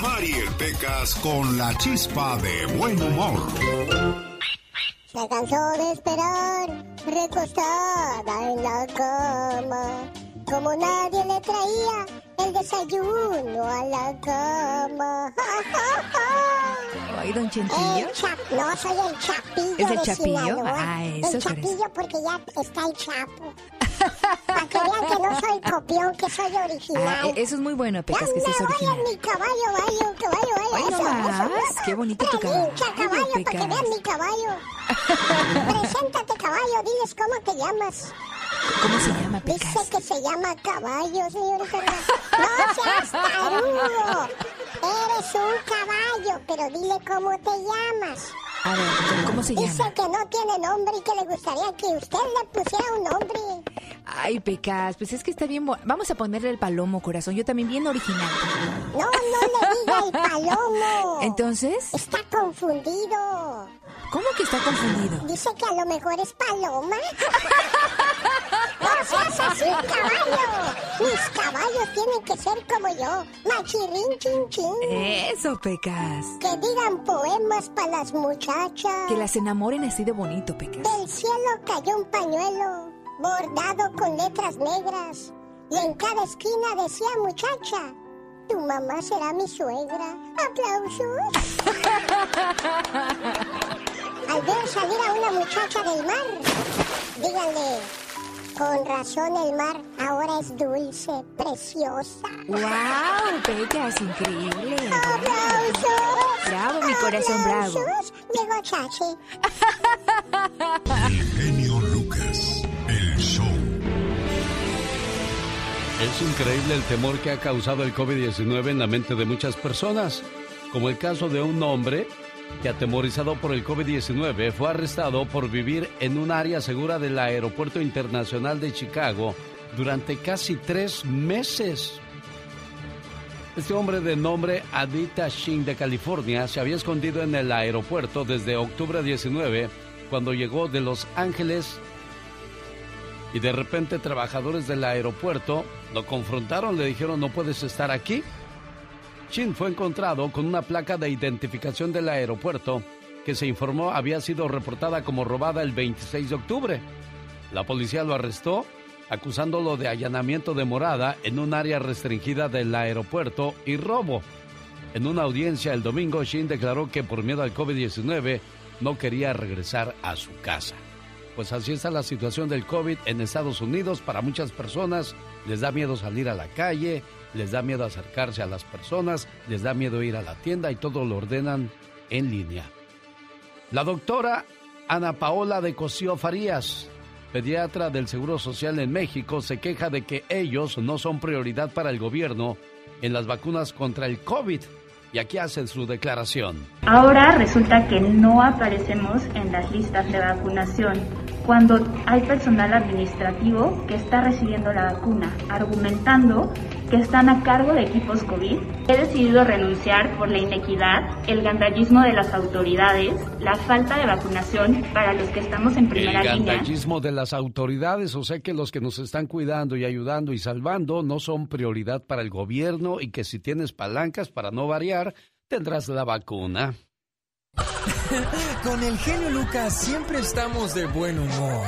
Mariel Pecas con la chispa de buen humor. Se cansó de esperar, recostada en la cama. Como nadie le traía el desayuno a la cama. Ay, don Chentillo. no, soy el Chapillo. ¿Es el de Chapillo? Sinaloa. Ah, eso El Chapillo porque ya está el Chapo. Para que vean que no soy copión, que soy original. Ah, eso es muy bueno, Pecas, que seas original. vaya mi caballo, vaya, caballo, vaya. Eso, más. eso. Qué bonito tu caballo, caballo, para que vean mi caballo. Preséntate, caballo, diles cómo te llamas. ¿Cómo se llama, Dice Pecas? que se llama caballo, señorita. No seas tarugo. Eres un caballo, pero dile cómo te llamas. A ver, ¿cómo se Dice llama? que no tiene nombre y que le gustaría que usted le pusiera un nombre. Ay, Pecas, pues es que está bien. Vamos a ponerle el palomo, corazón. Yo también bien original. No, no le diga el palomo. Entonces, Está confundido. ¿cómo que está confundido? Dice que a lo mejor es paloma. Seas así, caballo. Mis caballos tienen que ser como yo. Machirrín, chin, chin. Eso, Pecas. Que digan poemas para las muchachas. Que las enamoren así de bonito, Pecas. Del cielo cayó un pañuelo bordado con letras negras. Y en cada esquina decía muchacha. Tu mamá será mi suegra. ¡Aplausos! Al ver salir a una muchacha del mar, díganle, con razón el mar ahora es dulce, preciosa. ¡Wow! Pecas, increíble. ¡Aplausos! Bravo, mi corazón, bravo. ¡Aplausos! Llegó Chachi. El genio Lucas. El show. Es increíble el temor que ha causado el COVID-19 en la mente de muchas personas, como el caso de un hombre que atemorizado por el COVID-19 fue arrestado por vivir en un área segura del Aeropuerto Internacional de Chicago durante casi tres meses. Este hombre de nombre Adita Shin de California se había escondido en el aeropuerto desde octubre 19 cuando llegó de Los Ángeles y de repente trabajadores del aeropuerto lo confrontaron, le dijeron no puedes estar aquí. Shin fue encontrado con una placa de identificación del aeropuerto que se informó había sido reportada como robada el 26 de octubre. La policía lo arrestó acusándolo de allanamiento de morada en un área restringida del aeropuerto y robo. En una audiencia el domingo, Shin declaró que por miedo al COVID-19 no quería regresar a su casa. Pues así está la situación del COVID en Estados Unidos. Para muchas personas les da miedo salir a la calle, les da miedo acercarse a las personas, les da miedo ir a la tienda y todo lo ordenan en línea. La doctora Ana Paola de Cosío Farías, pediatra del Seguro Social en México, se queja de que ellos no son prioridad para el gobierno en las vacunas contra el COVID. Y aquí hace su declaración. Ahora resulta que no aparecemos en las listas de vacunación cuando hay personal administrativo que está recibiendo la vacuna, argumentando que están a cargo de equipos COVID. He decidido renunciar por la inequidad, el gandallismo de las autoridades, la falta de vacunación para los que estamos en El primera línea. gandallismo de las autoridades, o sea que los que nos están cuidando y ayudando y salvando no son prioridad para el gobierno y que si tienes palancas para no variar, tendrás la vacuna. Con el genio Lucas siempre estamos de buen humor.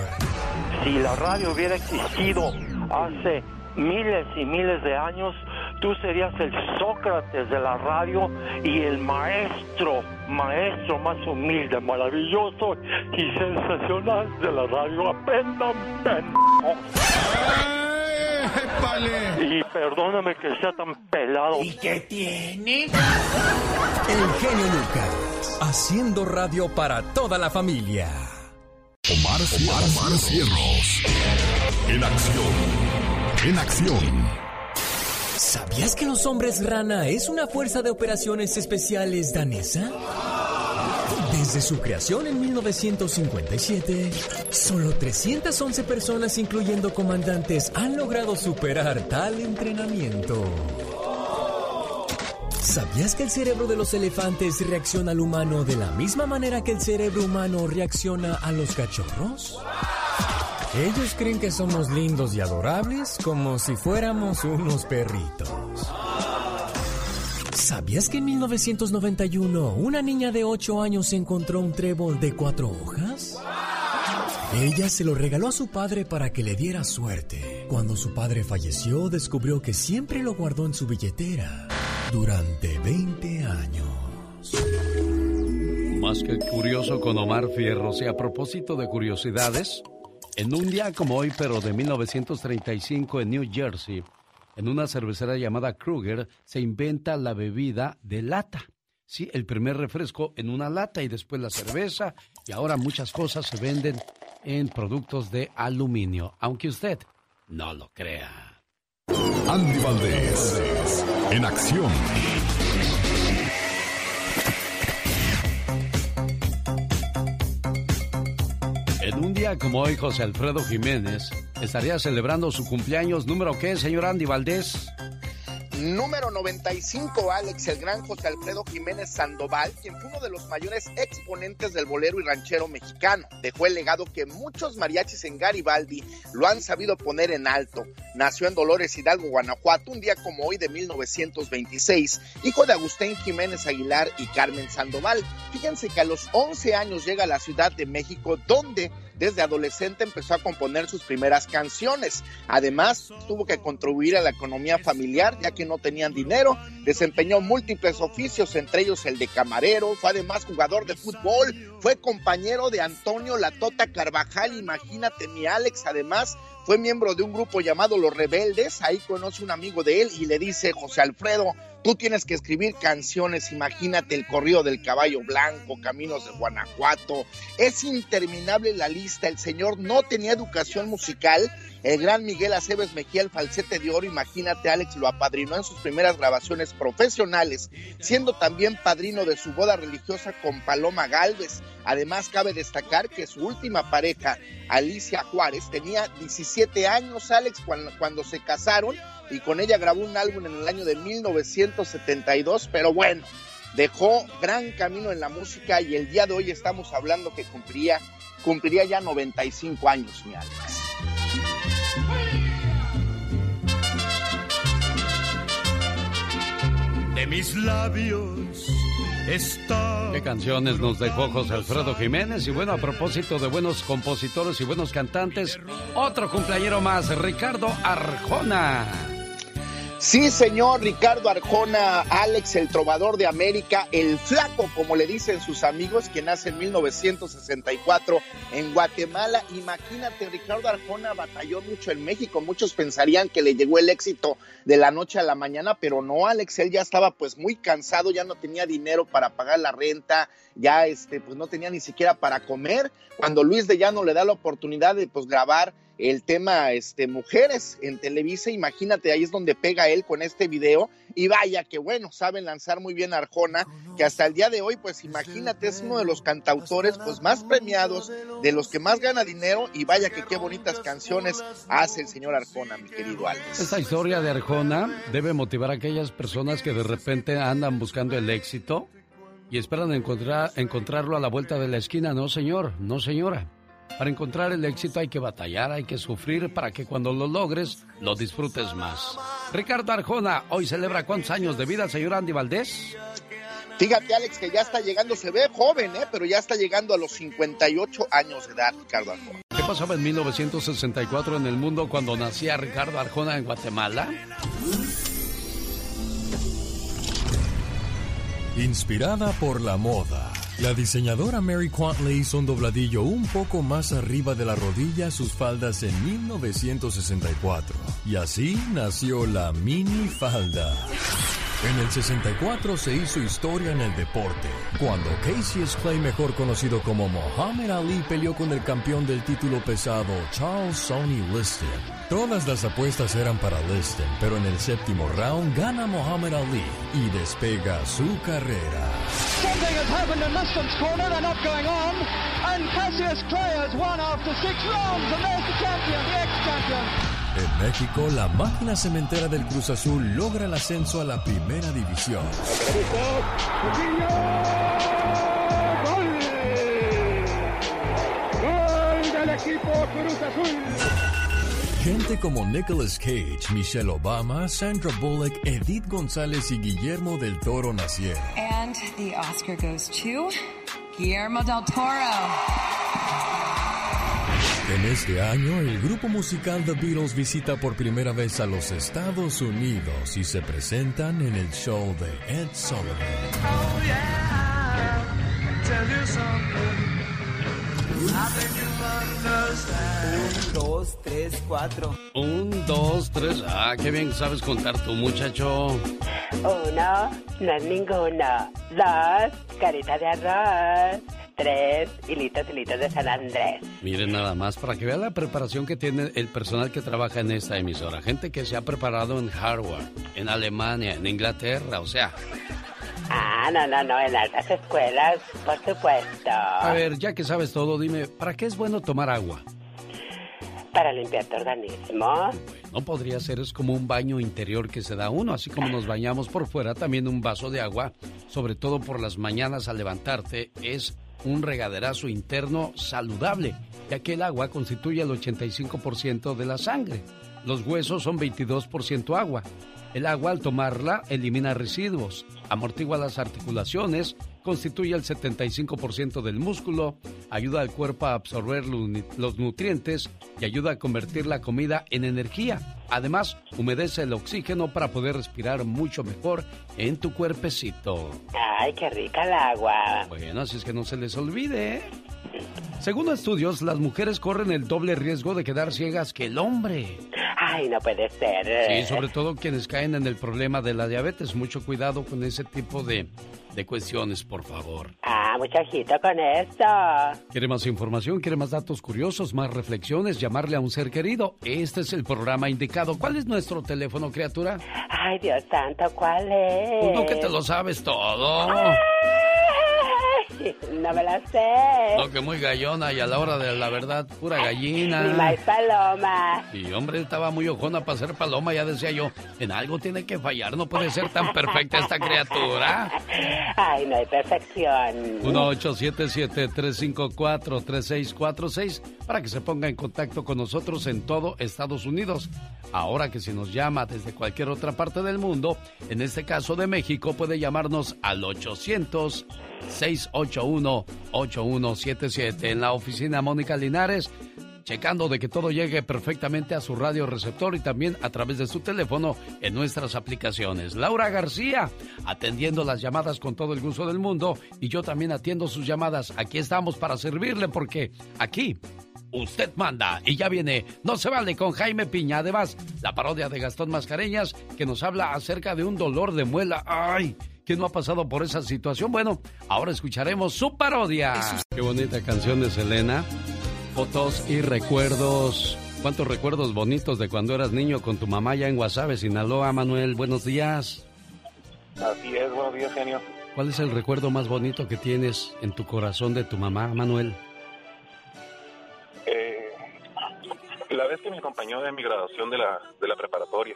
Si la radio hubiera existido hace miles y miles de años, tú serías el Sócrates de la radio y el maestro, maestro más humilde, maravilloso y sensacional de la radio. Aprendan, pendejos. Y perdóname que sea tan pelado. ¿Y qué tiene? El genio Lucas, haciendo radio para toda la familia. Omar, Omar, Omar Cierros. En acción. En acción. ¿Sabías que los hombres rana es una fuerza de operaciones especiales danesa? Desde su creación en 1957, solo 311 personas, incluyendo comandantes, han logrado superar tal entrenamiento. ¿Sabías que el cerebro de los elefantes reacciona al humano de la misma manera que el cerebro humano reacciona a los cachorros? Ellos creen que somos lindos y adorables como si fuéramos unos perritos. ¿Sabías que en 1991 una niña de 8 años encontró un trébol de cuatro hojas? Ella se lo regaló a su padre para que le diera suerte. Cuando su padre falleció, descubrió que siempre lo guardó en su billetera durante 20 años. Más que curioso con Omar Fierros. Y a propósito de curiosidades, en un día como hoy, pero de 1935 en New Jersey, en una cervecera llamada Kruger, se inventa la bebida de lata. Sí, el primer refresco en una lata y después la cerveza. Y ahora muchas cosas se venden en productos de aluminio, aunque usted no lo crea. Andy Valdés, en acción. Como hoy, José Alfredo Jiménez estaría celebrando su cumpleaños número qué, señor Andy Valdés? Número 95, Alex, el gran José Alfredo Jiménez Sandoval, quien fue uno de los mayores exponentes del bolero y ranchero mexicano. Dejó el legado que muchos mariachis en Garibaldi lo han sabido poner en alto. Nació en Dolores Hidalgo, Guanajuato, un día como hoy de 1926, hijo de Agustín Jiménez Aguilar y Carmen Sandoval. Fíjense que a los 11 años llega a la Ciudad de México, donde desde adolescente empezó a componer sus primeras canciones. Además, tuvo que contribuir a la economía familiar, ya que no tenían dinero. Desempeñó múltiples oficios, entre ellos el de camarero. Fue además jugador de fútbol. Fue compañero de Antonio Latota Carvajal. Imagínate, mi Alex. Además, fue miembro de un grupo llamado Los Rebeldes. Ahí conoce un amigo de él y le dice, José Alfredo, Tú tienes que escribir canciones, imagínate el corrido del caballo blanco, Caminos de Guanajuato. Es interminable la lista. El señor no tenía educación musical. El gran Miguel Aceves Mejía, el falsete de oro, imagínate, Alex lo apadrinó en sus primeras grabaciones profesionales, siendo también padrino de su boda religiosa con Paloma Galvez. Además, cabe destacar que su última pareja, Alicia Juárez, tenía 17 años, Alex, cuando, cuando se casaron y con ella grabó un álbum en el año de 1972, pero bueno, dejó gran camino en la música y el día de hoy estamos hablando que cumpliría, cumpliría ya 95 años, mi Alex. De mis labios está. ¿Qué canciones nos dejó José Alfredo Jiménez? Y bueno, a propósito de buenos compositores y buenos cantantes, otro cumpleañero más, Ricardo Arjona. Sí, señor Ricardo Arjona, Alex, el trovador de América, el flaco, como le dicen sus amigos, que nace en 1964 en Guatemala. Imagínate, Ricardo Arjona batalló mucho en México. Muchos pensarían que le llegó el éxito de la noche a la mañana, pero no, Alex, él ya estaba pues muy cansado, ya no tenía dinero para pagar la renta, ya este, pues no tenía ni siquiera para comer. Cuando Luis de Llano le da la oportunidad de pues grabar el tema este, mujeres en Televisa, imagínate, ahí es donde pega él con este video y vaya que bueno, saben lanzar muy bien Arjona, que hasta el día de hoy, pues imagínate, es uno de los cantautores pues más premiados, de los que más gana dinero y vaya que qué bonitas canciones hace el señor Arjona, mi querido Alex. Esta historia de Arjona debe motivar a aquellas personas que de repente andan buscando el éxito y esperan encontrar, encontrarlo a la vuelta de la esquina. No, señor, no, señora. Para encontrar el éxito hay que batallar, hay que sufrir para que cuando lo logres lo disfrutes más. Ricardo Arjona, hoy celebra cuántos años de vida, señor Andy Valdés. Fíjate, Alex, que ya está llegando, se ve joven, ¿eh? pero ya está llegando a los 58 años de edad, Ricardo Arjona. ¿Qué pasaba en 1964 en el mundo cuando nacía Ricardo Arjona en Guatemala? Inspirada por la moda, la diseñadora Mary Quant le hizo un dobladillo un poco más arriba de la rodilla a sus faldas en 1964. Y así nació la mini falda. En el 64 se hizo historia en el deporte, cuando Cassius Clay, mejor conocido como Muhammad Ali, peleó con el campeón del título pesado, Charles Sonny Liston. Todas las apuestas eran para Liston, pero en el séptimo round gana Muhammad Ali y despega su carrera. Something has happened in Liston's corner, they're not going on, and Cassius Clay has won after six rounds, and there's the champion, the ex-champion. En México, la máquina cementera del Cruz Azul logra el ascenso a la primera división. ¡Gol! ¡Gol del equipo Cruz Azul! Gente como Nicolas Cage, Michelle Obama, Sandra Bullock, Edith González y Guillermo del Toro nacieron. And the Oscar goes to Guillermo del Toro. En este año, el grupo musical The Beatles visita por primera vez a los Estados Unidos y se presentan en el show de Ed Sullivan. Oh yeah, tell you something. I think you'll understand. Un, dos, tres, cuatro. Un, dos, tres. Ah, qué bien sabes contar tú, muchacho. Uno, no es ninguno. Dos, carita de arroz. Tres, hilitos, hilitos de San Andrés. Miren nada más, para que vean la preparación que tiene el personal que trabaja en esta emisora. Gente que se ha preparado en Harvard, en Alemania, en Inglaterra, o sea... Ah, no, no, no, en altas escuelas, por supuesto. A ver, ya que sabes todo, dime, ¿para qué es bueno tomar agua? Para limpiar tu organismo. No podría ser, es como un baño interior que se da uno, así como nos bañamos por fuera, también un vaso de agua, sobre todo por las mañanas al levantarte, es un regaderazo interno saludable, ya que el agua constituye el 85% de la sangre. Los huesos son 22% agua. El agua al tomarla elimina residuos, amortigua las articulaciones, constituye el 75% del músculo, ayuda al cuerpo a absorber los nutrientes y ayuda a convertir la comida en energía. Además, humedece el oxígeno para poder respirar mucho mejor en tu cuerpecito. Ay, qué rica el agua. Bueno, así es que no se les olvide. ¿eh? Según estudios, las mujeres corren el doble riesgo de quedar ciegas que el hombre. Ay, no puede ser. Sí, sobre todo quienes caen en el problema de la diabetes. Mucho cuidado con ese tipo de, de cuestiones, por favor. Ah, muchachito con esto. ¿Quiere más información? ¿Quiere más datos curiosos? ¿Más reflexiones? ¿Llamarle a un ser querido? Este es el programa indicado. ¿Cuál es nuestro teléfono, criatura? Ay, Dios santo, ¿cuál es? Pues no que te lo sabes todo. No me la sé. No, que muy gallona y a la hora de la verdad, pura gallina. Ni más paloma. Sí, hombre, estaba muy ojona para ser paloma, ya decía yo, en algo tiene que fallar, no puede ser tan perfecta esta criatura. Ay, no hay perfección. 1877-354-3646 para que se ponga en contacto con nosotros en todo Estados Unidos. Ahora que si nos llama desde cualquier otra parte del mundo, en este caso de México, puede llamarnos al 800 681-8177 en la oficina Mónica Linares, checando de que todo llegue perfectamente a su radio receptor y también a través de su teléfono en nuestras aplicaciones. Laura García, atendiendo las llamadas con todo el gusto del mundo y yo también atiendo sus llamadas. Aquí estamos para servirle porque aquí usted manda. Y ya viene No se vale con Jaime Piña. Además, la parodia de Gastón Mascareñas que nos habla acerca de un dolor de muela. ¡Ay! ¿Quién no ha pasado por esa situación? Bueno, ahora escucharemos su parodia. Qué bonita canción de Selena. Fotos y recuerdos. ¿Cuántos recuerdos bonitos de cuando eras niño con tu mamá ya en Guasave, Sinaloa, Manuel? Buenos días. Así es, buenos días, genio. ¿Cuál es el recuerdo más bonito que tienes en tu corazón de tu mamá, Manuel? Eh, la vez que me acompañó de mi graduación de la, de la preparatoria.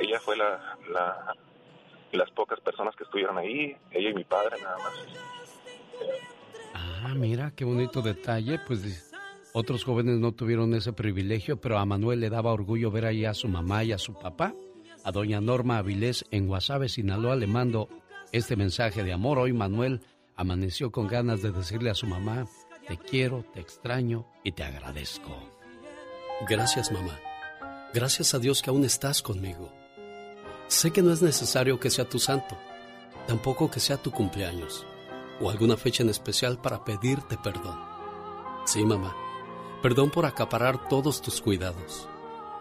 Ella fue la, la las pocas personas que estuvieron ahí, ella y mi padre nada más. Ah, mira, qué bonito detalle, pues otros jóvenes no tuvieron ese privilegio, pero a Manuel le daba orgullo ver ahí a su mamá y a su papá. A doña Norma Avilés en Guasave, Sinaloa, le mando este mensaje de amor. Hoy Manuel amaneció con ganas de decirle a su mamá, te quiero, te extraño y te agradezco. Gracias, mamá. Gracias a Dios que aún estás conmigo. Sé que no es necesario que sea tu santo, tampoco que sea tu cumpleaños o alguna fecha en especial para pedirte perdón. Sí, mamá, perdón por acaparar todos tus cuidados,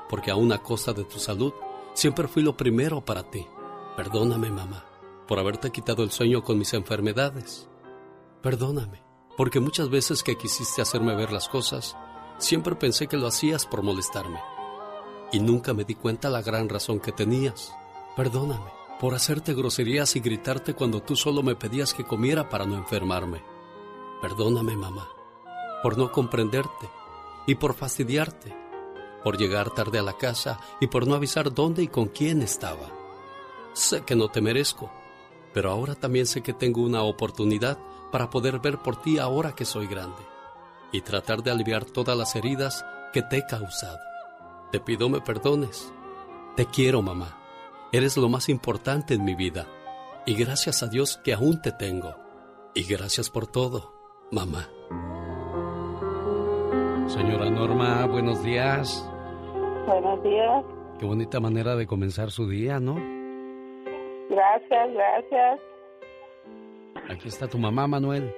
porque a costa de tu salud, siempre fui lo primero para ti. Perdóname, mamá, por haberte quitado el sueño con mis enfermedades. Perdóname, porque muchas veces que quisiste hacerme ver las cosas, siempre pensé que lo hacías por molestarme. Y nunca me di cuenta la gran razón que tenías. Perdóname por hacerte groserías y gritarte cuando tú solo me pedías que comiera para no enfermarme. Perdóname, mamá, por no comprenderte y por fastidiarte, por llegar tarde a la casa y por no avisar dónde y con quién estaba. Sé que no te merezco, pero ahora también sé que tengo una oportunidad para poder ver por ti ahora que soy grande y tratar de aliviar todas las heridas que te he causado. Te pido me perdones. Te quiero, mamá. Eres lo más importante en mi vida. Y gracias a Dios que aún te tengo. Y gracias por todo, mamá. Señora Norma, buenos días. Buenos días. Qué bonita manera de comenzar su día, ¿no? Gracias, gracias. Aquí está tu mamá, Manuel.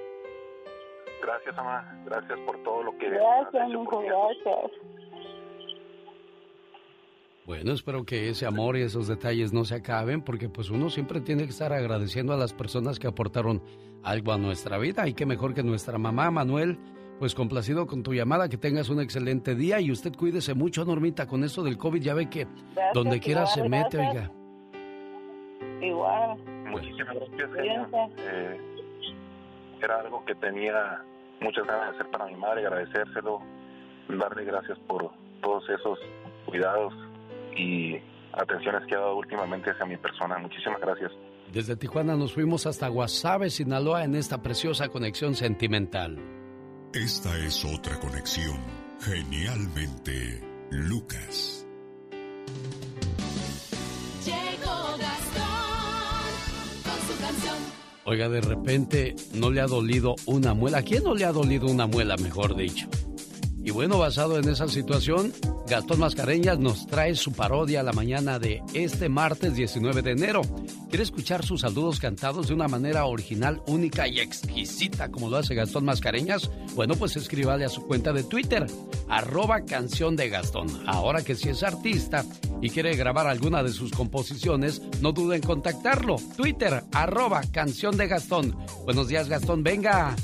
Gracias, mamá. Gracias por todo lo que Gracias, has hecho por mí. gracias. Bueno, espero que ese amor y esos detalles no se acaben porque pues uno siempre tiene que estar agradeciendo a las personas que aportaron algo a nuestra vida y qué mejor que nuestra mamá, Manuel. Pues complacido con tu llamada, que tengas un excelente día y usted cuídese mucho, Normita, con esto del COVID. Ya ve que donde quiera se mete, gracias. oiga. Igual. Muchísimas gracias, genio. Eh, era algo que tenía muchas ganas de hacer para mi madre, agradecérselo, darle gracias por todos esos cuidados y atenciones que ha dado últimamente hacia mi persona. Muchísimas gracias. Desde Tijuana nos fuimos hasta Guasave, Sinaloa, en esta preciosa conexión sentimental. Esta es otra conexión. Genialmente, Lucas. Llegó Gastón con su canción. Oiga, de repente no le ha dolido una muela. ¿A quién no le ha dolido una muela, mejor dicho? Y bueno, basado en esa situación, Gastón Mascareñas nos trae su parodia a la mañana de este martes 19 de enero. ¿Quiere escuchar sus saludos cantados de una manera original, única y exquisita como lo hace Gastón Mascareñas? Bueno, pues escríbale a su cuenta de Twitter, arroba canción de Gastón. Ahora que si es artista y quiere grabar alguna de sus composiciones, no dude en contactarlo. Twitter, arroba canción de Gastón. Buenos días, Gastón, venga.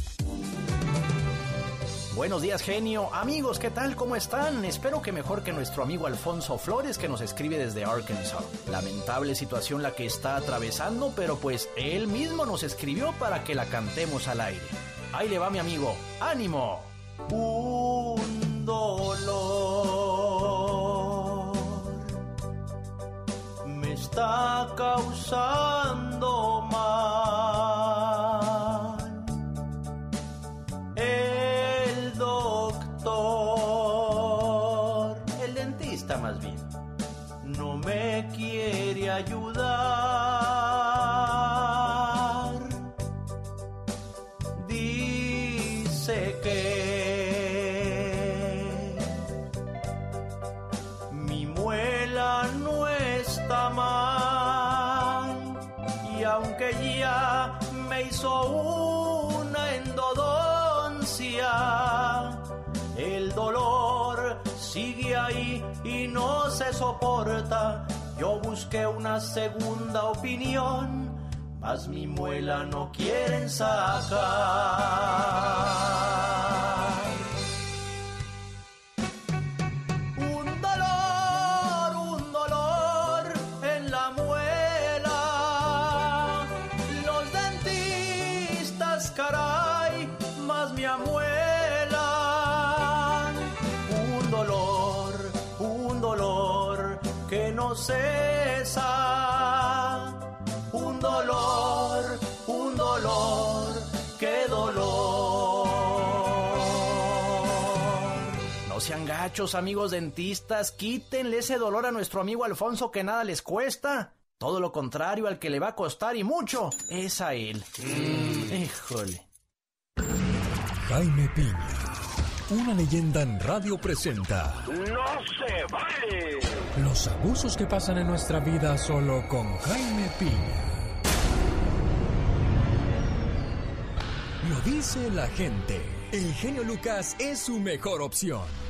Buenos días, genio. Amigos, ¿qué tal? ¿Cómo están? Espero que mejor que nuestro amigo Alfonso Flores que nos escribe desde Arkansas. Lamentable situación la que está atravesando, pero pues él mismo nos escribió para que la cantemos al aire. Ahí le va mi amigo. ¡Ánimo! Un dolor me está causando ayudar. Dice que mi muela no está mal y aunque ya me hizo una endodoncia, el dolor sigue ahí y no se soporta. Yo busqué una segunda opinión, mas mi muela no quieren sacar. No sean gachos, amigos dentistas, quítenle ese dolor a nuestro amigo Alfonso que nada les cuesta. Todo lo contrario, al que le va a costar y mucho es a él. Híjole. Jaime Piña, una leyenda en radio presenta ¡No se vale! los abusos que pasan en nuestra vida solo con Jaime Piña. Lo dice la gente. El genio Lucas es su mejor opción.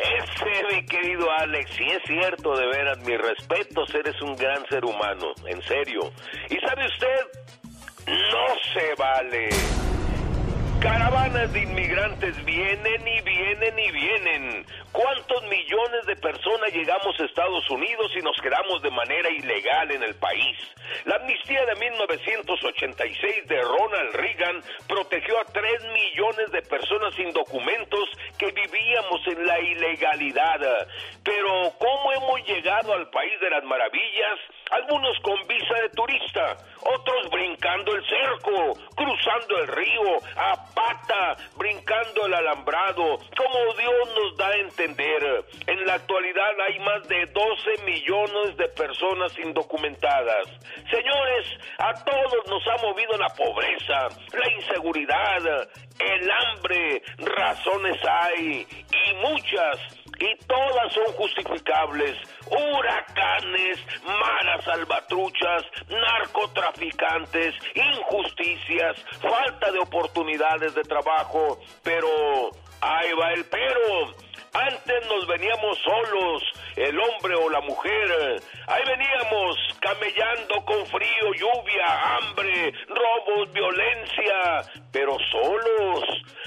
Ese, mi querido Alex, si es cierto, de veras, mis respetos, eres un gran ser humano, en serio. ¿Y sabe usted? No se vale. Caravanas de inmigrantes vienen y vienen y vienen. ¿Cuántos millones de personas llegamos a Estados Unidos y nos quedamos de manera ilegal en el país? La amnistía de 1986 de Ronald Reagan protegió a 3 millones de personas sin documentos que vivíamos en la ilegalidad. Pero ¿cómo hemos llegado al país de las maravillas? Algunos con visa de turista, otros brincando el cerco, cruzando el río, a pata, brincando el alambrado, como Dios nos da. En la actualidad hay más de 12 millones de personas indocumentadas. Señores, a todos nos ha movido la pobreza, la inseguridad, el hambre, razones hay y muchas y todas son justificables. Huracanes, malas salvatruchas, narcotraficantes, injusticias, falta de oportunidades de trabajo, pero ahí va el pero. Antes nos veníamos solos, el hombre o la mujer. Ahí veníamos camellando con frío, lluvia, hambre, robos, violencia, pero solos.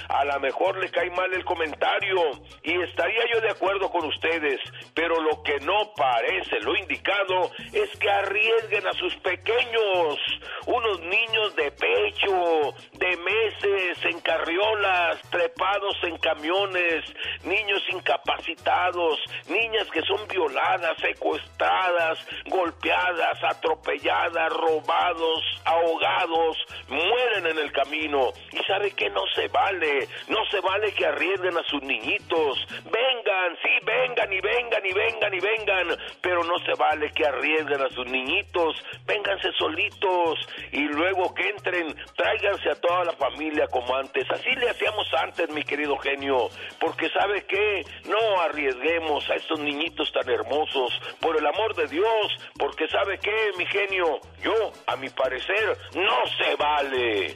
A lo mejor le cae mal el comentario y estaría yo de acuerdo con ustedes, pero lo que no parece lo indicado es que arriesguen a sus pequeños, unos niños de pecho, de meses, en carriolas, trepados en camiones, niños incapacitados, niñas que son violadas, secuestradas, golpeadas, atropelladas, robados, ahogados, mueren en el camino. Y sabe que no se vale, no se vale que arriesguen a sus niñitos. Vengan, sí, vengan y vengan y vengan y vengan, pero no se vale que arriesguen a sus niñitos. Vénganse solitos y luego que entren, tráiganse a toda la familia como antes. Así le hacíamos antes, mi querido genio, porque sabe que no arriesguemos a estos niñitos tan hermosos, por el amor de Dios, porque sabe que, mi genio, yo, a mi parecer, no se vale.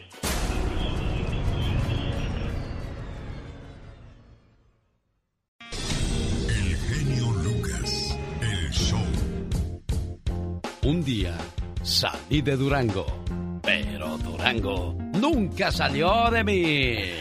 El genio Lucas, el show. Un día salí de Durango, pero Durango nunca salió de mí.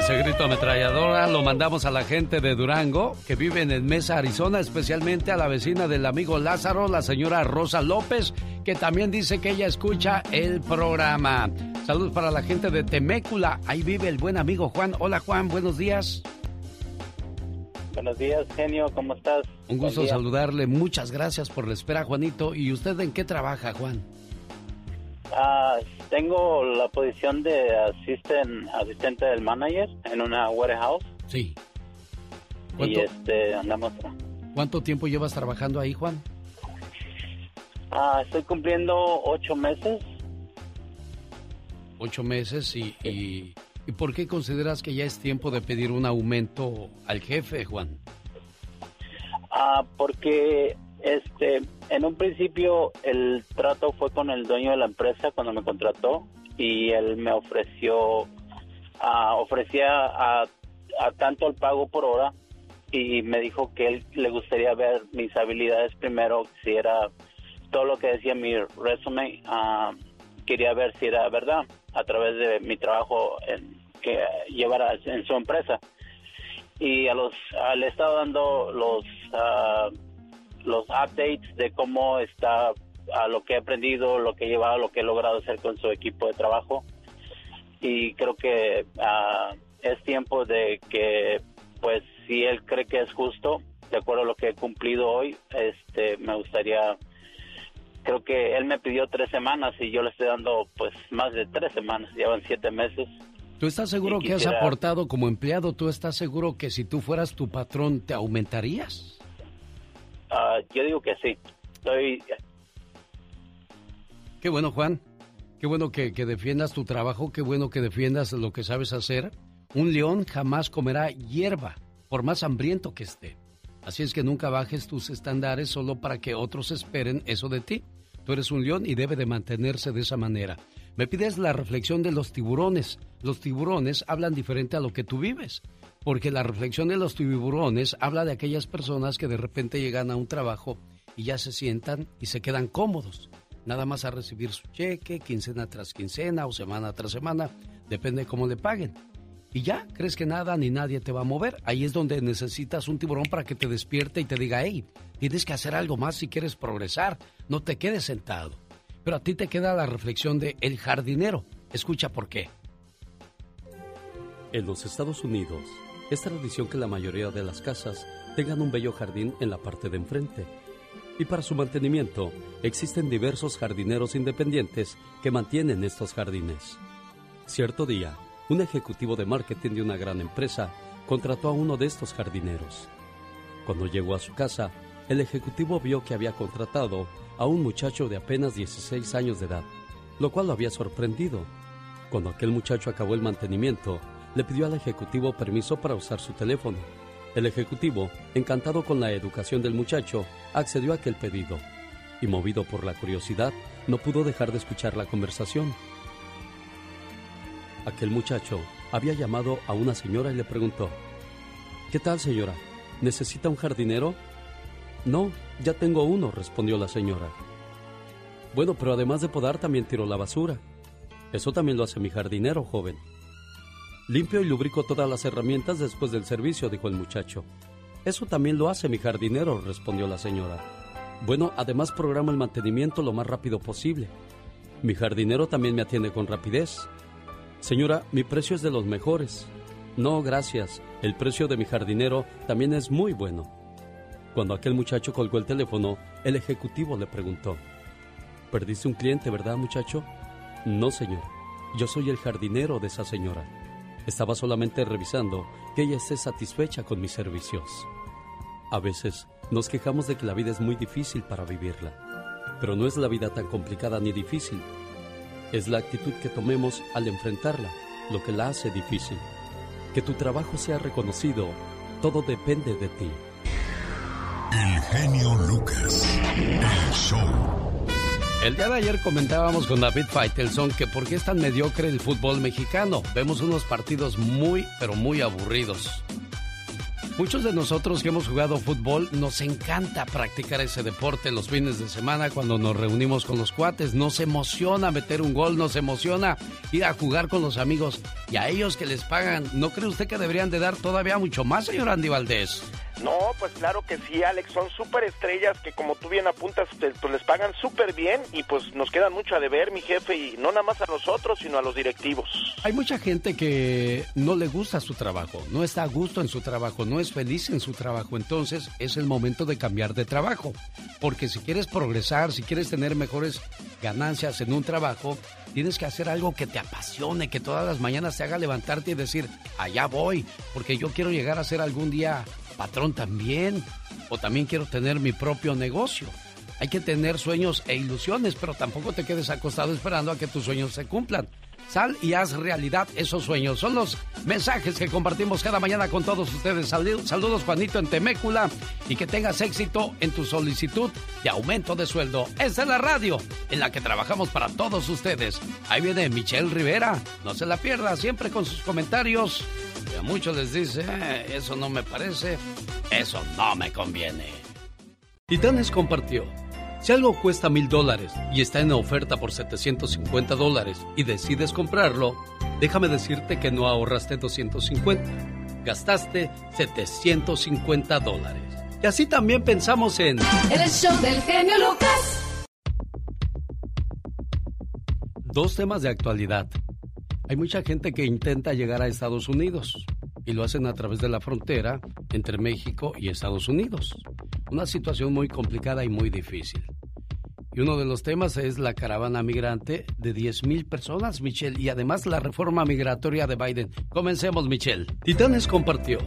Ese grito ametralladora lo mandamos a la gente de Durango que vive en Mesa, Arizona, especialmente a la vecina del amigo Lázaro, la señora Rosa López, que también dice que ella escucha el programa. Saludos para la gente de Temécula, ahí vive el buen amigo Juan. Hola Juan, buenos días. Buenos días, genio, ¿cómo estás? Un gusto saludarle, muchas gracias por la espera Juanito. ¿Y usted en qué trabaja Juan? Ah, tengo la posición de asisten, asistente del manager en una warehouse Sí. y ¿Cuánto, este andamos. ¿Cuánto tiempo llevas trabajando ahí Juan? Ah, estoy cumpliendo ocho meses. Ocho meses y, y, ¿y por qué consideras que ya es tiempo de pedir un aumento al jefe Juan? Ah, porque este en un principio el trato fue con el dueño de la empresa cuando me contrató y él me ofreció ah, ofrecía a, tanto el pago por hora y me dijo que él le gustaría ver mis habilidades primero si era todo lo que decía mi resume ah, quería ver si era verdad a través de mi trabajo en, que llevara en su empresa. Y a los ah, le he estado dando los ah, los updates de cómo está a lo que he aprendido, lo que he llevado, lo que he logrado hacer con su equipo de trabajo. Y creo que ah, es tiempo de que, pues, si él cree que es justo, de acuerdo a lo que he cumplido hoy, este, me gustaría, creo que él me pidió tres semanas y yo le estoy dando, pues, más de tres semanas, llevan siete meses. ¿Tú estás seguro que has aportado como empleado? ¿Tú estás seguro que si tú fueras tu patrón te aumentarías? Ah, yo digo que sí. Qué bueno, Juan. Qué bueno que, que defiendas tu trabajo, qué bueno que defiendas lo que sabes hacer. Un león jamás comerá hierba, por más hambriento que esté. Así es que nunca bajes tus estándares solo para que otros esperen eso de ti. Tú eres un león y debe de mantenerse de esa manera. Me pides la reflexión de los tiburones. Los tiburones hablan diferente a lo que tú vives. Porque la reflexión de los tiburones habla de aquellas personas que de repente llegan a un trabajo y ya se sientan y se quedan cómodos. nada más a recibir su cheque, quincena tras quincena o semana tras semana, depende cómo le paguen. Y ya, crees que nada ni nadie te va a mover. Ahí es donde necesitas un tiburón para que te despierte y te diga, hey, tienes que hacer algo más si quieres progresar, no te quedes sentado. Pero a ti te queda la reflexión de el jardinero. Escucha por qué. En los Estados Unidos, es tradición que la mayoría de las casas tengan un bello jardín en la parte de enfrente. Y para su mantenimiento, existen diversos jardineros independientes que mantienen estos jardines. Cierto día, un ejecutivo de marketing de una gran empresa contrató a uno de estos jardineros. Cuando llegó a su casa, el ejecutivo vio que había contratado a un muchacho de apenas 16 años de edad, lo cual lo había sorprendido. Cuando aquel muchacho acabó el mantenimiento, le pidió al ejecutivo permiso para usar su teléfono. El ejecutivo, encantado con la educación del muchacho, accedió a aquel pedido y movido por la curiosidad, no pudo dejar de escuchar la conversación. Aquel muchacho había llamado a una señora y le preguntó, ¿Qué tal señora? ¿Necesita un jardinero? No, ya tengo uno, respondió la señora. Bueno, pero además de podar también tiro la basura. Eso también lo hace mi jardinero, joven. Limpio y lubrico todas las herramientas después del servicio, dijo el muchacho. Eso también lo hace mi jardinero, respondió la señora. Bueno, además programa el mantenimiento lo más rápido posible. Mi jardinero también me atiende con rapidez. Señora, mi precio es de los mejores. No, gracias. El precio de mi jardinero también es muy bueno. Cuando aquel muchacho colgó el teléfono, el ejecutivo le preguntó, ¿Perdiste un cliente, verdad, muchacho? No, señor. Yo soy el jardinero de esa señora. Estaba solamente revisando que ella esté satisfecha con mis servicios. A veces nos quejamos de que la vida es muy difícil para vivirla, pero no es la vida tan complicada ni difícil. Es la actitud que tomemos al enfrentarla lo que la hace difícil. Que tu trabajo sea reconocido, todo depende de ti. El genio Lucas, el show. El día de ayer comentábamos con David Faitelson que por qué es tan mediocre el fútbol mexicano. Vemos unos partidos muy, pero muy aburridos. Muchos de nosotros que hemos jugado fútbol nos encanta practicar ese deporte los fines de semana cuando nos reunimos con los cuates. Nos emociona meter un gol, nos emociona ir a jugar con los amigos y a ellos que les pagan. ¿No cree usted que deberían de dar todavía mucho más, señor Andy Valdés? No, pues claro que sí, Alex, son súper estrellas que como tú bien apuntas, pues les pagan súper bien y pues nos quedan mucho a deber, mi jefe, y no nada más a nosotros, sino a los directivos. Hay mucha gente que no le gusta su trabajo, no está a gusto en su trabajo, no es feliz en su trabajo, entonces es el momento de cambiar de trabajo, porque si quieres progresar, si quieres tener mejores ganancias en un trabajo, tienes que hacer algo que te apasione, que todas las mañanas te haga levantarte y decir, allá voy, porque yo quiero llegar a ser algún día patrón también, o también quiero tener mi propio negocio. Hay que tener sueños e ilusiones, pero tampoco te quedes acostado esperando a que tus sueños se cumplan. Sal y haz realidad esos sueños. Son los mensajes que compartimos cada mañana con todos ustedes. Saludos Juanito en Temécula y que tengas éxito en tu solicitud de aumento de sueldo. Esta es la radio en la que trabajamos para todos ustedes. Ahí viene Michelle Rivera. No se la pierda siempre con sus comentarios. Y a muchos les dice, "Eh, eso no me parece, eso no me conviene. Titanes compartió. Si algo cuesta mil dólares y está en oferta por 750 dólares y decides comprarlo, déjame decirte que no ahorraste 250, gastaste 750 dólares. Y así también pensamos en... El show del genio Lucas. Dos temas de actualidad. Hay mucha gente que intenta llegar a Estados Unidos y lo hacen a través de la frontera entre México y Estados Unidos. Una situación muy complicada y muy difícil. Y uno de los temas es la caravana migrante de 10.000 personas, Michelle, y además la reforma migratoria de Biden. Comencemos, Michelle. Titanes compartió.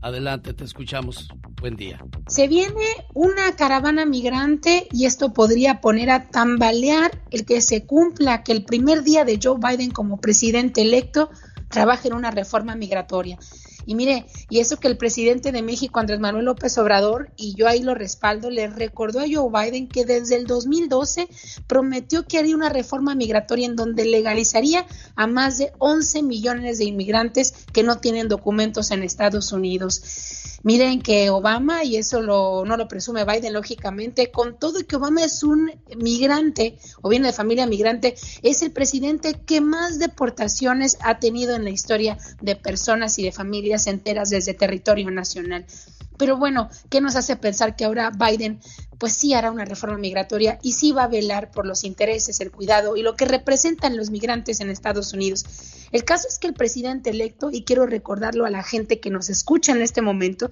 Adelante, te escuchamos. Buen día. Se viene una caravana migrante y esto podría poner a tambalear el que se cumpla que el primer día de Joe Biden como presidente electo trabaje en una reforma migratoria. Y mire, y eso que el presidente de México, Andrés Manuel López Obrador, y yo ahí lo respaldo, le recordó a Joe Biden que desde el 2012 prometió que haría una reforma migratoria en donde legalizaría a más de 11 millones de inmigrantes que no tienen documentos en Estados Unidos. Miren que Obama, y eso lo, no lo presume Biden, lógicamente, con todo que Obama es un migrante o viene de familia migrante, es el presidente que más deportaciones ha tenido en la historia de personas y de familias enteras desde territorio nacional. Pero bueno, ¿qué nos hace pensar que ahora Biden pues sí hará una reforma migratoria y sí va a velar por los intereses, el cuidado y lo que representan los migrantes en Estados Unidos? El caso es que el presidente electo, y quiero recordarlo a la gente que nos escucha en este momento,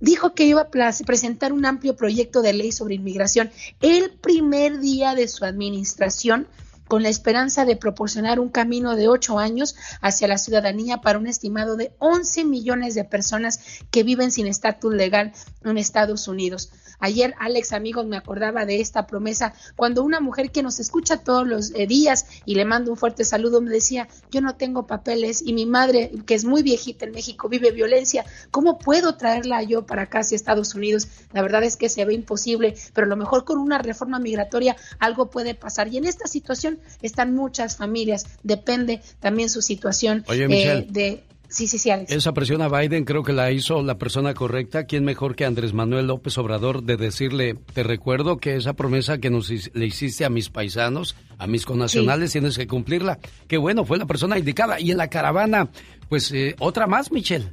dijo que iba a presentar un amplio proyecto de ley sobre inmigración el primer día de su administración con la esperanza de proporcionar un camino de ocho años hacia la ciudadanía para un estimado de 11 millones de personas que viven sin estatus legal en Estados Unidos. Ayer, Alex, amigos, me acordaba de esta promesa cuando una mujer que nos escucha todos los eh, días y le mando un fuerte saludo me decía, yo no tengo papeles y mi madre, que es muy viejita en México, vive violencia, ¿cómo puedo traerla yo para acá hacia Estados Unidos? La verdad es que se ve imposible, pero a lo mejor con una reforma migratoria algo puede pasar. Y en esta situación están muchas familias, depende también su situación eh, de Sí, sí, sí, Alex. Esa presión a Biden creo que la hizo la persona correcta. ¿Quién mejor que Andrés Manuel López Obrador de decirle, te recuerdo que esa promesa que nos le hiciste a mis paisanos, a mis connacionales, tienes que cumplirla? Qué bueno, fue la persona indicada. Y en la caravana, pues eh, otra más, Michelle.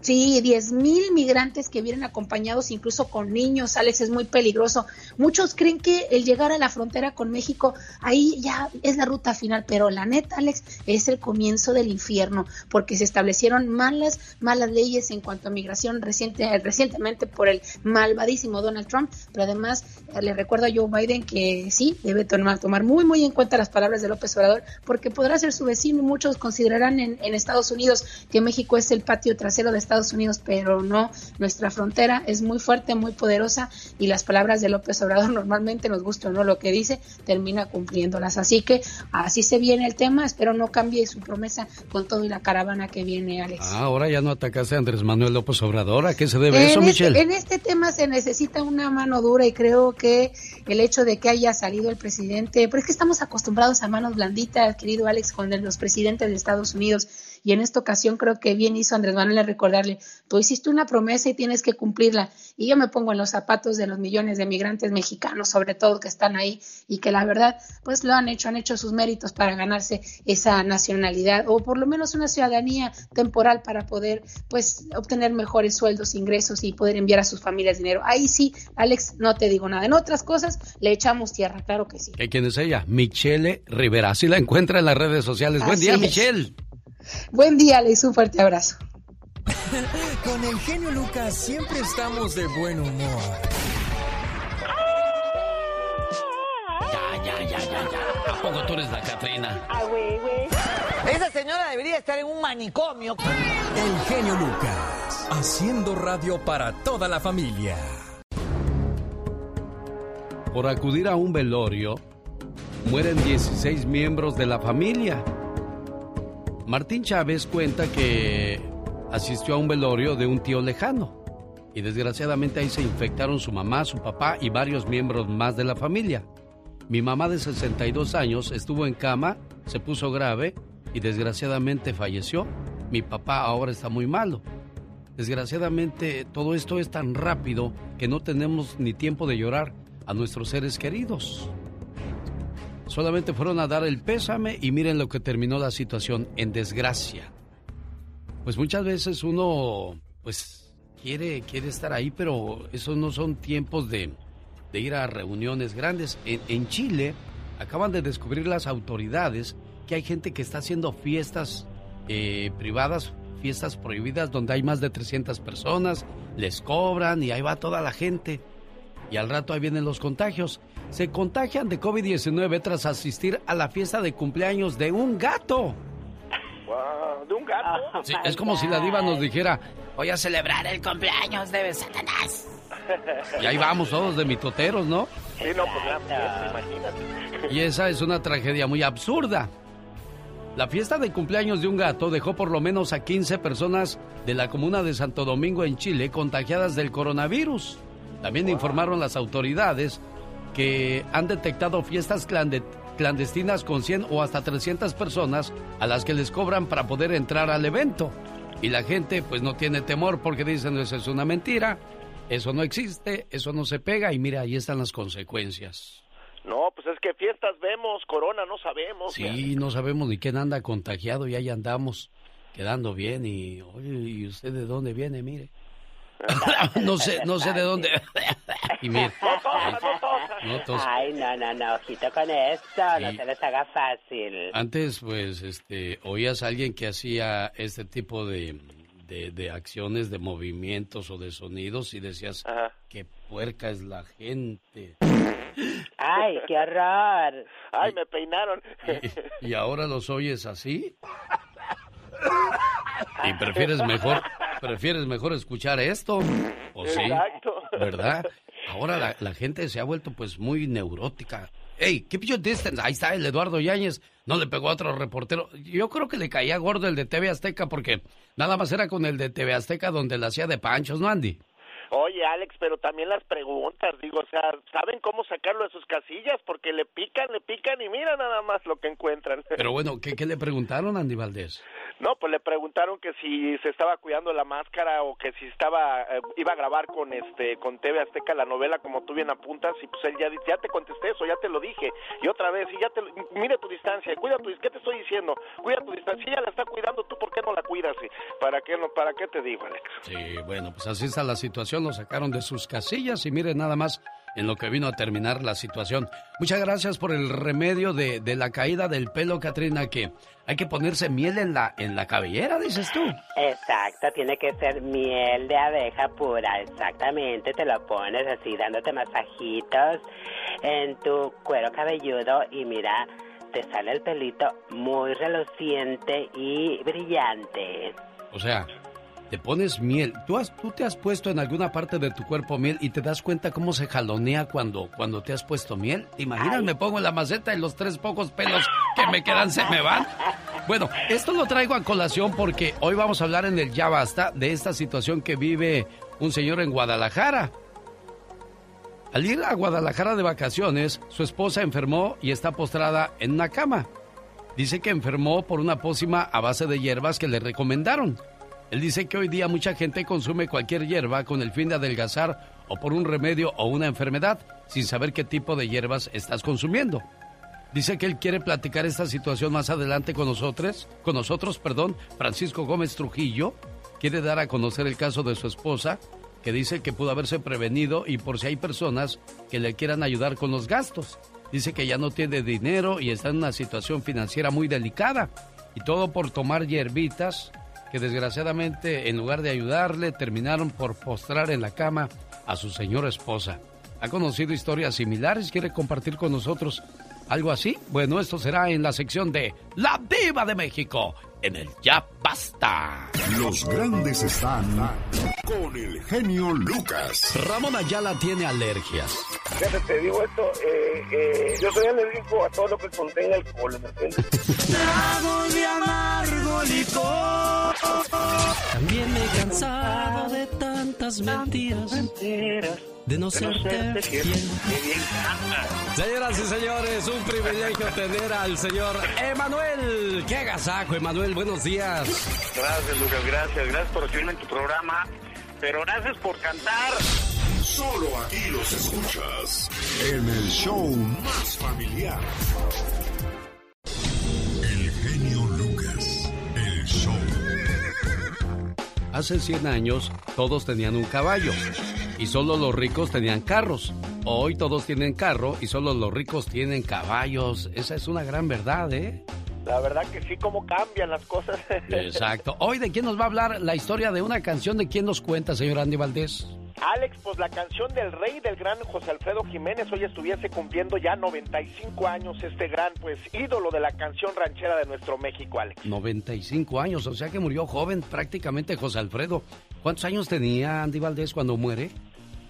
Sí, 10 mil migrantes que vienen acompañados incluso con niños, Alex, es muy peligroso. Muchos creen que el llegar a la frontera con México, ahí ya es la ruta final, pero la neta, Alex, es el comienzo del infierno, porque se establecieron malas, malas leyes en cuanto a migración reciente, recientemente por el malvadísimo Donald Trump, pero además eh, le recuerdo a Joe Biden que sí, debe tomar, tomar muy, muy en cuenta las palabras de López Obrador, porque podrá ser su vecino y muchos considerarán en, en Estados Unidos que México es el patio trasero de Estados Unidos, pero no, nuestra frontera es muy fuerte, muy poderosa y las palabras de López Obrador normalmente, nos gusta o no lo que dice, termina cumpliéndolas. Así que así se viene el tema, espero no cambie su promesa con todo y la caravana que viene, Alex. Ah, ahora ya no atacaste a Andrés Manuel López Obrador, ¿a qué se debe eso, este, Michelle? En este tema se necesita una mano dura y creo que el hecho de que haya salido el presidente, pero es que estamos acostumbrados a manos blanditas, querido Alex, con los presidentes de Estados Unidos y en esta ocasión creo que bien hizo Andrés Manuel recordarle, tú hiciste una promesa y tienes que cumplirla. Y yo me pongo en los zapatos de los millones de migrantes mexicanos, sobre todo que están ahí y que la verdad, pues lo han hecho, han hecho sus méritos para ganarse esa nacionalidad o por lo menos una ciudadanía temporal para poder, pues, obtener mejores sueldos, ingresos y poder enviar a sus familias dinero. Ahí sí, Alex, no te digo nada. En otras cosas le echamos tierra, claro que sí. ¿Quién es ella? Michelle Rivera. Así la encuentra en las redes sociales. Buen día, Michelle. Buen día, les un fuerte abrazo. Con el genio Lucas siempre estamos de buen humor. Ya, ya, ya, ya, ya. ¿A poco tú eres la Catrina? Ah, güey, güey. Esa señora debería estar en un manicomio. El genio Lucas, haciendo radio para toda la familia. Por acudir a un velorio, mueren 16 miembros de la familia. Martín Chávez cuenta que asistió a un velorio de un tío lejano y desgraciadamente ahí se infectaron su mamá, su papá y varios miembros más de la familia. Mi mamá de 62 años estuvo en cama, se puso grave y desgraciadamente falleció. Mi papá ahora está muy malo. Desgraciadamente todo esto es tan rápido que no tenemos ni tiempo de llorar a nuestros seres queridos. Solamente fueron a dar el pésame y miren lo que terminó la situación en desgracia. Pues muchas veces uno pues quiere, quiere estar ahí, pero esos no son tiempos de, ir a reuniones grandes. En, Chile acaban de descubrir las autoridades que hay gente que está haciendo fiestas eh, privadas, fiestas prohibidas, donde hay más de 300 personas, les cobran y ahí va toda la gente. Y al rato ahí vienen los contagios se contagian de COVID-19 tras asistir a la fiesta de cumpleaños de un gato. ¿De un gato? Sí, es como si la diva nos dijera, voy a celebrar el cumpleaños de Satanás. Y ahí vamos todos de mitoteros, ¿no? Sí, no, pues imagínate. Y esa es una tragedia muy absurda. La fiesta de cumpleaños de un gato dejó por lo menos a 15 personas de la comuna de Santo Domingo en Chile contagiadas del coronavirus. También informaron las autoridades que han detectado fiestas clandestinas con 100 o hasta 300 personas a las que les cobran para poder entrar al evento. Y la gente pues no tiene temor porque dicen eso es una mentira, eso no existe, eso no se pega y mira, ahí están las consecuencias. No, pues es que fiestas vemos, corona no sabemos. Sí, no sabemos ni quién anda contagiado y ahí andamos quedando bien y, oye, ¿y usted de dónde viene? Mire. no sé, no sé de dónde. y mire. No tosa, Ay, no, no, no, ojito con esto, no se les haga fácil. Antes, pues, este, oías a alguien que hacía este tipo de, de, acciones, de movimientos o de sonidos y decías, qué puerca es la gente. Ay, qué horror. Ay, me peinaron. y ahora los oyes así. Y prefieres mejor, prefieres mejor escuchar esto, ¿o sí? Exacto. ¿Verdad? Ahora la, gente se ha vuelto pues muy neurótica. Hey, keep your distance. Ahí está el Eduardo Yáñez. No le pegó a otro reportero. Yo creo que le caía gordo el de TV Azteca porque nada más era con el de TV Azteca donde le hacía de panchos, ¿no, Andy? Oye, Alex, pero también las preguntas, digo, o sea, ¿saben cómo sacarlo de sus casillas? Porque le pican, le pican y mira nada más lo que encuentran. Pero bueno, ¿qué, qué le preguntaron, Andy Valdés? No, pues le preguntaron que si se estaba cuidando la máscara o que si estaba eh, iba a grabar con este con TV Azteca la novela como tú bien apuntas y pues él ya ya te contesté eso, ya te lo dije y otra vez y ya te mire tu distancia, cuida tu ¿qué te estoy diciendo? Cuida tu distancia, si ella la está cuidando, tú por qué no la cuidas? ¿Para qué no para qué te digo, Alex? Sí, bueno, pues así está la situación, lo sacaron de sus casillas y mire nada más en lo que vino a terminar la situación. Muchas gracias por el remedio de, de la caída del pelo, Katrina, que hay que ponerse miel en la, en la cabellera, dices tú. Exacto, tiene que ser miel de abeja pura, exactamente. Te lo pones así, dándote masajitos en tu cuero cabelludo y mira, te sale el pelito muy reluciente y brillante. O sea, te pones miel. ¿Tú, has, ¿Tú te has puesto en alguna parte de tu cuerpo miel y te das cuenta cómo se jalonea cuando, cuando te has puesto miel? ¿Te imaginas? Me pongo en la maceta y los tres pocos pelos que me quedan se me van. Bueno, esto lo traigo a colación porque hoy vamos a hablar en el Ya Basta de esta situación que vive un señor en Guadalajara. Al ir a Guadalajara de vacaciones, su esposa enfermó y está postrada en una cama. Dice que enfermó por una pócima a base de hierbas que le recomendaron. Él dice que hoy día mucha gente consume cualquier hierba con el fin de adelgazar o por un remedio o una enfermedad, sin saber qué tipo de hierbas estás consumiendo. Dice que él quiere platicar esta situación más adelante con nosotros, con nosotros, perdón, Francisco Gómez Trujillo. Quiere dar a conocer el caso de su esposa, que dice que pudo haberse prevenido y por si hay personas que le quieran ayudar con los gastos. Dice que ya no tiene dinero y está en una situación financiera muy delicada. Y todo por tomar hierbitas que desgraciadamente en lugar de ayudarle terminaron por postrar en la cama a su señora esposa. ¿Ha conocido historias similares? ¿Quiere compartir con nosotros algo así? Bueno, esto será en la sección de La Diva de México, en el Ya Basta. Los grandes están con el genio Lucas. Ramón Ayala tiene alergias. Fíjate, te digo esto, eh, eh, yo soy alérgico a todo lo que contenga alcohol, ¿me entiendes? Trago de amargo licor. También me he cansado de tantas mentiras. Mentiras de no serte fiel. Señoras y señores, un privilegio tener al señor Emanuel. ¡Qué agasajo, Emanuel! Buenos días. Gracias, Lucas, gracias. Gracias por recibirme en tu programa. Pero gracias por cantar. Solo aquí los escuchas en el show más familiar. El genio Lucas, el show. Hace 100 años, todos tenían un caballo y solo los ricos tenían carros. Hoy todos tienen carro y solo los ricos tienen caballos. Esa es una gran verdad, ¿eh? La verdad que sí, cómo cambian las cosas. Exacto. Hoy, ¿de quién nos va a hablar la historia de una canción? ¿De quién nos cuenta, señor Andy Valdés? Alex, pues la canción del rey del gran José Alfredo Jiménez hoy estuviese cumpliendo ya 95 años este gran pues ídolo de la canción ranchera de nuestro México, Alex. 95 años, o sea que murió joven prácticamente José Alfredo. ¿Cuántos años tenía Andy Valdés cuando muere?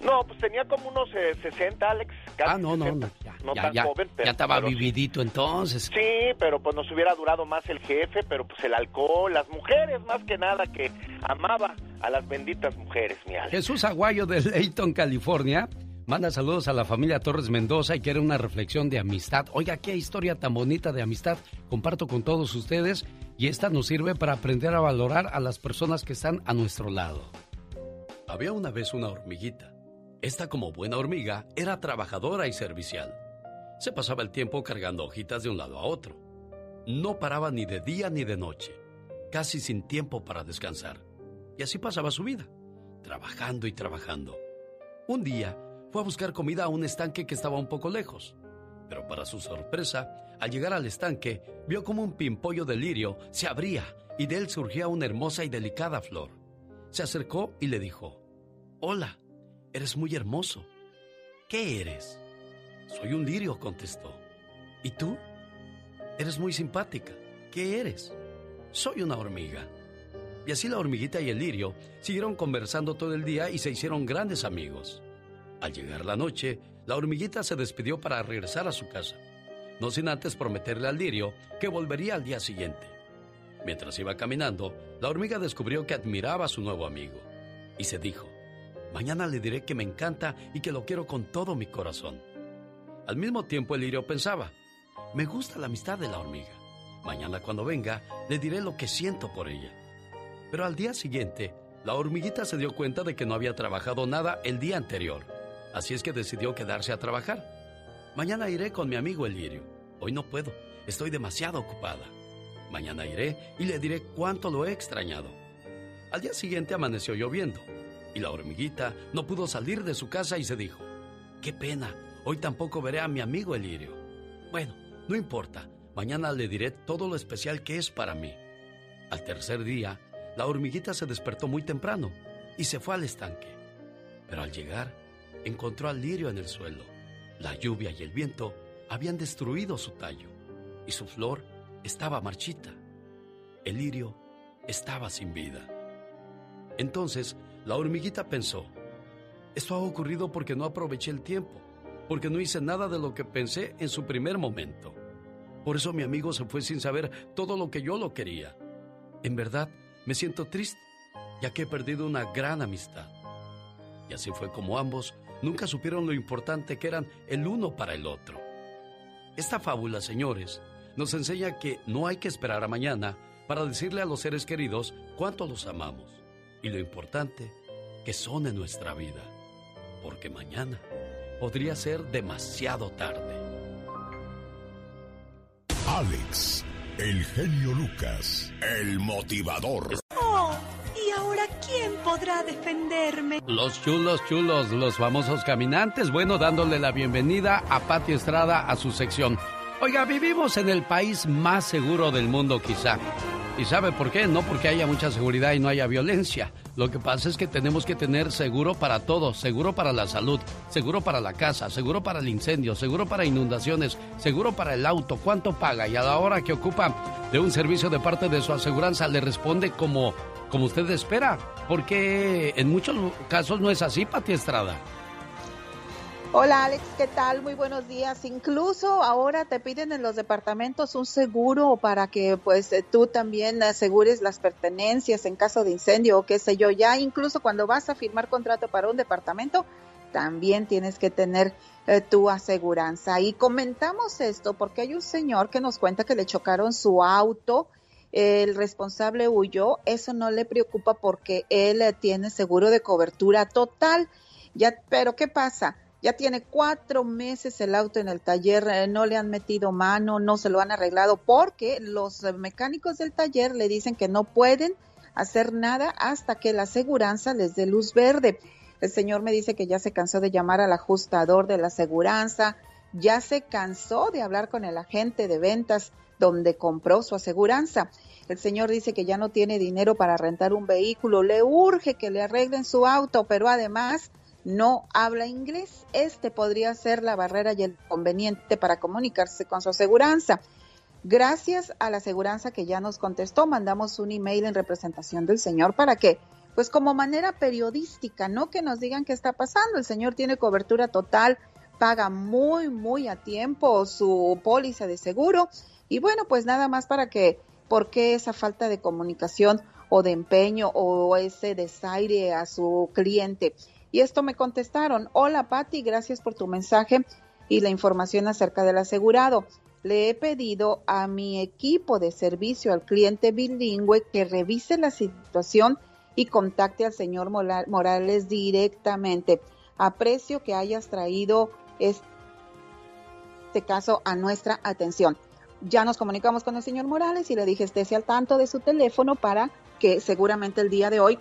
No, pues tenía como unos 60, eh, Alex. ah, no, no, no. Ya, no tan joven, pero, ya estaba vividito entonces. Sí, pero pues nos hubiera durado más el jefe, pero pues el alcohol, las mujeres más que nada que amaba a las benditas mujeres, mi Alex. Jesús Aguayo de Layton, California. Manda saludos a la familia Torres Mendoza y quiere una reflexión de amistad. Oiga, qué historia tan bonita de amistad comparto con todos ustedes y esta nos sirve para aprender a valorar a las personas que están a nuestro lado. Había una vez una hormiguita esta, como buena hormiga, era trabajadora y servicial. Se pasaba el tiempo cargando hojitas de un lado a otro. No paraba ni de día ni de noche, casi sin tiempo para descansar. Y así pasaba su vida, trabajando y trabajando. Un día fue a buscar comida a un estanque que estaba un poco lejos. Pero para su sorpresa, al llegar al estanque, vio como un pimpollo de lirio se abría y de él surgía una hermosa y delicada flor. Se acercó y le dijo, Hola, Eres muy hermoso. ¿Qué eres? Soy un lirio, contestó. ¿Y tú? Eres muy simpática. ¿Qué eres? Soy una hormiga. Y así la hormiguita y el lirio siguieron conversando todo el día y se hicieron grandes amigos. Al llegar la noche, la hormiguita se despidió para regresar a su casa, no sin antes prometerle al lirio que volvería al día siguiente. Mientras iba caminando, la hormiga descubrió que admiraba a su nuevo amigo y se dijo, Mañana le diré que me encanta y que lo quiero con todo mi corazón. Al mismo tiempo el lirio pensaba, me gusta la amistad de la hormiga. Mañana cuando venga le diré lo que siento por ella. Pero al día siguiente, la hormiguita se dio cuenta de que no había trabajado nada el día anterior. Así es que decidió quedarse a trabajar. Mañana iré con mi amigo el lirio. Hoy no puedo, estoy demasiado ocupada. Mañana iré y le diré cuánto lo he extrañado. Al día siguiente amaneció lloviendo y la hormiguita no pudo salir de su casa y se dijo, qué pena, hoy tampoco veré a mi amigo el lirio. Bueno, no importa, mañana le diré todo lo especial que es para mí. Al tercer día, la hormiguita se despertó muy temprano y se fue al estanque. Pero al llegar, encontró al lirio en el suelo. La lluvia y el viento habían destruido su tallo y su flor estaba marchita. El lirio estaba sin vida. Entonces la hormiguita pensó, esto ha ocurrido porque no aproveché el tiempo, porque no hice nada de lo que pensé en su primer momento. Por eso mi amigo se fue sin saber todo lo que yo lo quería. En verdad, me siento triste, ya que he perdido una gran amistad. Y así fue como ambos nunca supieron lo importante que eran el uno para el otro. Esta fábula, señores, nos enseña que no hay que esperar a mañana para decirle a los seres queridos cuánto los amamos y lo importante que son en nuestra vida, porque mañana podría ser demasiado tarde. Alex, el genio Lucas, el motivador. Oh, ¿y ahora quién podrá defenderme? Los chulos chulos, los famosos caminantes. Bueno, dándole la bienvenida a Pati Estrada a su sección. Oiga, vivimos en el país más seguro del mundo quizá. ¿Y sabe por qué? No porque haya mucha seguridad y no haya violencia. Lo que pasa es que tenemos que tener seguro para todo, seguro para la salud, seguro para la casa, seguro para el incendio, seguro para inundaciones, seguro para el auto, cuánto paga y a la hora que ocupa de un servicio de parte de su aseguranza le responde como, como usted espera. Porque en muchos casos no es así, Pati Estrada. Hola Alex, ¿qué tal? Muy buenos días. Incluso ahora te piden en los departamentos un seguro para que pues eh, tú también asegures las pertenencias en caso de incendio o qué sé yo. Ya incluso cuando vas a firmar contrato para un departamento, también tienes que tener eh, tu aseguranza. Y comentamos esto porque hay un señor que nos cuenta que le chocaron su auto el responsable huyó, eso no le preocupa porque él eh, tiene seguro de cobertura total. Ya, pero ¿qué pasa? Ya tiene cuatro meses el auto en el taller, eh, no le han metido mano, no se lo han arreglado porque los mecánicos del taller le dicen que no pueden hacer nada hasta que la aseguranza les dé luz verde. El señor me dice que ya se cansó de llamar al ajustador de la aseguranza, ya se cansó de hablar con el agente de ventas donde compró su aseguranza. El señor dice que ya no tiene dinero para rentar un vehículo, le urge que le arreglen su auto, pero además no habla inglés. Este podría ser la barrera y el conveniente para comunicarse con su aseguranza. Gracias a la aseguranza que ya nos contestó, mandamos un email en representación del señor para que, pues como manera periodística, no que nos digan qué está pasando. El señor tiene cobertura total, paga muy, muy a tiempo su póliza de seguro. Y bueno, pues nada más para que, ¿por qué esa falta de comunicación o de empeño o ese desaire a su cliente? Y esto me contestaron, hola Patti, gracias por tu mensaje y la información acerca del asegurado le he pedido a mi equipo de servicio al cliente bilingüe que revise la situación y contacte al señor Morales directamente. Aprecio que hayas traído este caso a nuestra atención. Ya nos comunicamos con el señor Morales y le dije estése al tanto de su teléfono para que seguramente el día de hoy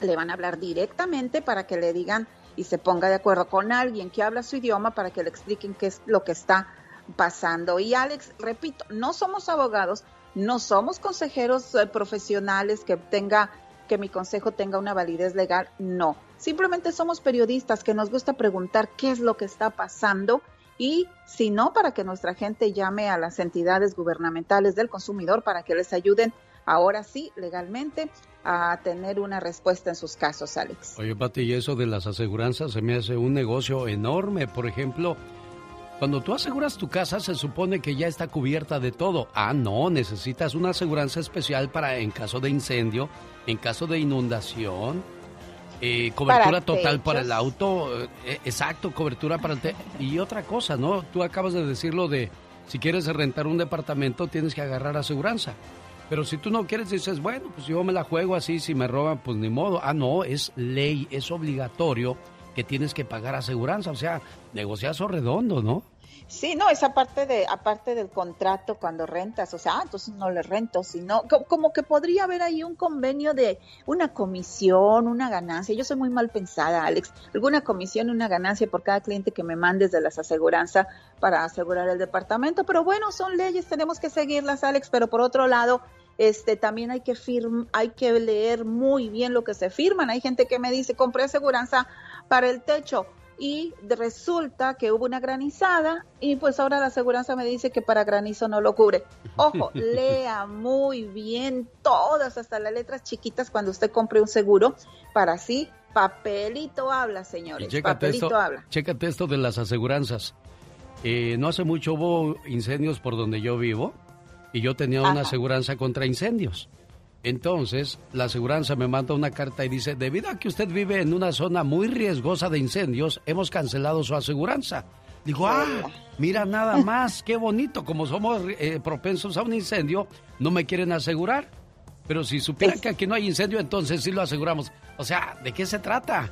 le van a hablar directamente para que le digan y se ponga de acuerdo con alguien que habla su idioma para que le expliquen qué es lo que está pasando. Y Alex, repito, no somos abogados, no somos consejeros eh, profesionales que tenga que mi consejo tenga una validez legal, no. Simplemente somos periodistas que nos gusta preguntar qué es lo que está pasando y si no, para que nuestra gente llame a las entidades gubernamentales del consumidor para que les ayuden ahora sí, legalmente, a tener una respuesta en sus casos, Alex. Oye, Pati, y eso de las aseguranzas se me hace un negocio enorme. Por ejemplo, cuando tú aseguras tu casa se supone que ya está cubierta de todo. Ah, no, necesitas una aseguranza especial para en caso de incendio, en caso de inundación, eh, cobertura total para el auto, eh, exacto, cobertura para el... y otra cosa, ¿no? Tú acabas de decirlo de, si quieres rentar un departamento tienes que agarrar aseguranza. Pero si tú no quieres, dices, bueno, pues yo me la juego así, si me roban, pues ni modo. Ah, no, es ley, es obligatorio que tienes que pagar aseguranza, o sea, negociazo redondo, ¿no? Sí, no, esa parte de, aparte del contrato cuando rentas, o sea, ah, entonces no le rento, sino como que podría haber ahí un convenio de una comisión, una ganancia. Yo soy muy mal pensada, Alex. Alguna comisión, una ganancia por cada cliente que me mandes de las aseguranzas para asegurar el departamento. Pero bueno, son leyes, tenemos que seguirlas, Alex. Pero por otro lado, este también hay que firm, hay que leer muy bien lo que se firman. Hay gente que me dice, compré aseguranza para el techo y resulta que hubo una granizada y pues ahora la aseguranza me dice que para granizo no lo cubre. Ojo, lea muy bien todas, hasta las letras chiquitas cuando usted compre un seguro para así papelito habla, señores. papelito esto, habla. Chécate esto de las aseguranzas. Eh, no hace mucho hubo incendios por donde yo vivo y yo tenía una aseguranza contra incendios. Entonces, la aseguranza me manda una carta y dice, debido a que usted vive en una zona muy riesgosa de incendios, hemos cancelado su aseguranza. Digo, ah, mira nada más, qué bonito, como somos eh, propensos a un incendio, no me quieren asegurar. Pero si supieran que aquí no hay incendio, entonces sí lo aseguramos. O sea, ¿de qué se trata?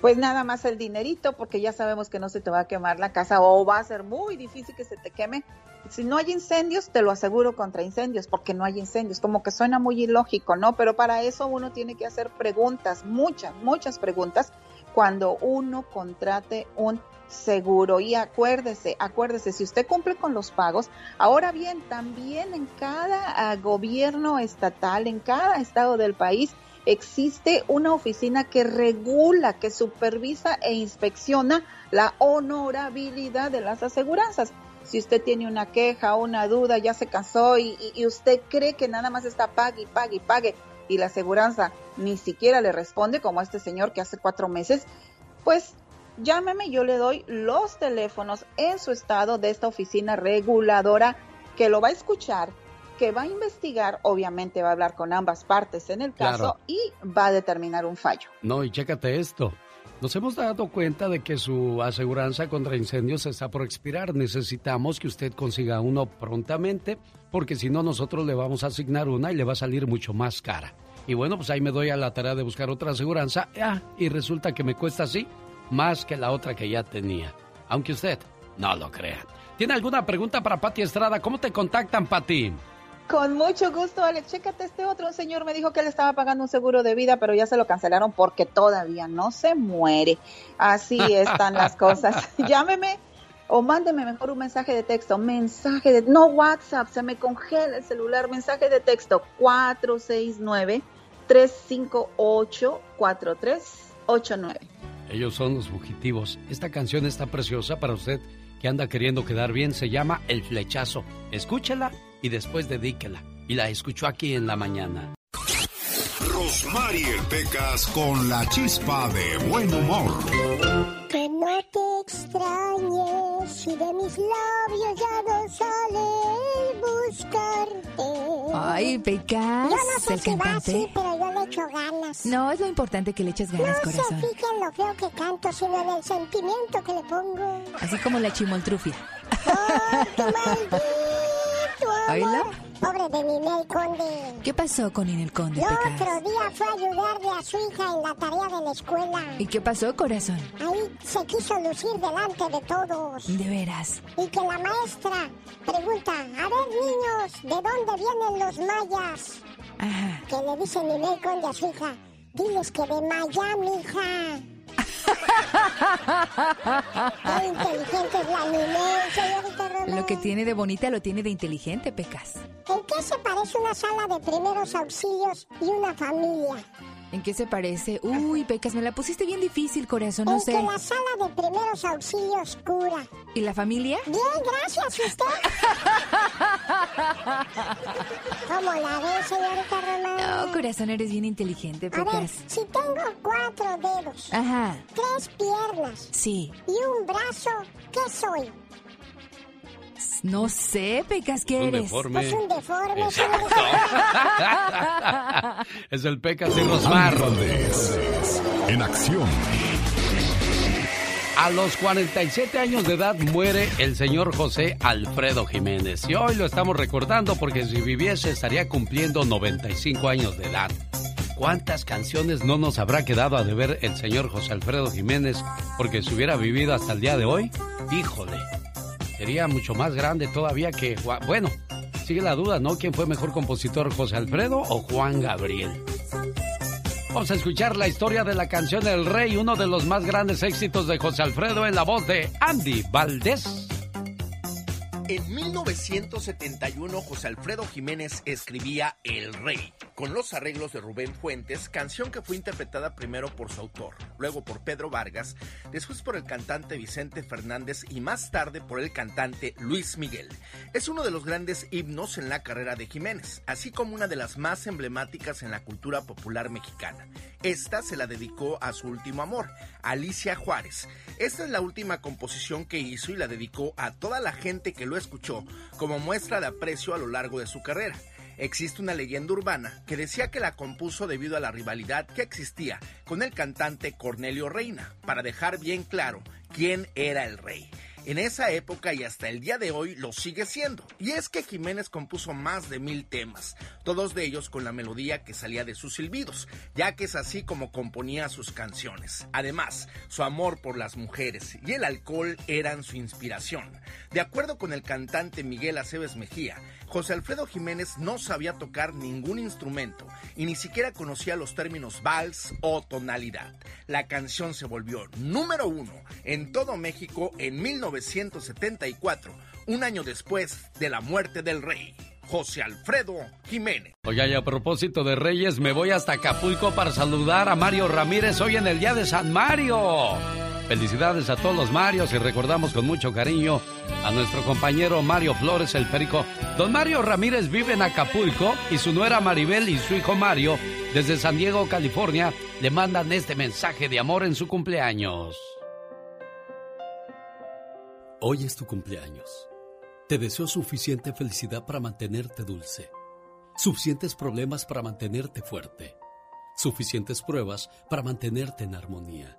Pues nada más el dinerito, porque ya sabemos que no se te va a quemar la casa o va a ser muy difícil que se te queme si no hay incendios, te lo aseguro contra incendios, porque no hay incendios. Como que suena muy ilógico, ¿no? Pero para eso uno tiene que hacer preguntas, muchas, muchas preguntas, cuando uno contrate un seguro. Y acuérdese, acuérdese, si usted cumple con los pagos, ahora bien, también en cada uh, gobierno estatal, en cada estado del país, existe una oficina que regula, que supervisa e inspecciona la honorabilidad de las aseguranzas si usted tiene una queja una duda, ya se casó y, usted cree que nada más está pague y pague y pague y la aseguranza ni siquiera le responde, como a este señor que hace cuatro meses, pues llámeme, yo le doy los teléfonos en su estado de esta oficina reguladora que lo va a escuchar, que va a investigar, obviamente va a hablar con ambas partes en el caso y va a determinar un fallo. No, y chécate esto. Nos hemos dado cuenta de que su aseguranza contra incendios está por expirar. Necesitamos que usted consiga uno prontamente, porque si no nosotros le vamos a asignar una y le va a salir mucho más cara. Y bueno, pues ahí me doy a la tarea de buscar otra aseguranza ah, y resulta que me cuesta así más que la otra que ya tenía. Aunque usted no lo crea. ¿Tiene alguna pregunta para Pati Estrada? ¿Cómo te contactan, Pati? Con mucho gusto, Alex. Chécate este otro. señor me dijo que él estaba pagando un seguro de vida, pero ya se lo cancelaron porque todavía no se muere. Así están las cosas. Llámeme o mándeme mejor un mensaje de texto. Mensaje de. No WhatsApp, se me congela el celular. Mensaje de texto 469-358-4389. Ellos son los fugitivos. Esta canción está preciosa para usted que anda queriendo quedar bien. Se llama El Flechazo. Escúchela y después dedíquela. Y la escuchó aquí en la mañana. Rosmarie Pecas con la chispa de buen humor. Que no te extrañes y de mis labios ya no sale el buscarte. Ay, Pecas. Yo no sé el si va cantante. así, pero yo le echo ganas. No, es lo importante que le eches ganas, no corazón. se fijen lo feo que canto, sino en el sentimiento que le pongo. Así como la chimoltrufia. Tu maldito ¿Oíla? amor. Pobre de Ninel Conde. ¿Qué pasó con Inel Conde, El Pecas? otro día fue a ayudarle a su hija en la tarea de la escuela. ¿Y qué pasó, corazón? Ahí se quiso lucir delante de todos. De veras. Y que la maestra pregunta, a ver niños, ¿de dónde vienen los mayas? Ajá. Que le dice Ninel Conde a su hija, diles que de Miami, hija. Qué inteligente es la señorita Román. Lo que tiene de bonita lo tiene de inteligente, Pecas. ¿En qué se parece una sala de primeros auxilios y una familia? ¿En qué se parece? Uy, Pecas, me la pusiste bien difícil, corazón, no en sé. que la sala de primeros auxilios cura. ¿Y la familia? Bien, gracias, usted. ¿Cómo la ve, señorita Román? No, corazón, eres bien inteligente, A ver, Pecas. si tengo cuatro dedos, Ajá. tres piernas Sí. y un brazo, ¿qué soy? No sé, Pecas, ¿qué Un eres? deforme. Pues un deforme, es el Pecas y Rosmar. Andy Valdés, en acción. A los 47 años de edad muere el señor José Alfredo Jiménez. Y hoy lo estamos recordando porque si viviese estaría cumpliendo 95 años de edad. ¿Cuántas canciones no nos habrá quedado a deber el señor José Alfredo Jiménez? Porque si hubiera vivido hasta el día de hoy, híjole, sería mucho más grande todavía que Juan. Bueno, sigue la duda, ¿no? ¿Quién fue mejor compositor, José Alfredo o Juan Gabriel? Vamos a escuchar la historia de la canción El Rey, uno de los más grandes éxitos de José Alfredo en la voz de Andy Valdés. En 1971, José Alfredo Jiménez escribía El Rey, con los arreglos de Rubén Fuentes, canción que fue interpretada primero por su autor, luego por Pedro Vargas, después por el cantante Vicente Fernández y más tarde por el cantante Luis Miguel. Es uno de los grandes himnos en la carrera de Jiménez, así como una de las más emblemáticas en la cultura popular mexicana. Esta se la dedicó a su último amor, Alicia Juárez. Esta es la última composición que hizo y la dedicó a toda la gente que lo escuchó como muestra de aprecio a lo largo de su carrera. Existe una leyenda urbana que decía que la compuso debido a la rivalidad que existía con el cantante Cornelio Reina, para dejar bien claro quién era el rey. En esa época y hasta el día de hoy lo sigue siendo. Y es que Jiménez compuso más de mil temas, todos de ellos con la melodía que salía de sus silbidos, ya que es así como componía sus canciones. Además, su amor por las mujeres y el alcohol eran su inspiración. De acuerdo con el cantante Miguel Aceves Mejía, José Alfredo Jiménez no sabía tocar ningún instrumento y ni siquiera conocía los términos vals o tonalidad. La canción se volvió número uno en todo México en 1974, un año después de la muerte del rey, José Alfredo Jiménez. Oye, y a propósito de Reyes, me voy hasta Acapulco para saludar a Mario Ramírez hoy en el Día de San Mario. Felicidades a todos los Marios y recordamos con mucho cariño a nuestro compañero Mario Flores el Perico. Don Mario Ramírez vive en Acapulco y su nuera Maribel y su hijo Mario desde San Diego, California, le mandan este mensaje de amor en su cumpleaños. Hoy es tu cumpleaños. Te deseo suficiente felicidad para mantenerte dulce, suficientes problemas para mantenerte fuerte, suficientes pruebas para mantenerte en armonía,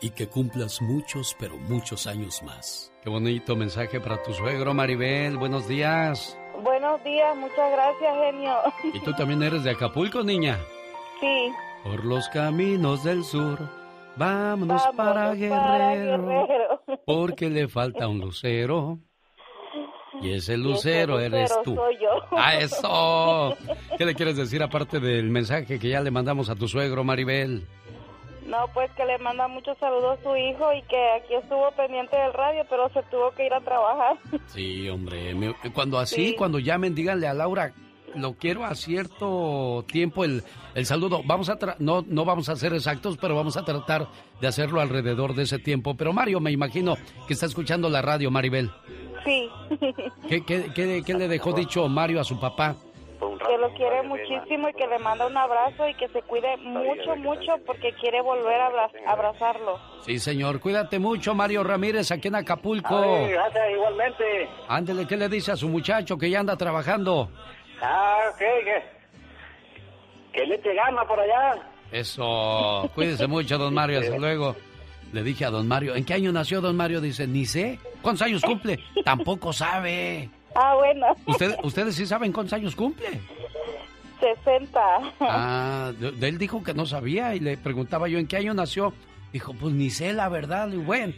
y que cumplas muchos, pero muchos años más. Qué bonito mensaje para tu suegro, Maribel. Buenos días. Buenos días, muchas gracias, genio. ¿Y tú también eres de Acapulco, niña? Sí. Por los caminos del sur, vámonos, para, Vámonos Guerrero, para Guerrero. porque le falta un lucero. Y ese lucero, eres tú. Soy yo. ¡Ah, eso! ¿Qué le quieres decir aparte del mensaje que ya le mandamos a tu suegro, Maribel? No, pues que le manda muchos saludos a su hijo y que aquí estuvo pendiente del radio, pero se tuvo que ir a trabajar. Sí, hombre. Cuando así, cuando llamen, díganle a Laura, lo quiero a cierto tiempo el, el saludo. Vamos a no, no vamos a ser exactos, pero vamos a tratar de hacerlo alrededor de ese tiempo. Pero Mario, me imagino que está escuchando la radio, Maribel. Sí. ¿Qué, qué, qué, qué le dejó dicho Mario a su papá? Que lo quiere muchísimo y que le manda un abrazo y que se cuide mucho, mucho porque quiere volver a abrazarlo. Sí, señor. Cuídate mucho, Mario Ramírez, aquí en Acapulco. gracias, igualmente. Ándele, ¿qué le dice a su muchacho que ya anda trabajando? Ah, ok, que, que le te gana por allá. Eso. Cuídese mucho, don Mario. Hasta luego. Le dije a don Mario, ¿en qué año nació don Mario? Dice, ni sé. ¿Cuántos años cumple? Tampoco sabe. Ah, bueno. ¿Ustedes sí saben cuántos años cumple? 60. Ah, él dijo que no sabía y le preguntaba yo en qué año nació. Dijo, pues ni sé la verdad. Y bueno,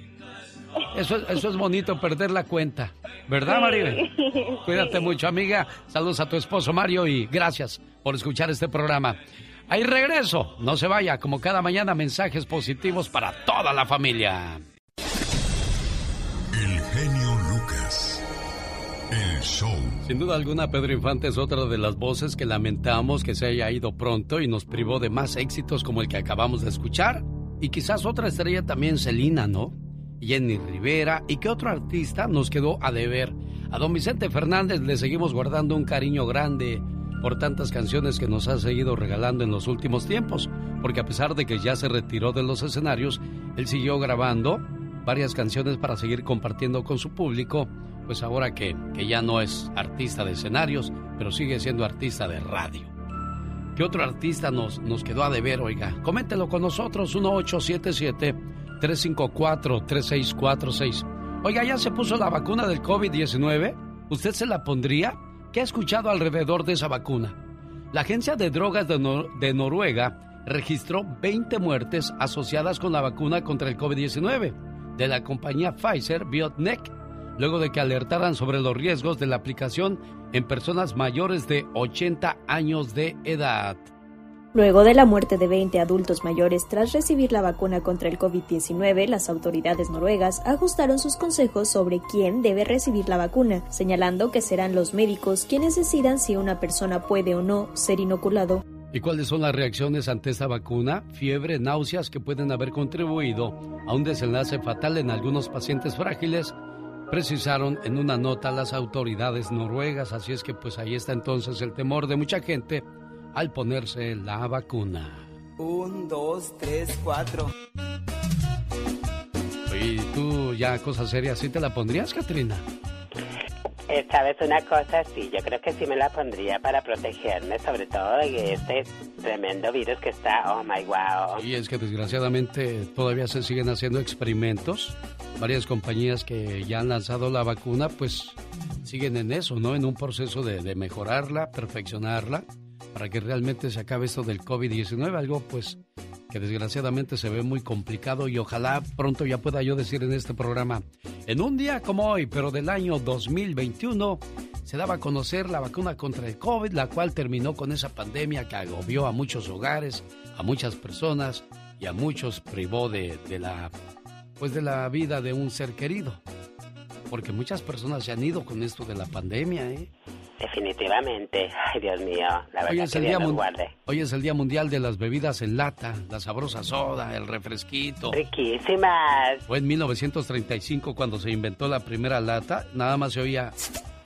eso, eso es bonito, perder la cuenta. ¿Verdad, Maribel? Cuídate mucho, amiga. Saludos a tu esposo Mario y gracias por escuchar este programa. Ahí regreso. No se vaya, como cada mañana, mensajes positivos para toda la familia. El genio Sin duda alguna, Pedro Infante es otra de las voces que lamentamos que se haya ido pronto y nos privó de más éxitos como el que acabamos de escuchar. Y quizás otra estrella también, Celina, ¿no? Jenny Rivera. ¿Y qué otro artista nos quedó a deber? A don Vicente Fernández le seguimos guardando un cariño grande por tantas canciones que nos ha seguido regalando en los últimos tiempos, porque a pesar de que ya se retiró de los escenarios, él siguió grabando varias canciones para seguir compartiendo con su público, pues ahora que, que ya no es artista de escenarios, pero sigue siendo artista de radio. ¿Qué otro artista nos, nos quedó a deber, oiga? Coméntelo con nosotros, 1877-354-3646. Oiga, ¿ya se puso la vacuna del COVID-19? ¿Usted se la pondría? ¿Qué ha escuchado alrededor de esa vacuna? La Agencia de Drogas de, de Noruega registró 20 muertes asociadas con la vacuna contra el COVID-19 de la compañía Pfizer BioNTech, luego de que alertaran sobre los riesgos de la aplicación en personas mayores de 80 años de edad. Luego de la muerte de 20 adultos mayores tras recibir la vacuna contra el COVID-19, las autoridades noruegas ajustaron sus consejos sobre quién debe recibir la vacuna, señalando que serán los médicos quienes decidan si una persona puede o no ser inoculado. ¿Y cuáles son las reacciones ante esta vacuna? Fiebre, náuseas que pueden haber contribuido a un desenlace fatal en algunos pacientes frágiles, precisaron en una nota las autoridades noruegas. Así es que pues ahí está entonces el temor de mucha gente al ponerse la vacuna. Un, dos, tres, cuatro. ¿Y tú ya cosas serias sí te la pondrías, Katrina? Vez una cosa, sí, yo creo que sí me la pondría para protegerme, sobre todo de este tremendo virus que está, oh my wow. Y es que desgraciadamente todavía se siguen haciendo experimentos. Varias compañías que ya han lanzado la vacuna, pues siguen en eso, ¿no? En un proceso de mejorarla, perfeccionarla para que realmente se acabe esto del COVID-19, algo pues que desgraciadamente se ve muy complicado y ojalá pronto ya pueda yo decir en este programa, en un día como hoy, pero del año 2021, se daba a conocer la vacuna contra el COVID, la cual terminó con esa pandemia que agobió a muchos hogares, a muchas personas y a muchos privó de, de la pues de la vida de un ser querido. Porque muchas personas se han ido con esto de la pandemia, ¿eh? Definitivamente. Ay, Dios mío. La verdad hoy es, el día hoy es el Día Mundial de las Bebidas en Lata, la sabrosa soda, el refresquito. Riquísimas. Fue en 1935 cuando se inventó la primera lata. Nada más se oía...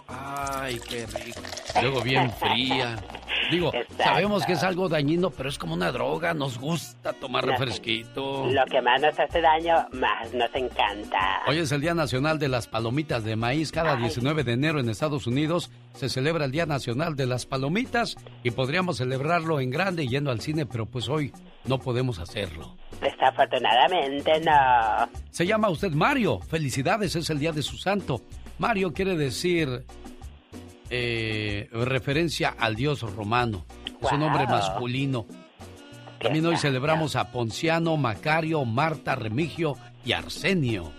Ay, qué rico. Luego bien fría. Digo, sabemos que es algo dañino, pero es como una droga. Nos gusta tomar refresquito. Lo que más nos hace daño, más nos encanta. Hoy es el Día Nacional de las Palomitas de Maíz. Cada 19 de enero en Estados Unidos se celebra el Día Nacional de las Palomitas y podríamos celebrarlo en grande yendo al cine, pero pues hoy no podemos hacerlo. Desafortunadamente no. Se llama usted Mario. Felicidades, es el día de su santo. Mario quiere decir eh, referencia al dios romano. Es un nombre masculino. También hoy celebramos a Ponciano, Macario, Marta, Remigio y Arsenio.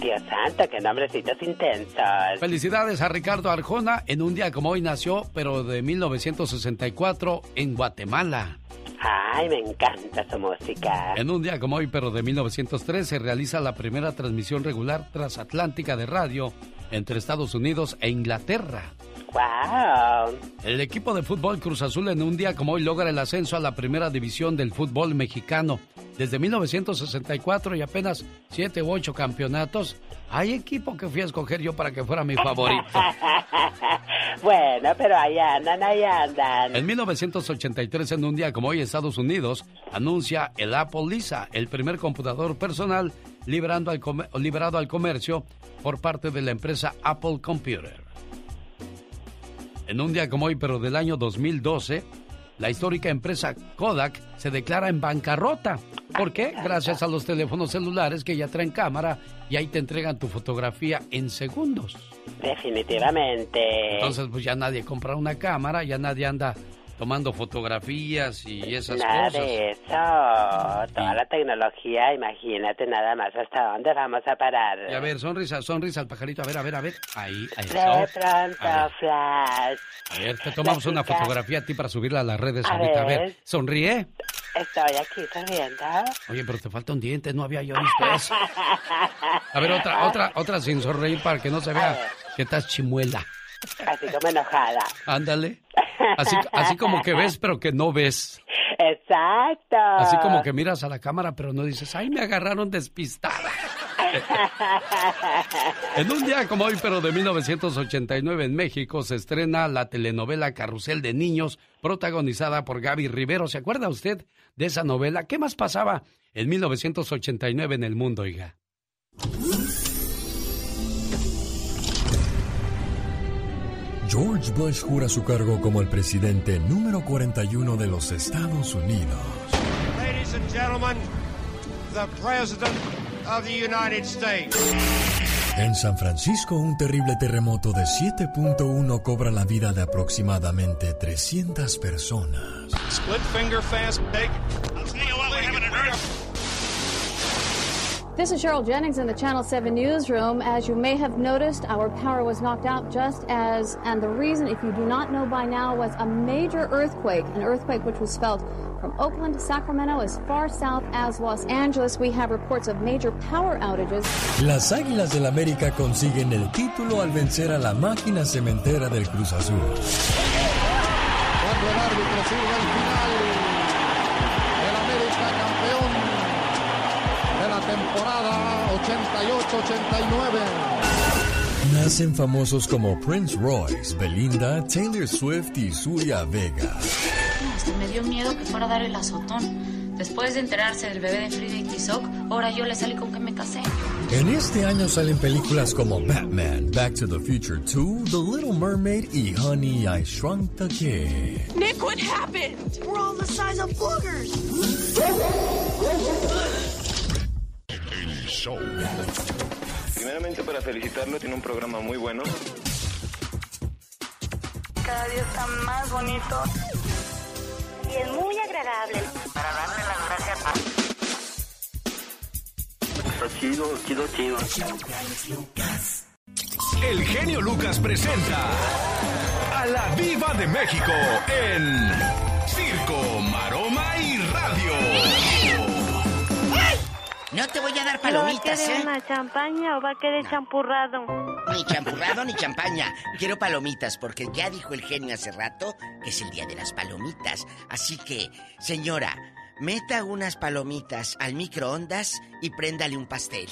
Dios santo, qué nombrecitos intensos. Felicidades a Ricardo Arjona. En un día como hoy nació, pero de 1964 en Guatemala. Ay, me encanta su música. En un día como hoy, pero de 1903, se realiza la primera transmisión regular transatlántica de radio entre Estados Unidos e Inglaterra. ¡Wow! El equipo de fútbol Cruz Azul en un día como hoy logra el ascenso a la primera división del fútbol mexicano. Desde 1964 y apenas siete u ocho campeonatos, hay equipo que fui a escoger yo para que fuera mi favorito. bueno, pero ahí andan, ahí andan. En 1983, en un día como hoy, Estados Unidos anuncia el Apple Lisa, el primer computador personal liberando al liberado al comercio por parte de la empresa Apple Computer. En un día como hoy, pero del año 2012, la histórica empresa Kodak se declara en bancarrota. ¿Por qué? Gracias a los teléfonos celulares que ya traen cámara y ahí te entregan tu fotografía en segundos. Definitivamente. Entonces, pues ya nadie compra una cámara, ya nadie anda tomando fotografías y esas nada cosas. de eso. Toda la tecnología, imagínate nada más hasta dónde vamos a parar. Y a ver, sonrisa, sonrisa al pajarito. A ver, a ver, a ver. Ahí, ahí. De pronto, Flash. A ver, te tomamos una fotografía a ti para subirla a las redes ahorita. A ver, sonríe. Estoy aquí sonriendo. Oye, pero te falta un diente, no había yo visto eso. A ver, otra, otra, otra sin sonreír para que no se vea que estás chimuela. Así como enojada. Ándale. Así, así como que ves, pero que no ves. Exacto. Así como que miras a la cámara, pero no dices, ay, me agarraron despistada. en un día como hoy, pero de 1989 en México, se estrena la telenovela Carrusel de Niños, protagonizada por Gaby Rivero. ¿Se acuerda usted de esa novela? ¿Qué más pasaba en 1989 en el mundo, oiga? George Bush jura su cargo como el presidente número 41 de los Estados Unidos. Ladies and gentlemen, the President of the United States. En San Francisco, un terrible terremoto de 7.1 cobra la vida de aproximadamente 300 personas. Split finger fast take. I'll tell you what, we're having an earth. This is Cheryl Jennings in the Channel 7 newsroom. As you may have noticed, our power was knocked out just as, and the reason, if you do not know by now, was a major earthquake, an earthquake which was felt from Oakland to Sacramento as far south as Los Angeles. We have reports of major power outages. Las Águilas del América consiguen el título al vencer a la máquina cementera del Cruz Azul. Cuando el árbitro sirve al final, Nacen famosos como Prince Royce, Belinda, Taylor Swift y Zulia Vega. Hasta me dio miedo que fuera a dar el azotón. Después de enterarse del bebé de Frida y Tizoc, ahora yo le salí con que me casé. En este año salen películas como Batman, Back to the Future 2, The Little Mermaid y Honey, I Shrunk the Kid. Nick, what happened? We're all the size of boogers. Show. Primeramente para felicitarlo, tiene un programa muy bueno. Cada día está más bonito. Y es muy agradable. Para darle las gracias a... Está chido, chido, chido. El genio Lucas presenta a la Viva de México en Circo, Maroma No te voy a dar ¿Va a palomitas, querer ¿eh? una champaña o va a querer champurrado? Ni champurrado ni champaña. Quiero palomitas porque ya dijo el genio hace rato que es el día de las palomitas. Así que, señora, meta unas palomitas al microondas y préndale un pastel.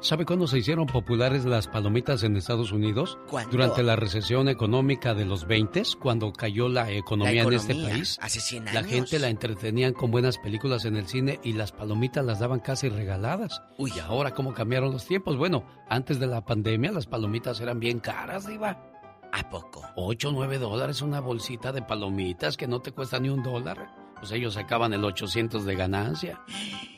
¿Sabe cuándo se hicieron populares las palomitas en Estados Unidos? ¿Cuándo? Durante la recesión económica de los 20, cuando cayó la economía, La en este país. hace 100 La gente la entretenían con buenas películas en el cine y las palomitas las daban casi regaladas. Uy. Y ahora, ¿cómo cambiaron los tiempos? Bueno, antes de la pandemia las palomitas eran bien caras, Diva. ¿A poco? 8 o 9 dólares una bolsita de palomitas que no te cuesta ni un dólar. Pues ellos sacaban el 800 de ganancia.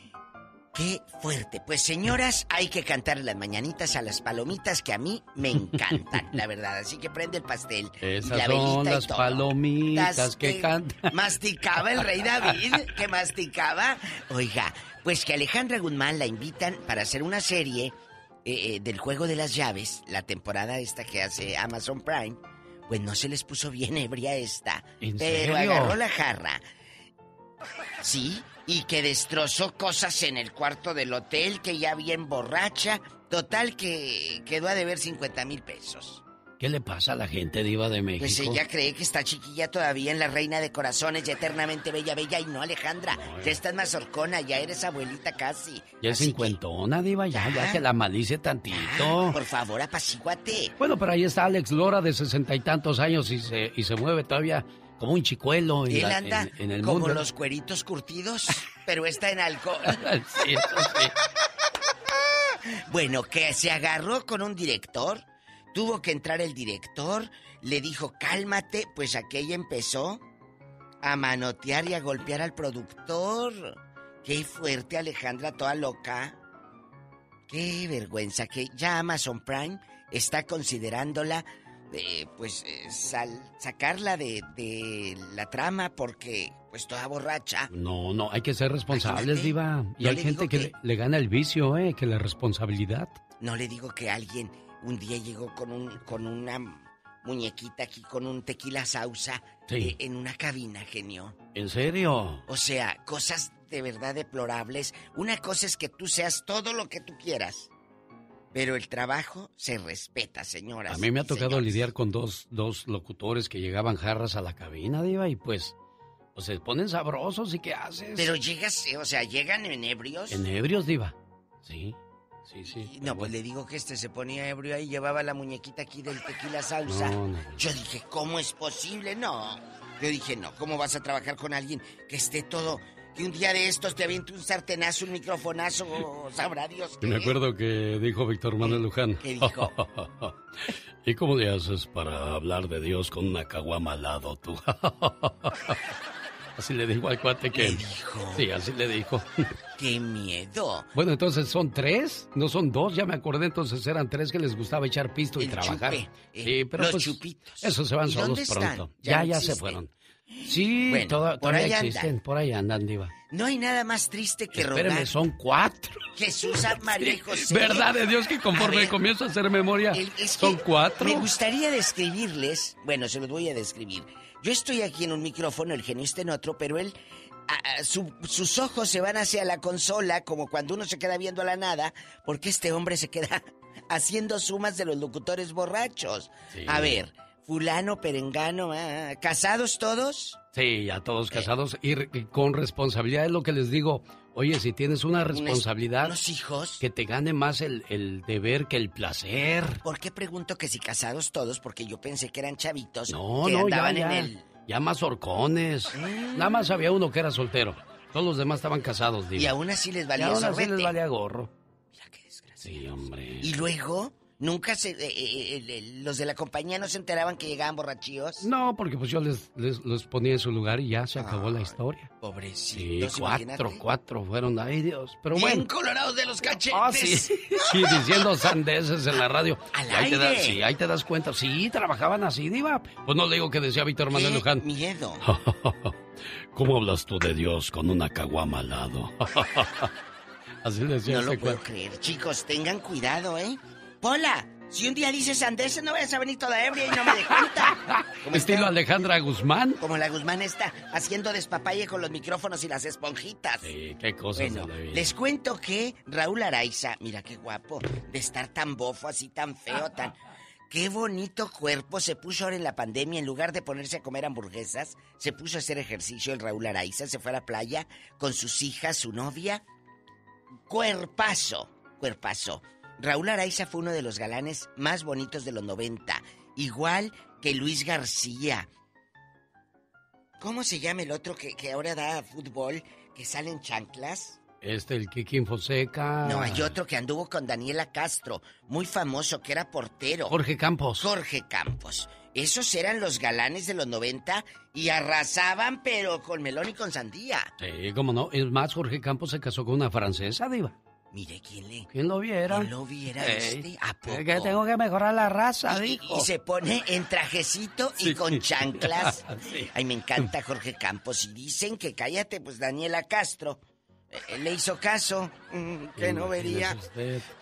Qué fuerte. Pues señoras, hay que cantarle las mañanitas a las palomitas que a mí me encantan, la verdad. Así que prende el pastel. y Esas la son velita y las todo. palomitas Las que cantan. Masticaba el rey David, que masticaba. Oiga, pues que Alejandra Guzmán la invitan para hacer una serie eh, eh, del juego de las llaves, la temporada esta que hace Amazon Prime, pues no se les puso bien ebria esta. ¿En pero serio? agarró la jarra. Sí, y que destrozó cosas en el cuarto del hotel, que ya bien borracha. Total que quedó a deber 50 mil pesos. ¿Qué le pasa a la gente diva de México? Pues ella cree que está chiquilla todavía en la reina de corazones y eternamente bella, bella. Y no, Alejandra, ya estás más horcona, ya eres abuelita casi. Ya es cincuentona, diva, ya, ya que la malice tantito. Por favor, apacíguate. Bueno, pero ahí está Alex Lora de sesenta y tantos años y se, y se mueve todavía como un chicuelo en, Él la- anda en- en el como mundo. los cueritos curtidos, pero está en alcohol. Sí, eso sí. Bueno, que se agarró con un director, tuvo que entrar el director, le dijo cálmate, pues aquella empezó a manotear y a golpear al productor. Qué fuerte Alejandra, toda loca. Qué vergüenza que ya Amazon Prime está considerándola, eh, pues, eh, sal- sacarla de, de la trama porque, pues, toda borracha. No, no, hay que ser responsables, Imagínate. diva. Y hay gente que, le gana el vicio, ¿eh? Que la responsabilidad. No le digo que alguien un día llegó con un con una muñequita aquí con un tequila sausa Sí. eh, en una cabina, genio. ¿En serio? O sea, cosas de verdad deplorables. Una cosa es que tú seas todo lo que tú quieras. Pero el trabajo se respeta, señoras. A mí me ha tocado señores. lidiar con dos, dos locutores que llegaban jarras a la cabina, diva, y pues, pues se ponen sabrosos y ¿qué haces? Pero llegas, o sea, llegan en ebrios. En ebrios, diva. Sí, sí, sí. Y No, pues le digo que este se ponía ebrio ahí, llevaba la muñequita aquí del tequila salsa. No, no. Yo dije, ¿cómo es posible? No. Yo dije, no, ¿cómo vas a trabajar con alguien que esté todo, que un día de estos te aviente un sartenazo, un microfonazo, sabrá Dios qué? me acuerdo que dijo Víctor Manuel Luján. ¿Qué dijo? ¿Y cómo le haces para hablar de Dios con una caguama al lado tú? así le dijo al cuate que... ¿Le dijo? Sí, así le dijo. ¡Qué miedo! Bueno, entonces son tres, no son dos, ya me acordé, entonces eran tres que les gustaba echar pisto y trabajar. chupe, eh, sí, pero los pues chupitos. esos se van ¿Y solos pronto. Ya Ya, se fueron. Sí, Bueno, toda- por ahí andan. existen, por ahí andan, diva. No hay nada más triste que Espéreme, rogar. son cuatro. Jesús, María y José. Verdad de Dios que conforme ver, comienzo a hacer memoria, el- es son cuatro. Me gustaría describirles, bueno, se los voy a describir. Yo estoy aquí en un micrófono, el genio está en otro, pero él, a- a- su- sus ojos se van hacia la consola, como cuando uno se queda viendo a la nada, porque este hombre se queda haciendo sumas de los locutores borrachos. Sí. A ver, fulano, perengano, ah, ¿casados todos? Sí, ya todos casados y, con responsabilidad es lo que les digo. Oye, si tienes una responsabilidad, unos hijos. que te gane más el, el deber que el placer. ¿Por qué pregunto que si casados todos? Porque yo pensé que eran chavitos No, que no, ya, andaban ya. en el... Ya más horcones. Nada más había uno que era soltero. Todos los demás estaban casados, diva. Y aún así les valía Y aún así les valía gorro. Sí, hombre. Y luego, nunca se... eh, eh, los de la compañía no se enteraban que llegaban borrachillos. No, porque pues yo les, les los ponía en su lugar y ya se acabó la historia. Sí, Pobrecitos, cuatro, imagínate. cuatro fueron. Ay, Dios. Pero Bien bueno. colorados de los cachetes. Ah, sí. Sí, diciendo sandeces en la radio. Al ahí te das, aire. sí, ahí te das cuenta. Sí, trabajaban así, diva. Pues no le digo que decía Víctor Manuel Luján. miedo. ¿Cómo hablas tú de Dios con una caguama al lado? así decía No lo puedo creer. Chicos, tengan cuidado, ¿eh? Pola, si un día dices sandeces, no vayas a venir toda ebria y no me dé cuenta. Como Estilo está- Alejandra Guzmán. Como la Guzmán está haciendo despapalle con los micrófonos y las esponjitas. Sí, qué cosas Bueno, de les cuento que Raúl Araiza, mira qué guapo, de estar tan bofo, así tan feo, tan... Qué bonito cuerpo se puso ahora en la pandemia. En lugar de ponerse a comer hamburguesas, se puso a hacer ejercicio el Raúl Araiza. Se fue a la playa con sus hijas, su novia. Cuerpazo, cuerpazo. Raúl Araiza fue uno de los galanes más bonitos de los 90. Igual que Luis García. ¿Cómo se llama el otro que, que ahora da fútbol, que sale en chanclas? Este, el Kiki Fonseca. No, hay otro que anduvo con Daniela Castro, muy famoso, que era portero. Jorge Campos. Jorge Campos. Esos eran los galanes de los 90 y arrasaban, pero con melón y con sandía. Sí, cómo no. Es más, Jorge Campos se casó con una francesa, diva. Mire quién le. ¿Quién lo viera? ¿Quién lo viera Ey, este? ¿A poco? es que tengo que mejorar la raza, Y, dijo. y se pone en trajecito y Sí. con chanclas. Sí. Ay, me encanta Jorge Campos. Y dicen que cállate, pues Daniela Castro. Eh, Le hizo caso, mm, que no vería.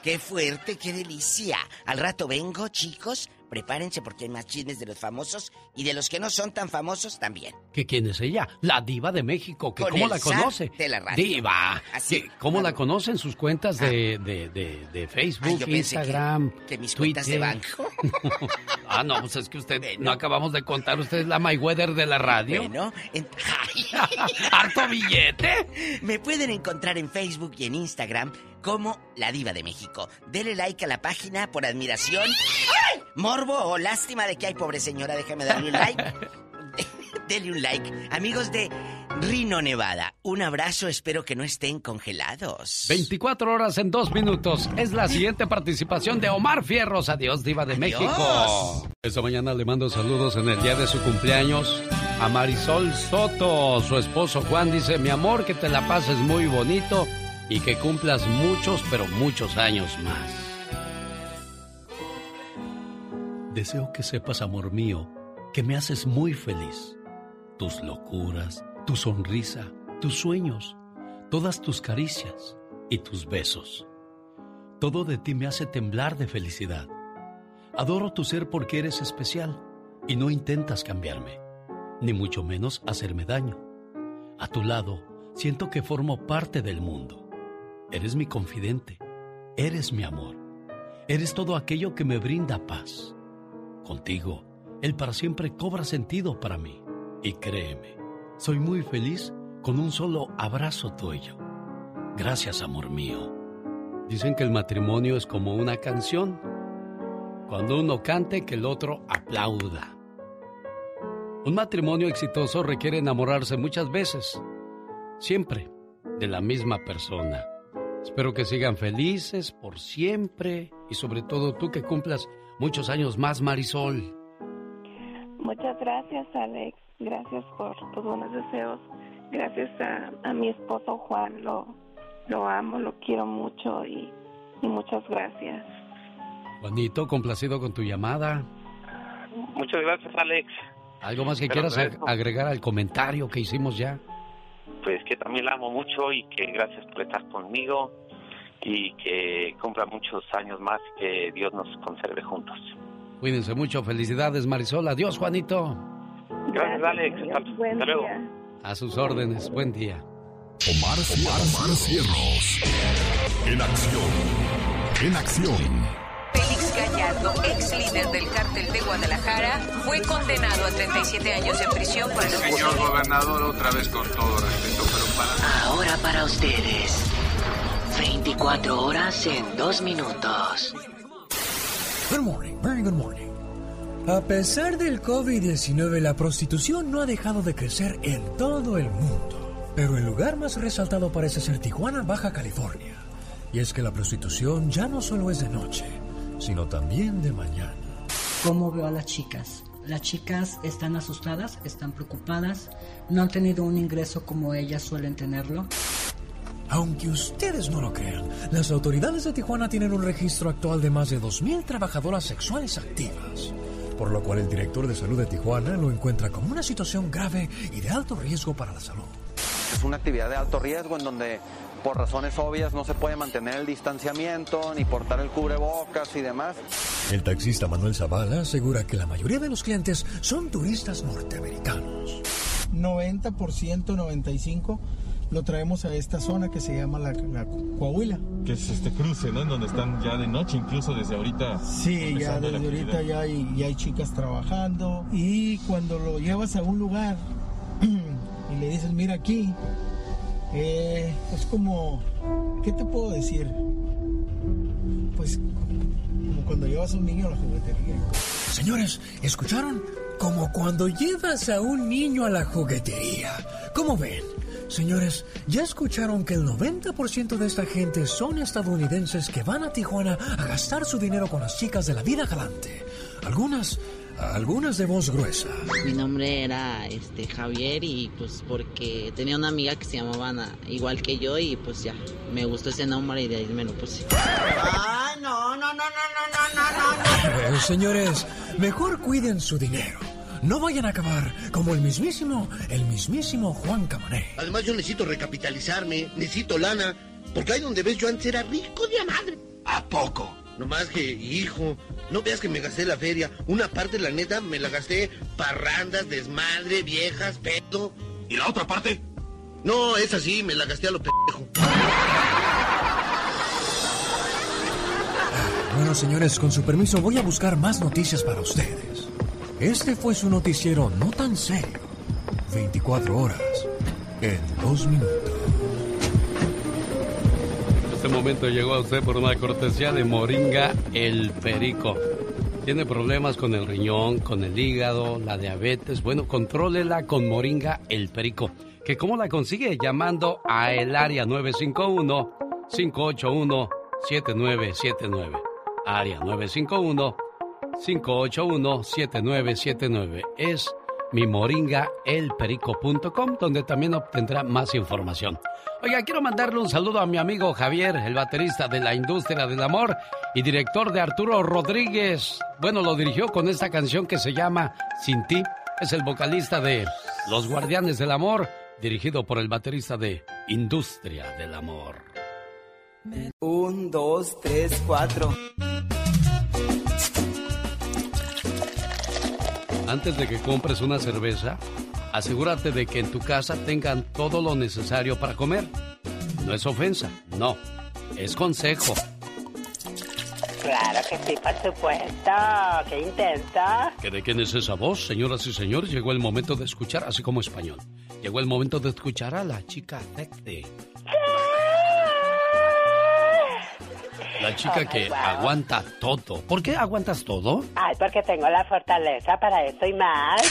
Qué fuerte, qué delicia. Al rato vengo, chicos. Prepárense porque hay más chismes de los famosos y de los que no son tan famosos también. ¿Que quién es ella? La diva de México. que Con ¿Cómo el la conoce? de la radio. Diva. Así. ¿Qué- ¿Cómo la conoce en sus cuentas de, de, de, de Facebook, Ay, yo pensé que- Instagram, que mis Twitter? cuentas de banco. ah, no, pues es que usted no acabamos de contar. Usted es la Mayweather de la radio. Bueno, en- ¿Harto billete? Me pueden encontrar en Facebook y en Instagram como La Diva de México. Dele like a la página por admiración, ¡Ay! morbo o lástima de que hay pobre señora. Déjame darle un like. Dele un like. Amigos de Rino, Nevada, un abrazo. Espero que no estén congelados. 24 horas en dos minutos. Es la siguiente participación de Omar Fierros. Adiós, Diva de Adiós. México. Esta mañana le mando saludos en el día de su cumpleaños a Marisol Soto. Su esposo Juan dice: Mi amor, que te la pases muy bonito y que cumplas muchos, pero muchos años más. Deseo que sepas, amor mío, que me haces muy feliz. Tus locuras, tu sonrisa, tus sueños, todas tus caricias y tus besos. Todo de ti me hace temblar de felicidad. Adoro tu ser porque eres especial y no intentas cambiarme, ni mucho menos hacerme daño. A tu lado siento que formo parte del mundo. Eres mi confidente, eres mi amor, eres todo aquello que me brinda paz. Contigo, el para siempre cobra sentido para mí. Y créeme, soy muy feliz con un solo abrazo tuyo. Gracias, amor mío. Dicen que el matrimonio es como una canción. Cuando uno cante, que el otro aplauda. Un matrimonio exitoso requiere enamorarse muchas veces. Siempre de la misma persona. Espero que sigan felices por siempre y sobre todo tú que cumplas muchos años más, Marisol. Muchas gracias, Alex. Gracias por tus buenos deseos. Gracias a, a mi esposo Juan. Lo, lo amo, lo quiero mucho y, y muchas gracias. Juanito, complacido con tu llamada. Muchas gracias, Alex. ¿Algo más que quieras agregar al comentario que hicimos ya? Pues que también la amo mucho y que gracias por estar conmigo y que cumpla muchos años más y que Dios nos conserve juntos. Cuídense mucho. Felicidades, Marisol. Adiós, Juanito. Gracias, Alex. Hasta, hasta luego. A sus órdenes. Buen día. Omar, Omar, Cierros. En acción. En acción. Félix Gallardo, ex líder del cártel de Guadalajara, fue condenado a 37 años en prisión por el Señor gobernador, otra vez con todo respeto, pero para... Ahora para ustedes. 24 horas en 2 minutos. Good morning, very good morning. A pesar del COVID-19, la prostitución no ha dejado de crecer en todo el mundo. Pero el lugar más resaltado parece ser Tijuana, Baja California. Y es que la prostitución ya no solo es de noche, sino también de mañana. ¿Cómo veo a las chicas? Las chicas están asustadas, están preocupadas, no han tenido un ingreso como ellas suelen tenerlo. Aunque ustedes no lo crean, las autoridades de Tijuana tienen un registro actual de más de 2.000 trabajadoras sexuales activas. Por lo cual el director de salud de Tijuana lo encuentra como una situación grave y de alto riesgo para la salud. Es una actividad de alto riesgo en donde por razones obvias no se puede mantener el distanciamiento ni portar el cubrebocas y demás. El taxista Manuel Zavala asegura que la mayoría de los clientes son turistas norteamericanos. 90%, 95% lo traemos a esta zona que se llama la, la Coahuila. Que es este cruce, ¿no? En donde están ya de noche, incluso desde ahorita. Sí, ya desde ahorita actividad. ya hay, ya hay chicas trabajando y cuando lo llevas a un lugar le dices, mira aquí, eh, es como, ¿qué te puedo decir? Pues como cuando llevas a un niño a la juguetería. Señores, ¿escucharon? Como cuando llevas a un niño a la juguetería. ¿Cómo ven? Señores, ¿ya escucharon que el 90% de esta gente son estadounidenses que van a Tijuana a gastar su dinero con las chicas de la vida galante? Algunas, algunas de voz gruesa. Mi nombre era este Javier y pues porque tenía una amiga que se llamaba Ana, igual que yo y pues ya, me gustó ese nombre y de ahí me lo puse. Ah, no, no, no, no, no, no, no. no. Eh, señores, mejor cuiden su dinero. No vayan a acabar como el mismísimo, el mismísimo Juan Camané. Además yo necesito recapitalizarme, necesito lana, porque ahí donde ves yo antes era rico de madre. ¿A poco? No más que, hijo, no veas que me gasté la feria. Una parte, la neta, me la gasté parrandas, desmadre, viejas, pedo. ¿Y la otra parte? No, esa sí, me la gasté a lo pendejo. Bueno, señores, con su permiso voy a buscar más noticias para ustedes. Este fue su noticiero no tan serio. 24 horas en dos minutos. Este momento llegó a usted por una cortesía de Moringa el Perico. Tiene problemas con el riñón, con el hígado, la diabetes. Bueno, contrólela con Moringa el Perico. ¿Que cómo la consigue? Llamando a el área 951-581-7979. Área 951-581-7979. Es mimoringaelperico.com, donde también obtendrá más información. Oiga, quiero mandarle un saludo a mi amigo Javier, el baterista de la industria del amor y director de Arturo Rodríguez. Bueno, lo dirigió con esta canción que se llama Sin ti. Es el vocalista de Los Guardianes del Amor, dirigido por el baterista de Industria del Amor. Un, dos, tres, cuatro. Antes de que compres una cerveza, asegúrate de que en tu casa tengan todo lo necesario para comer. No es ofensa, no, es consejo. Claro que sí, por supuesto. ¡Qué intenta! ¿Que ¿De quién es esa voz, señoras y señores? Llegó el momento de escuchar, así como español. Llegó el momento de escuchar a la chica sexy. La chica Oh, que wow. aguanta todo. ¿Por qué aguantas todo? Ay, porque tengo la fortaleza para eso y más.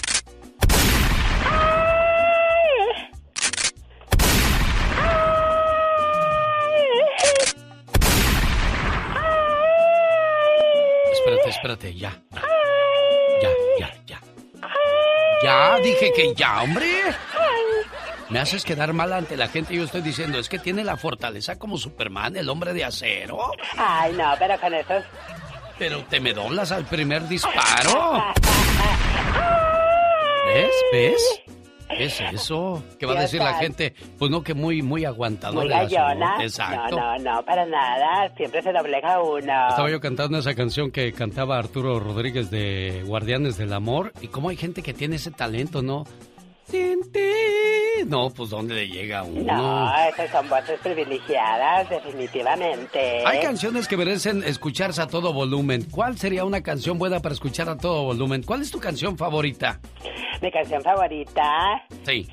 Espérate, espérate, ya. Ya, ya, ya. Ya, dije que ya, hombre. Me haces quedar mal ante la gente. Yo estoy diciendo, es que tiene la fortaleza como Superman, el hombre de acero. Ay, no, pero con esos... Pero te me doblas al primer disparo. ¿Ves? ¿Ves? ¿Qué es eso? ¿Qué va a decir la gente? Pues no, que muy, muy aguantador. Muy gallona. Exacto. No, no, no, para nada. Siempre se doblega uno. Estaba yo cantando esa canción que cantaba Arturo Rodríguez de Guardianes del Amor. Y cómo hay gente que tiene ese talento, ¿no? Sin ti. No, pues ¿dónde le llega uno? No, esas son voces privilegiadas, definitivamente. Hay canciones que merecen escucharse a todo volumen. ¿Cuál sería una canción buena para escuchar a todo volumen? ¿Cuál es tu canción favorita? Mi canción favorita. Sí.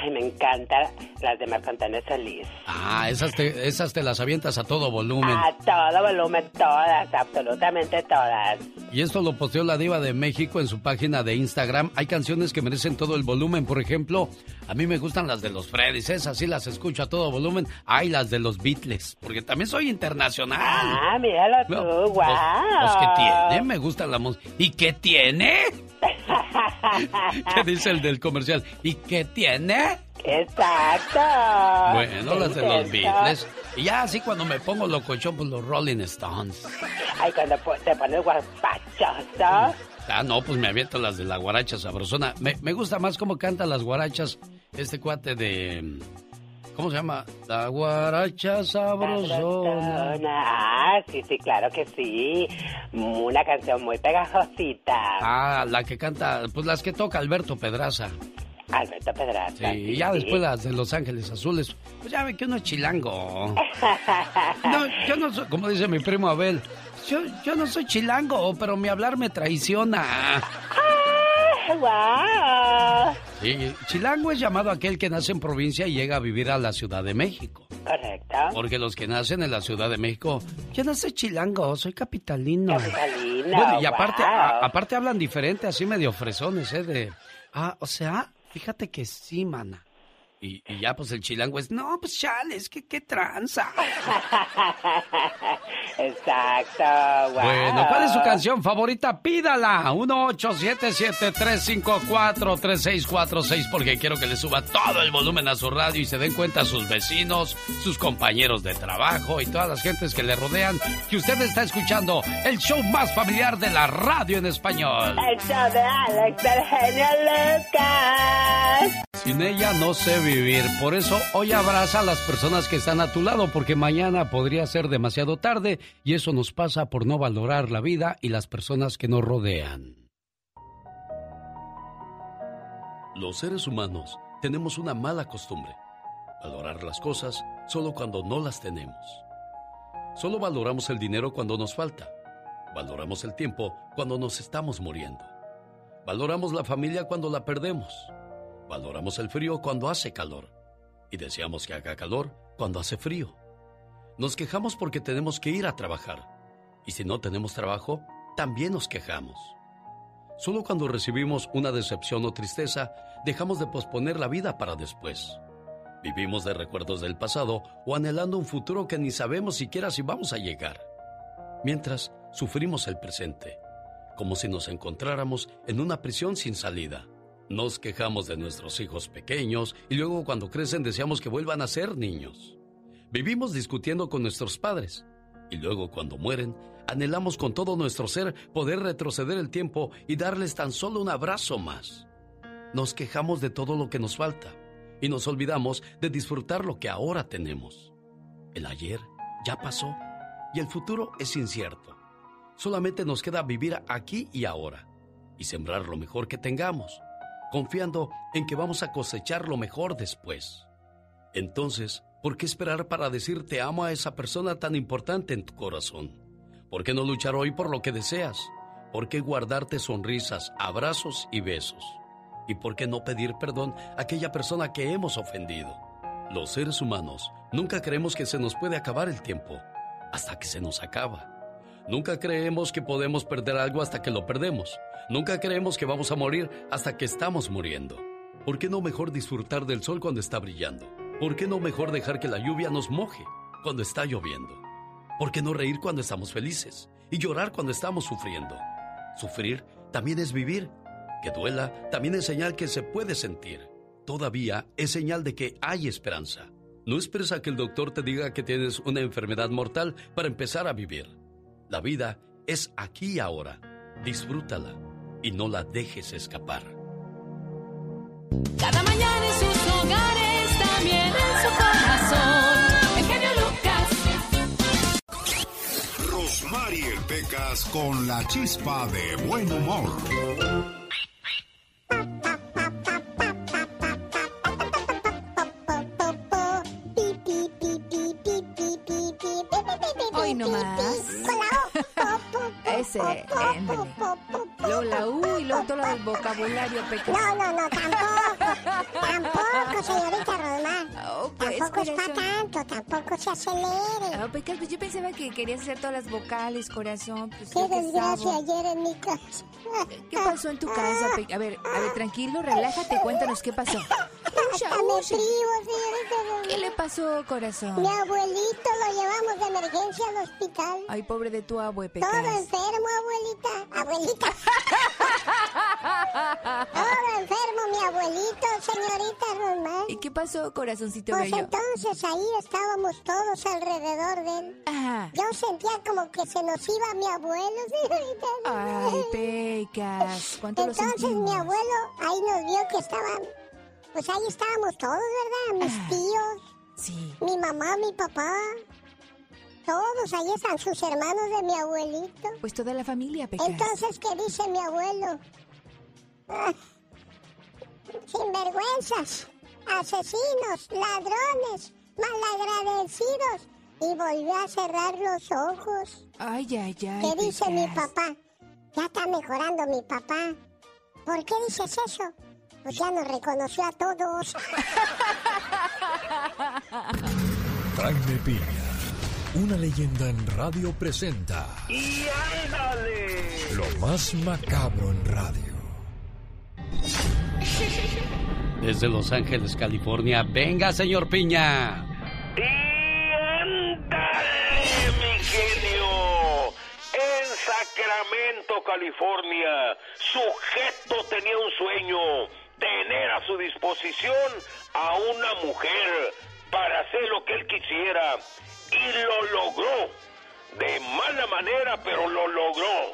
Ay, me encanta las de Marco Antonio Solís. Ah, esas te, esas te las avientas a todo volumen. A todo volumen, todas, absolutamente todas. Y esto lo posteó la diva de México en su página de Instagram. Hay canciones que merecen todo el volumen. Por ejemplo, a mí me gustan las de los Freddys. Esas sí las escucho a todo volumen. Hay las de los Beatles. Porque también soy internacional. Ah, míralo tú, guau. Pues, pues, ¿qué tiene? Me gusta la música. ¿Y qué tiene? ¿Qué dice el del comercial? ¿Y qué tiene? Exacto. Bueno, las de los. Beatles. Y ya así cuando me pongo locochón, pues los Rolling Stones. Ay, cuando te pones guapachoso. Ah, no, pues me aviento las de la guaracha sabrosona. Me, me gusta más cómo canta las guarachas este cuate de... ¿Cómo se llama? La guaracha sabrosona. Ah, sí, sí, claro que sí. Una canción muy pegajosita. Ah, la que canta, pues las que toca Alberto Pedraza. Alberto Pedraza. Sí, y ya después las de Los Ángeles Azules. Pues ya ve que uno es chilango. No, yo no soy, como dice mi primo Abel, yo, yo no soy chilango, pero mi hablar me traiciona. ¡Wow! Sí, chilango es llamado aquel que nace en provincia y llega a vivir a la Ciudad de México. Correcto. Porque los que nacen en la Ciudad de México, yo no soy chilango, soy capitalino. Capitalino, Bueno, y aparte, wow. a- aparte hablan diferente, así medio fresones, ¿eh? De, ah, o sea, fíjate que sí, mana. Y, ya pues el chilango es, no, pues chale, es que qué tranza. Exacto, Bueno, ¿cuál es su canción favorita? Pídala. 1-877-354-3646 porque quiero que le suba todo el volumen a su radio y se den cuenta sus vecinos, sus compañeros de trabajo y todas las gentes que le rodean que usted está escuchando el show más familiar de la radio en español. El show de Alex, el genio Lucas. Sin ella no sé Por eso hoy abraza a las personas que están a tu lado, porque mañana podría ser demasiado tarde y eso nos pasa por no valorar la vida y las personas que nos rodean. Los seres humanos tenemos una mala costumbre, valorar las cosas solo cuando no las tenemos. Solo valoramos el dinero cuando nos falta. Valoramos el tiempo cuando nos estamos muriendo. Valoramos la familia cuando la perdemos. Valoramos el frío cuando hace calor y deseamos que haga calor cuando hace frío. Nos quejamos porque tenemos que ir a trabajar y si no tenemos trabajo, también nos quejamos. Solo cuando recibimos una decepción o tristeza, dejamos de posponer la vida para después. Vivimos de recuerdos del pasado o anhelando un futuro que ni sabemos siquiera si vamos a llegar. Mientras, sufrimos el presente, como si nos encontráramos en una prisión sin salida nos quejamos de nuestros hijos pequeños y luego cuando crecen deseamos que vuelvan a ser niños. Vivimos discutiendo con nuestros padres y luego cuando mueren anhelamos con todo nuestro ser poder retroceder el tiempo y darles tan solo un abrazo más. Nos quejamos de todo lo que nos falta y nos olvidamos de disfrutar lo que ahora tenemos. El ayer ya pasó y el futuro es incierto. Solamente nos queda vivir aquí y ahora y sembrar lo mejor que tengamos confiando en que vamos a cosechar lo mejor después. Entonces, ¿por qué esperar para decir te amo a esa persona tan importante en tu corazón? ¿Por qué no luchar hoy por lo que deseas? ¿Por qué guardarte sonrisas, abrazos y besos? ¿Y por qué no pedir perdón a aquella persona que hemos ofendido? Los seres humanos nunca creemos que se nos puede acabar el tiempo, hasta que se nos acaba. Nunca creemos que podemos perder algo hasta que lo perdemos. Nunca creemos que vamos a morir hasta que estamos muriendo. ¿Por qué no mejor disfrutar del sol cuando está brillando? ¿Por qué no mejor dejar que la lluvia nos moje cuando está lloviendo? ¿Por qué no reír cuando estamos felices y llorar cuando estamos sufriendo? Sufrir también es vivir. Que duela también es señal que se puede sentir. Todavía es señal de que hay esperanza. No esperes a que el doctor te diga que tienes una enfermedad mortal para empezar a vivir. La vida es aquí y ahora. Disfrútala y no la dejes escapar. Cada mañana en sus hogares, también en su corazón. El genio Lucas. Rosmarie Pecas con la chispa de buen humor. Hoy nomás. Ese, Luego la U y luego todo el vocabulario pequeño. No, no, no, tampoco. tampoco, señorita Rosmar. Oh, pues, tampoco es para tanto, tampoco se acelere. Oh, Pecas, pues yo pensaba que querías hacer todas las vocales, corazón. Pues, Qué desgracia ayer en mi casa. ¿Qué pasó en tu casa, A ver, a ver, tranquilo, relájate, cuéntanos qué pasó. Me ¿Qué le pasó, corazón? Mi abuelito lo llevamos de emergencia al hospital. Ay, pobre de tu abue, Pecas. Todo enfermo, abuelita. Abuelita. Todo enfermo, mi abuelito, señorita Román. ¿Y qué pasó, corazoncito Pues entonces ahí estábamos todos alrededor de él. Ajá. Yo sentía como que se nos iba mi abuelo, señorita. Ay, Pecas. ¿Cuánto Entonces mi abuelo ahí nos vio que estaban pues ahí estábamos todos, ¿verdad? Mis ah, tíos. Sí. Mi mamá, mi papá. Todos, ahí están sus hermanos de mi abuelito. Pues toda la familia, Pecas. Entonces, ¿qué dice mi abuelo? Ah, sinvergüenzas, asesinos, ladrones, malagradecidos. Y volvió a cerrar los ojos. Ay, ay, ay. ¿Qué dice mi papá? Ya está mejorando mi papá. ¿Por qué dices eso? Pues ya nos reconoció a todos. Jaime Piña, una leyenda en radio presenta. ¡Y ándale! Lo más macabro en radio. desde Los Ángeles, California. Venga, señor Piña. Y ándale, mi genio. En Sacramento, California, sujeto tenía un sueño, tener a su disposición a una mujer para hacer lo que él quisiera. Y lo logró. De mala manera, pero lo logró.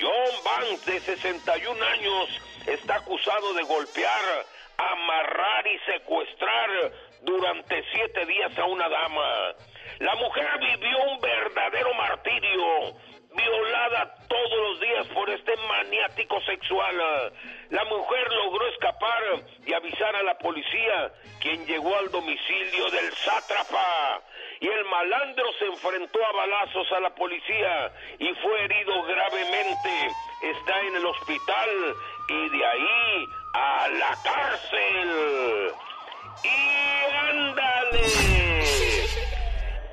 John Banks, de 61 años, está acusado de golpear, amarrar y secuestrar durante siete días a una dama. La mujer vivió un verdadero martirio, violada todos los días por este maniático sexual. La mujer logró escapar y avisar a la policía, quien llegó al domicilio del sátrapa y el malandro se enfrentó a balazos a la policía y fue herido gravemente. Está en el hospital y de ahí a la cárcel. Y ándale.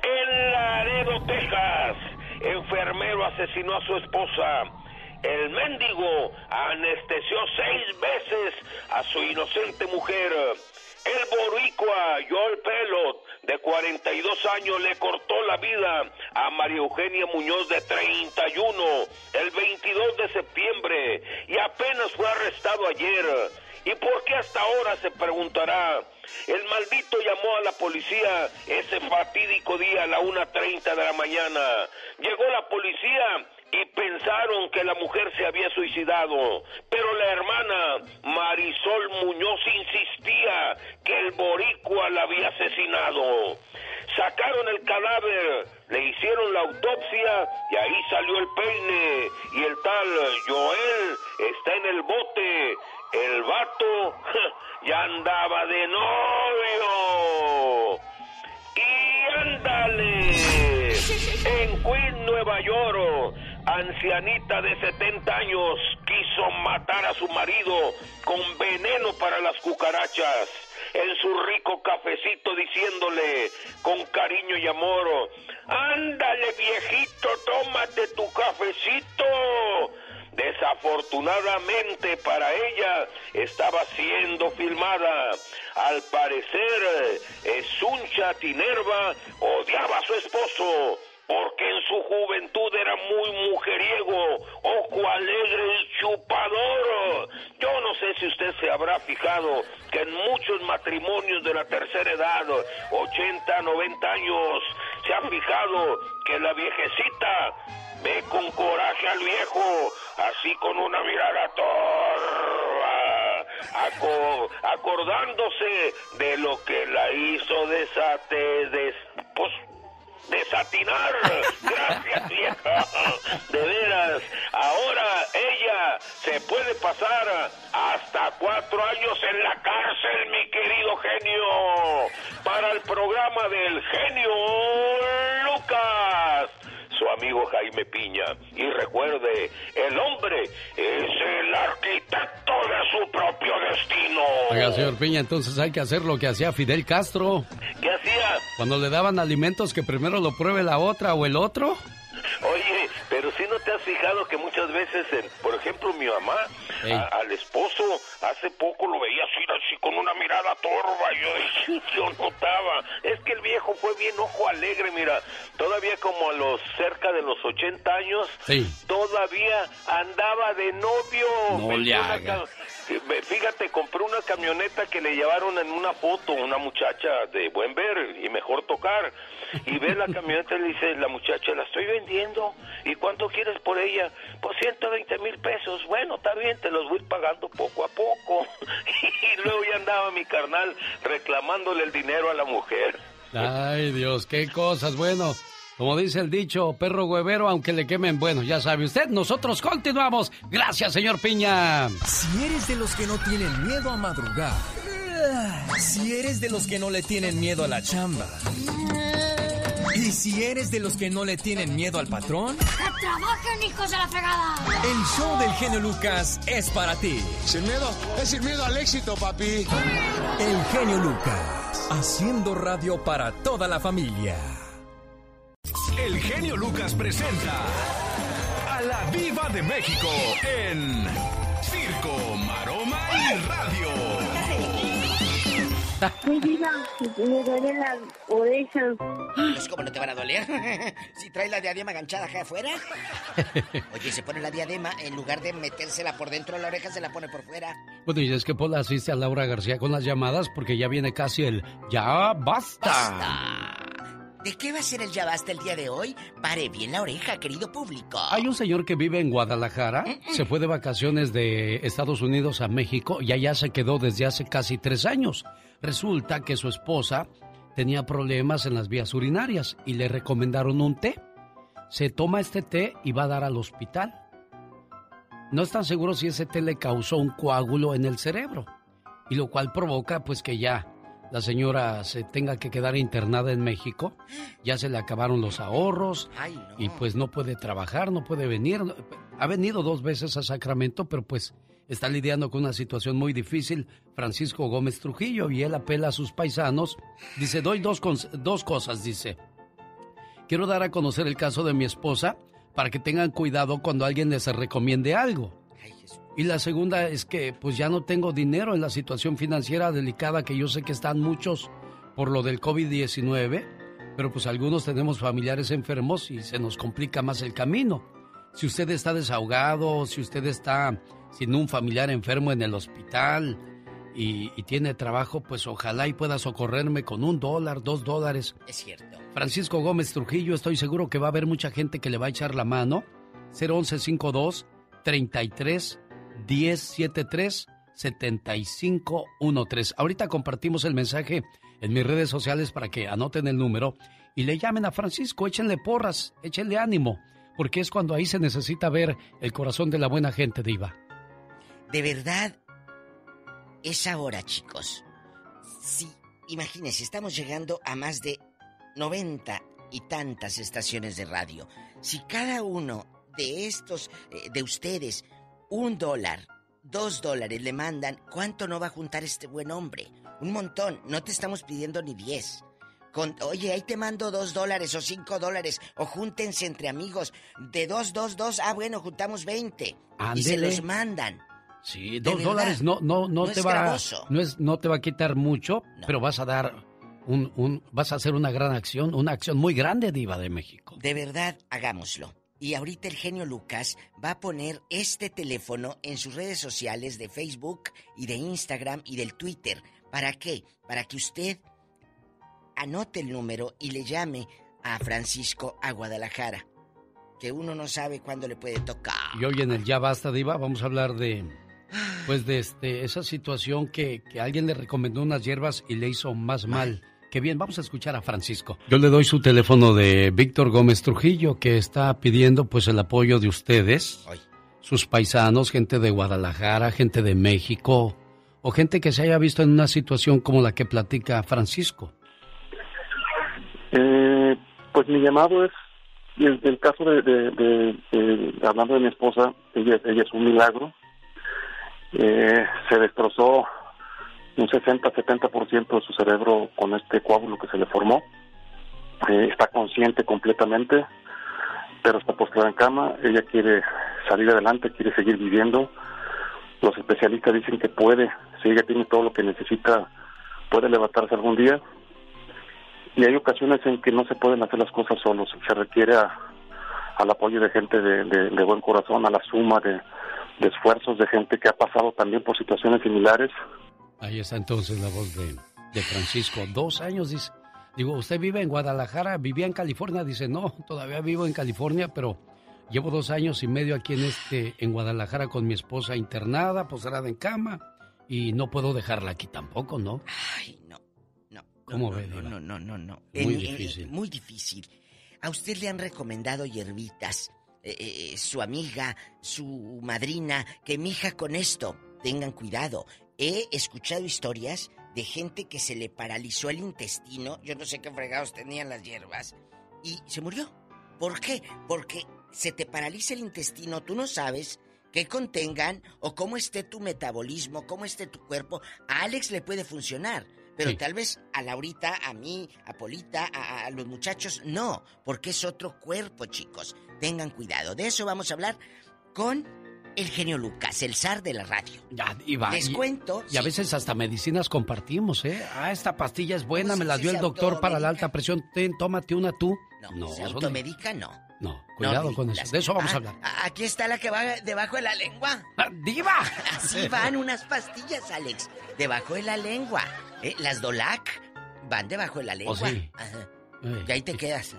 En Laredo, Texas, enfermero asesinó a su esposa. El mendigo anestesió seis veces a su inocente mujer. El boricua Joel Pelot de 42 años le cortó la vida a María Eugenia Muñoz de 31 el 22 de septiembre y apenas fue arrestado ayer. ¿Y por qué hasta ahora se preguntará? El maldito llamó a la policía ese fatídico día a la 1.30 de la mañana. Llegó la policía y pensaron que la mujer se había suicidado, pero la hermana Marisol Muñoz insistía que el boricua la había asesinado. Sacaron el cadáver, le hicieron la autopsia y ahí salió el peine y el tal Joel está en el bote. El vato ya andaba de novio. Y ándale, en Queen, Nueva York ancianita de 70 años quiso matar a su marido con veneno para las cucarachas en su rico cafecito diciéndole con cariño y amor, ándale viejito, tómate tu cafecito. Desafortunadamente para ella estaba siendo filmada. Al parecer, Esuncha Tinerva odiaba a su esposo porque en su juventud era muy mujeriego, ojo alegre y chupador. Yo no sé si usted se habrá fijado que en muchos matrimonios de la tercera edad, 80, 90 años, se ha fijado que la viejecita ve con coraje al viejo, así con una mirada torva, acordándose de lo que la hizo desate, des, pues, desatinar. Gracias, vieja. De veras. Ahora ella se puede pasar hasta cuatro años en la cárcel, mi querido genio. Para el programa del genio Lucas su amigo Jaime Piña. Y recuerde, el hombre es el arquitecto de su propio destino. Oiga, señor Piña, entonces hay que hacer lo que hacía Fidel Castro. ¿Qué hacía? Cuando le daban alimentos que primero lo pruebe la otra o el otro. Oye, pero si no te has fijado que muchas veces, por ejemplo, mi mamá, al esposo, hace poco lo veía así, así con una mirada torva, yo, yo notaba, es que el viejo fue bien ojo alegre, mira, todavía como a los cerca de los 80 años, todavía andaba de novio. No le haga. Fíjate, compró una camioneta que le llevaron en una foto una muchacha de buen ver y mejor tocar. Y ve la camioneta y le dice la muchacha, la estoy vendiendo. ¿Y cuánto quieres por ella? Pues 120 mil pesos. Bueno, está bien, te los voy pagando poco a poco. y luego ya andaba mi carnal reclamándole el dinero a la mujer. Ay, Dios, qué cosas. Bueno, como dice el dicho, perro huevero, aunque le quemen, bueno, ya sabe usted, nosotros continuamos. Gracias, señor Piña. Si eres de los que no tienen miedo a madrugar, si eres de los que no le tienen miedo a la chamba, y si eres de los que no le tienen miedo al patrón, ¡que trabajen, hijos de la fregada! El show del genio Lucas es para ti. Sin miedo, es sin miedo al éxito, papi. El genio Lucas, haciendo radio para toda la familia. El genio Lucas presenta a la Viva de México en Circo, Maroma y Radio. Mi vida, me duele la oreja. Pues, ¿cómo no te van a doler? si trae la diadema ganchada acá afuera. Oye, se pone la diadema, en lugar de metérsela por dentro de la oreja, se la pone por fuera. Bueno, y es que Pola asiste a Laura García con las llamadas porque ya viene casi el ya basta. ¡Basta! ¿De qué va a ser el ya basta el día de hoy? Pare bien la oreja, querido público. Hay un señor que vive en Guadalajara, se fue de vacaciones de Estados Unidos a México y allá se quedó desde hace casi tres años. Resulta que su esposa tenía problemas en las vías urinarias y le recomendaron un té. Se toma este té y va a dar al hospital. No están seguros si ese té le causó un coágulo en el cerebro y lo cual provoca pues que ya la señora se tenga que quedar internada en México, ya se le acabaron los ahorros y pues no puede trabajar, no puede venir. Ha venido dos veces a Sacramento, pero pues está lidiando con una situación muy difícil Francisco Gómez Trujillo y él apela a sus paisanos. Dice, doy dos, dos cosas, dice. Quiero dar a conocer el caso de mi esposa para que tengan cuidado cuando alguien les recomiende algo. Y la segunda es que pues ya no tengo dinero en la situación financiera delicada que yo sé que están muchos por lo del COVID-19, pero pues algunos tenemos familiares enfermos y se nos complica más el camino. Si usted está desahogado, si usted está sin un familiar enfermo en el hospital y, tiene trabajo, pues ojalá y pueda socorrerme con un dólar, dos dólares. Es cierto. Francisco Gómez Trujillo, estoy seguro que va a haber mucha gente que le va a echar la mano. 01152 33 1073 7513. Ahorita compartimos el mensaje en mis redes sociales para que anoten el número y le llamen a Francisco, échenle porras, échenle ánimo, porque es cuando ahí se necesita ver el corazón de la buena gente, Diva. De verdad, es ahora, chicos. Sí, imagínense, estamos llegando a más de 90 y tantas estaciones de radio. Si cada uno de estos, eh, de ustedes, un dólar, dos dólares le mandan, ¿cuánto no va a juntar este buen hombre? Un montón, no te estamos pidiendo ni diez. Con, oye, ahí te mando dos dólares o cinco dólares, o júntense entre amigos. De dos, dos, dos, ah, bueno, juntamos veinte. Y se los mandan. Sí, dos dólares no, no, no, te va, no es, no te va a quitar mucho, pero vas a dar un, un, vas a hacer una gran acción, una acción muy grande, diva de México. De verdad, hagámoslo. Y ahorita el genio Lucas va a poner este teléfono en sus redes sociales de Facebook y de Instagram y del Twitter. ¿Para qué? Para que usted anote el número y le llame a Francisco a Guadalajara. Que uno no sabe cuándo le puede tocar. Y hoy en el Ya Basta, Diva, vamos a hablar de. Pues de este, esa situación que, que alguien le recomendó unas hierbas y le hizo más mal. Qué bien, vamos a escuchar a Francisco. Yo le doy su teléfono de Víctor Gómez Trujillo, que está pidiendo pues el apoyo de ustedes, sus paisanos, gente de Guadalajara, gente de México, o gente que se haya visto en una situación como la que platica Francisco. Eh, pues mi llamado es, en el caso de, hablando de mi esposa, ella, ella es un milagro. Eh, se destrozó un 60-70% de su cerebro con este coágulo que se le formó. Eh, está consciente completamente, pero está postrada en cama. Ella quiere salir adelante, quiere seguir viviendo. Los especialistas dicen que puede, si ella tiene todo lo que necesita, puede levantarse algún día. Y hay ocasiones en que no se pueden hacer las cosas solos. Se requiere al apoyo de gente de, buen corazón, a la suma de esfuerzos de gente que ha pasado también por situaciones similares Ahí está entonces la voz de, de Francisco. Dos años, dice. Digo, ¿usted vive en Guadalajara? ¿Vivía en California? Dice, no, todavía vivo en California, pero llevo dos años y medio aquí en este, en Guadalajara con mi esposa internada, postrada en cama, y no puedo dejarla aquí tampoco, ¿no? Ay, no, no. ¿Cómo no, ve, no, no, no, no, no, Muy difícil. muy difícil. A usted le han recomendado hierbitas, eh, eh, su amiga, su madrina, que mija con esto, tengan cuidado. He escuchado historias de gente que se le paralizó el intestino, yo no sé qué fregados tenían las hierbas, y se murió. ¿Por qué? Porque se te paraliza el intestino, tú no sabes qué contengan o cómo esté tu metabolismo, cómo esté tu cuerpo. A Alex le puede funcionar, pero tal vez a Laurita, a mí, a Polita, a, a, los muchachos, no, porque es otro cuerpo, chicos. Tengan cuidado. De eso vamos a hablar con el genio Lucas, el zar de la radio. Ya, Diva. Les y- cuento. Y a veces hasta medicinas compartimos, ¿eh? Ah, esta pastilla es buena, me la dio el doctor para la alta presión. Ten, tómate una tú. No, ¿Se no- automedica? No. No, cuidado con eso. De eso vamos a Ah, hablar. a- Aquí está la que va debajo de la lengua. ¡Diva! Así van unas pastillas, Alex. Debajo de la lengua. Eh, las Dolac van debajo de la lengua. ¿Oh, sí? Ajá. Eh. Y ahí te quedas.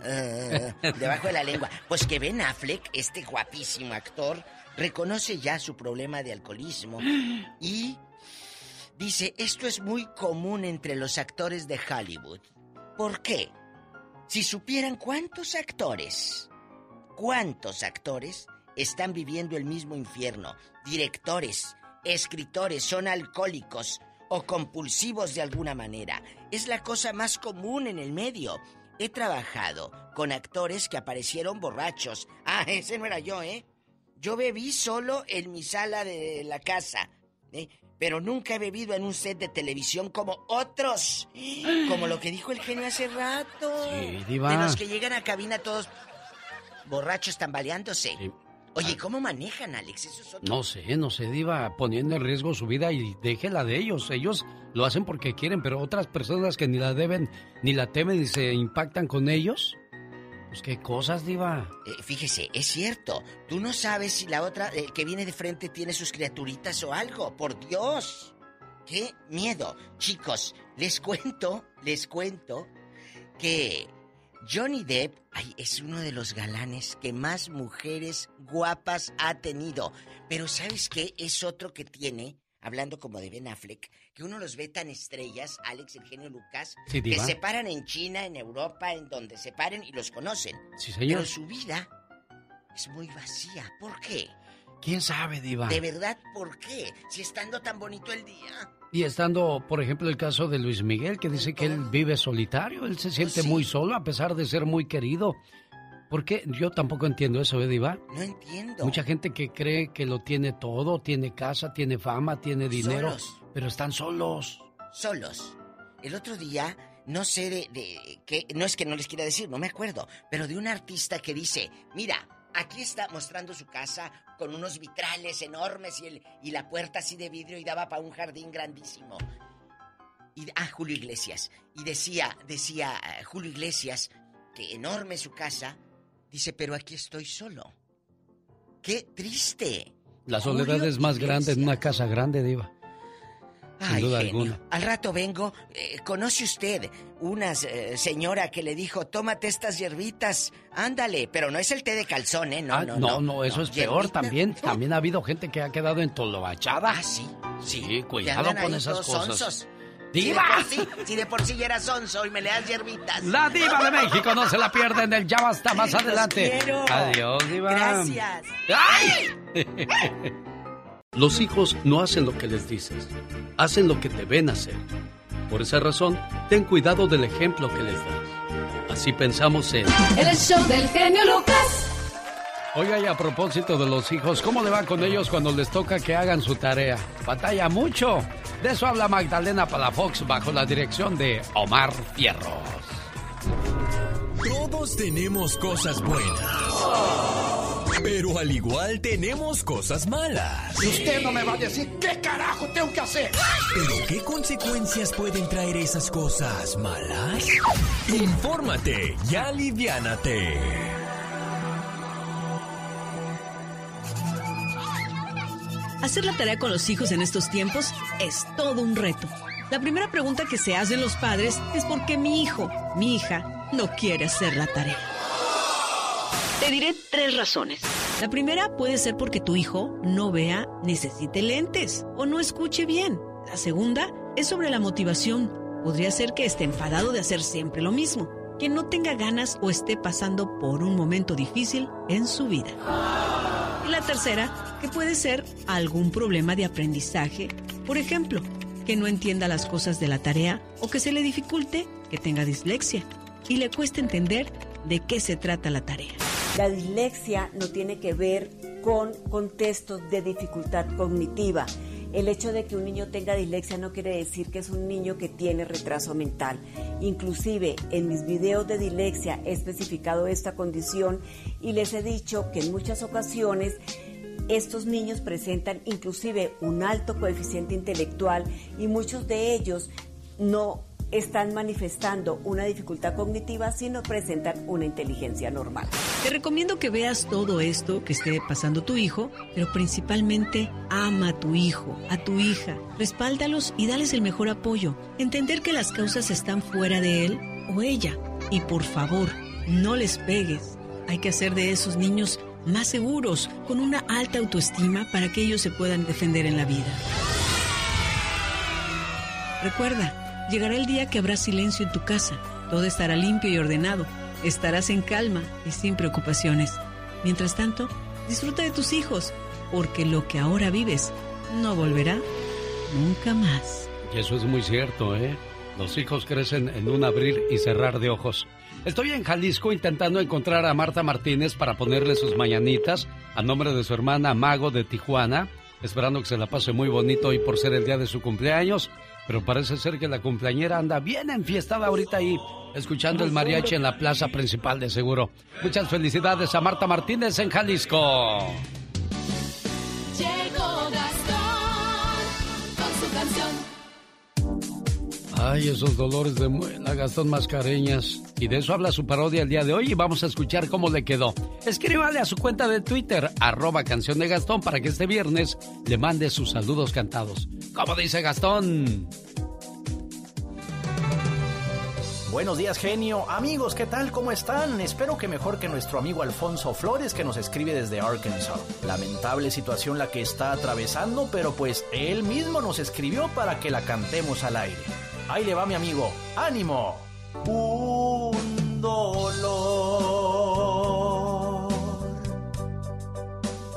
debajo de la lengua. Pues que Ben Affleck, este guapísimo actor, reconoce ya su problema de alcoholismo. Y dice, esto es muy común entre los actores de Hollywood. ¿Por qué? Si supieran cuántos actores, cuántos actores están viviendo el mismo infierno, directores, escritores, son alcohólicos o compulsivos de alguna manera. Es la cosa más común en el medio. He trabajado con actores que aparecieron borrachos. Ah, ese no era yo, ¿eh? Yo bebí solo en mi sala de la casa, ¿eh? pero nunca he bebido en un set de televisión como otros. Como lo que dijo el genio hace rato. Sí, diva. De los que llegan a cabina todos borrachos tambaleándose. Oye, ¿cómo manejan, Alex? Eso es otro. No sé, no sé, Diva, poniendo en riesgo su vida y déjela de ellos. Ellos lo hacen porque quieren, pero otras personas que ni la deben, ni la temen y se impactan con ellos. Pues qué cosas, Diva. Eh, fíjese, es cierto. Tú no sabes si la otra, el que viene de frente, tiene sus criaturitas o algo. Por Dios. Qué miedo. Chicos, les cuento, les cuento que Johnny Depp es uno de los galanes que más mujeres guapas ha tenido. Pero ¿sabes qué? Es otro que tiene, hablando como de Ben Affleck, que uno los ve tan estrellas, Alex, el genio Lucas, Sí, que se paran en China, en Europa, en donde se paren y los conocen. Sí, señor. Pero su vida es muy vacía. ¿Por qué? ¿Quién sabe, Diva? De verdad, ¿por qué? Si estando tan bonito el día. Y estando, por ejemplo, el caso de Luis Miguel, que dice que él vive solitario, él se siente muy solo a pesar de ser muy querido. ¿Por qué? Yo tampoco entiendo eso, ¿eh, Diva? No entiendo. Mucha gente que cree que lo tiene todo, tiene casa, tiene fama, tiene dinero, Solos. pero están solos. Solos. El otro día, no sé de, de qué, no es que no les quiera decir, no me acuerdo, pero de un artista que dice, mira, aquí está mostrando su casa con unos vitrales enormes y, el, y la puerta así de vidrio y daba para un jardín grandísimo. Y, ah, Julio Iglesias. Y decía, decía eh, Julio Iglesias, que enorme su casa, dice, pero aquí estoy solo. ¡Qué triste! La soledad Julio es más grande en una casa grande, Diva. Sin Ay, duda genio. alguna. Al rato vengo. eh, ¿Conoce usted una eh, señora que le dijo, tómate estas hierbitas? Ándale, pero no es el té de calzón, ¿eh? No, Ah, no, no, no. no, eso es peor hierbita. también. También ha habido gente que ha quedado entolobachada. Ah, sí. Sí, cuidado con esas cosas. sonsos. ¡Diva! Si de, por sí, si de por sí ya era sonso y me le das hierbitas. La diva de México, no se la pierden del ya basta más Los adelante. quiero. Adiós, diva. Gracias. ¡Ay! Los hijos no hacen lo que les dices, hacen lo que te ven hacer. Por esa razón, ten cuidado del ejemplo que les das. Así pensamos en... El show del genio Lucas. Oiga, y a propósito de los hijos, ¿cómo le va con ellos cuando les toca que hagan su tarea? Batalla mucho. De eso habla Magdalena Palafox bajo la dirección de Omar Fierros. Todos tenemos cosas buenas. Pero al igual tenemos cosas malas. Y usted no me va a decir qué carajo tengo que hacer. ¿Pero qué consecuencias pueden traer esas cosas malas? Infórmate y aliviánate. Hacer la tarea con los hijos en estos tiempos es todo un reto. La primera pregunta que se hacen los padres es por qué mi hijo, mi hija, no quiere hacer la tarea. Te diré tres razones. La primera puede ser porque tu hijo no vea, necesite lentes o no escuche bien. La segunda es sobre la motivación. Podría ser que esté enfadado de hacer siempre lo mismo, que no tenga ganas o esté pasando por un momento difícil en su vida. Y la tercera, que puede ser algún problema de aprendizaje, por ejemplo, que no entienda las cosas de la tarea o que se le dificulte que tenga dislexia y le cueste entender de qué se trata la tarea. La dislexia no tiene que ver con contextos de dificultad cognitiva. El hecho de que un niño tenga dislexia no quiere decir que es un niño que tiene retraso mental. Inclusive en mis videos de dislexia he especificado esta condición y les he dicho que en muchas ocasiones estos niños presentan inclusive un alto coeficiente intelectual y muchos de ellos no están manifestando una dificultad cognitiva, sino presentan una inteligencia normal. Te recomiendo que veas todo esto que esté pasando tu hijo, pero principalmente ama a tu hijo, a tu hija, respáldalos y dales el mejor apoyo. Entender que las causas están fuera de él o ella. Y por favor, no les pegues. Hay que hacer de esos niños más seguros, con una alta autoestima para que ellos se puedan defender en la vida. Recuerda, Llegará el día que habrá silencio en tu casa, todo estará limpio y ordenado, estarás en calma y sin preocupaciones. Mientras tanto, disfruta de tus hijos, porque lo que ahora vives no volverá nunca más. Y eso es muy cierto, ¿eh? Los hijos crecen en un abrir y cerrar de ojos. Estoy en Jalisco intentando encontrar a Marta Martínez para ponerle sus mañanitas a nombre de su hermana Mago de Tijuana, esperando que se la pase muy bonito hoy por ser el día de su cumpleaños pero parece ser que la cumpleañera anda bien enfiestada ahorita ahí, escuchando el mariachi en la plaza principal de seguro. Muchas felicidades a Marta Martínez en Jalisco. Ay, esos dolores de muela, Gastón Mascareñas. Y de eso habla su parodia el día de hoy y vamos a escuchar cómo le quedó. Escríbale a su cuenta de Twitter, arroba canción de Gastón, para que este viernes le mande sus saludos cantados. ¿Cómo dice Gastón? Buenos días, genio. Amigos, ¿qué tal? ¿Cómo están? Espero que mejor que nuestro amigo Alfonso Flores, que nos escribe desde Arkansas. Lamentable situación la que está atravesando, pero pues él mismo nos escribió para que la cantemos al aire. Ahí le va mi amigo. ¡Ánimo! Un dolor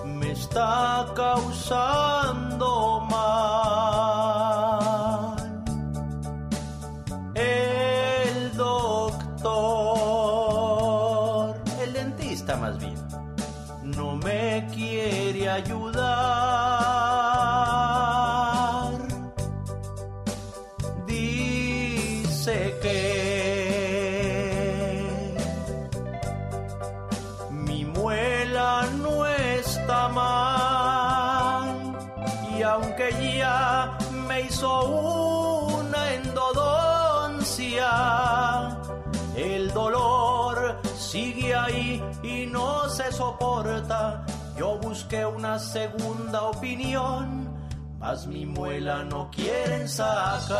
me está causando mal. El doctor, el dentista más bien, no me quiere ayudar. Hizo una endodoncia, el dolor sigue ahí y no se soporta. Yo busqué una segunda opinión, mas mi muela no quieren sacar.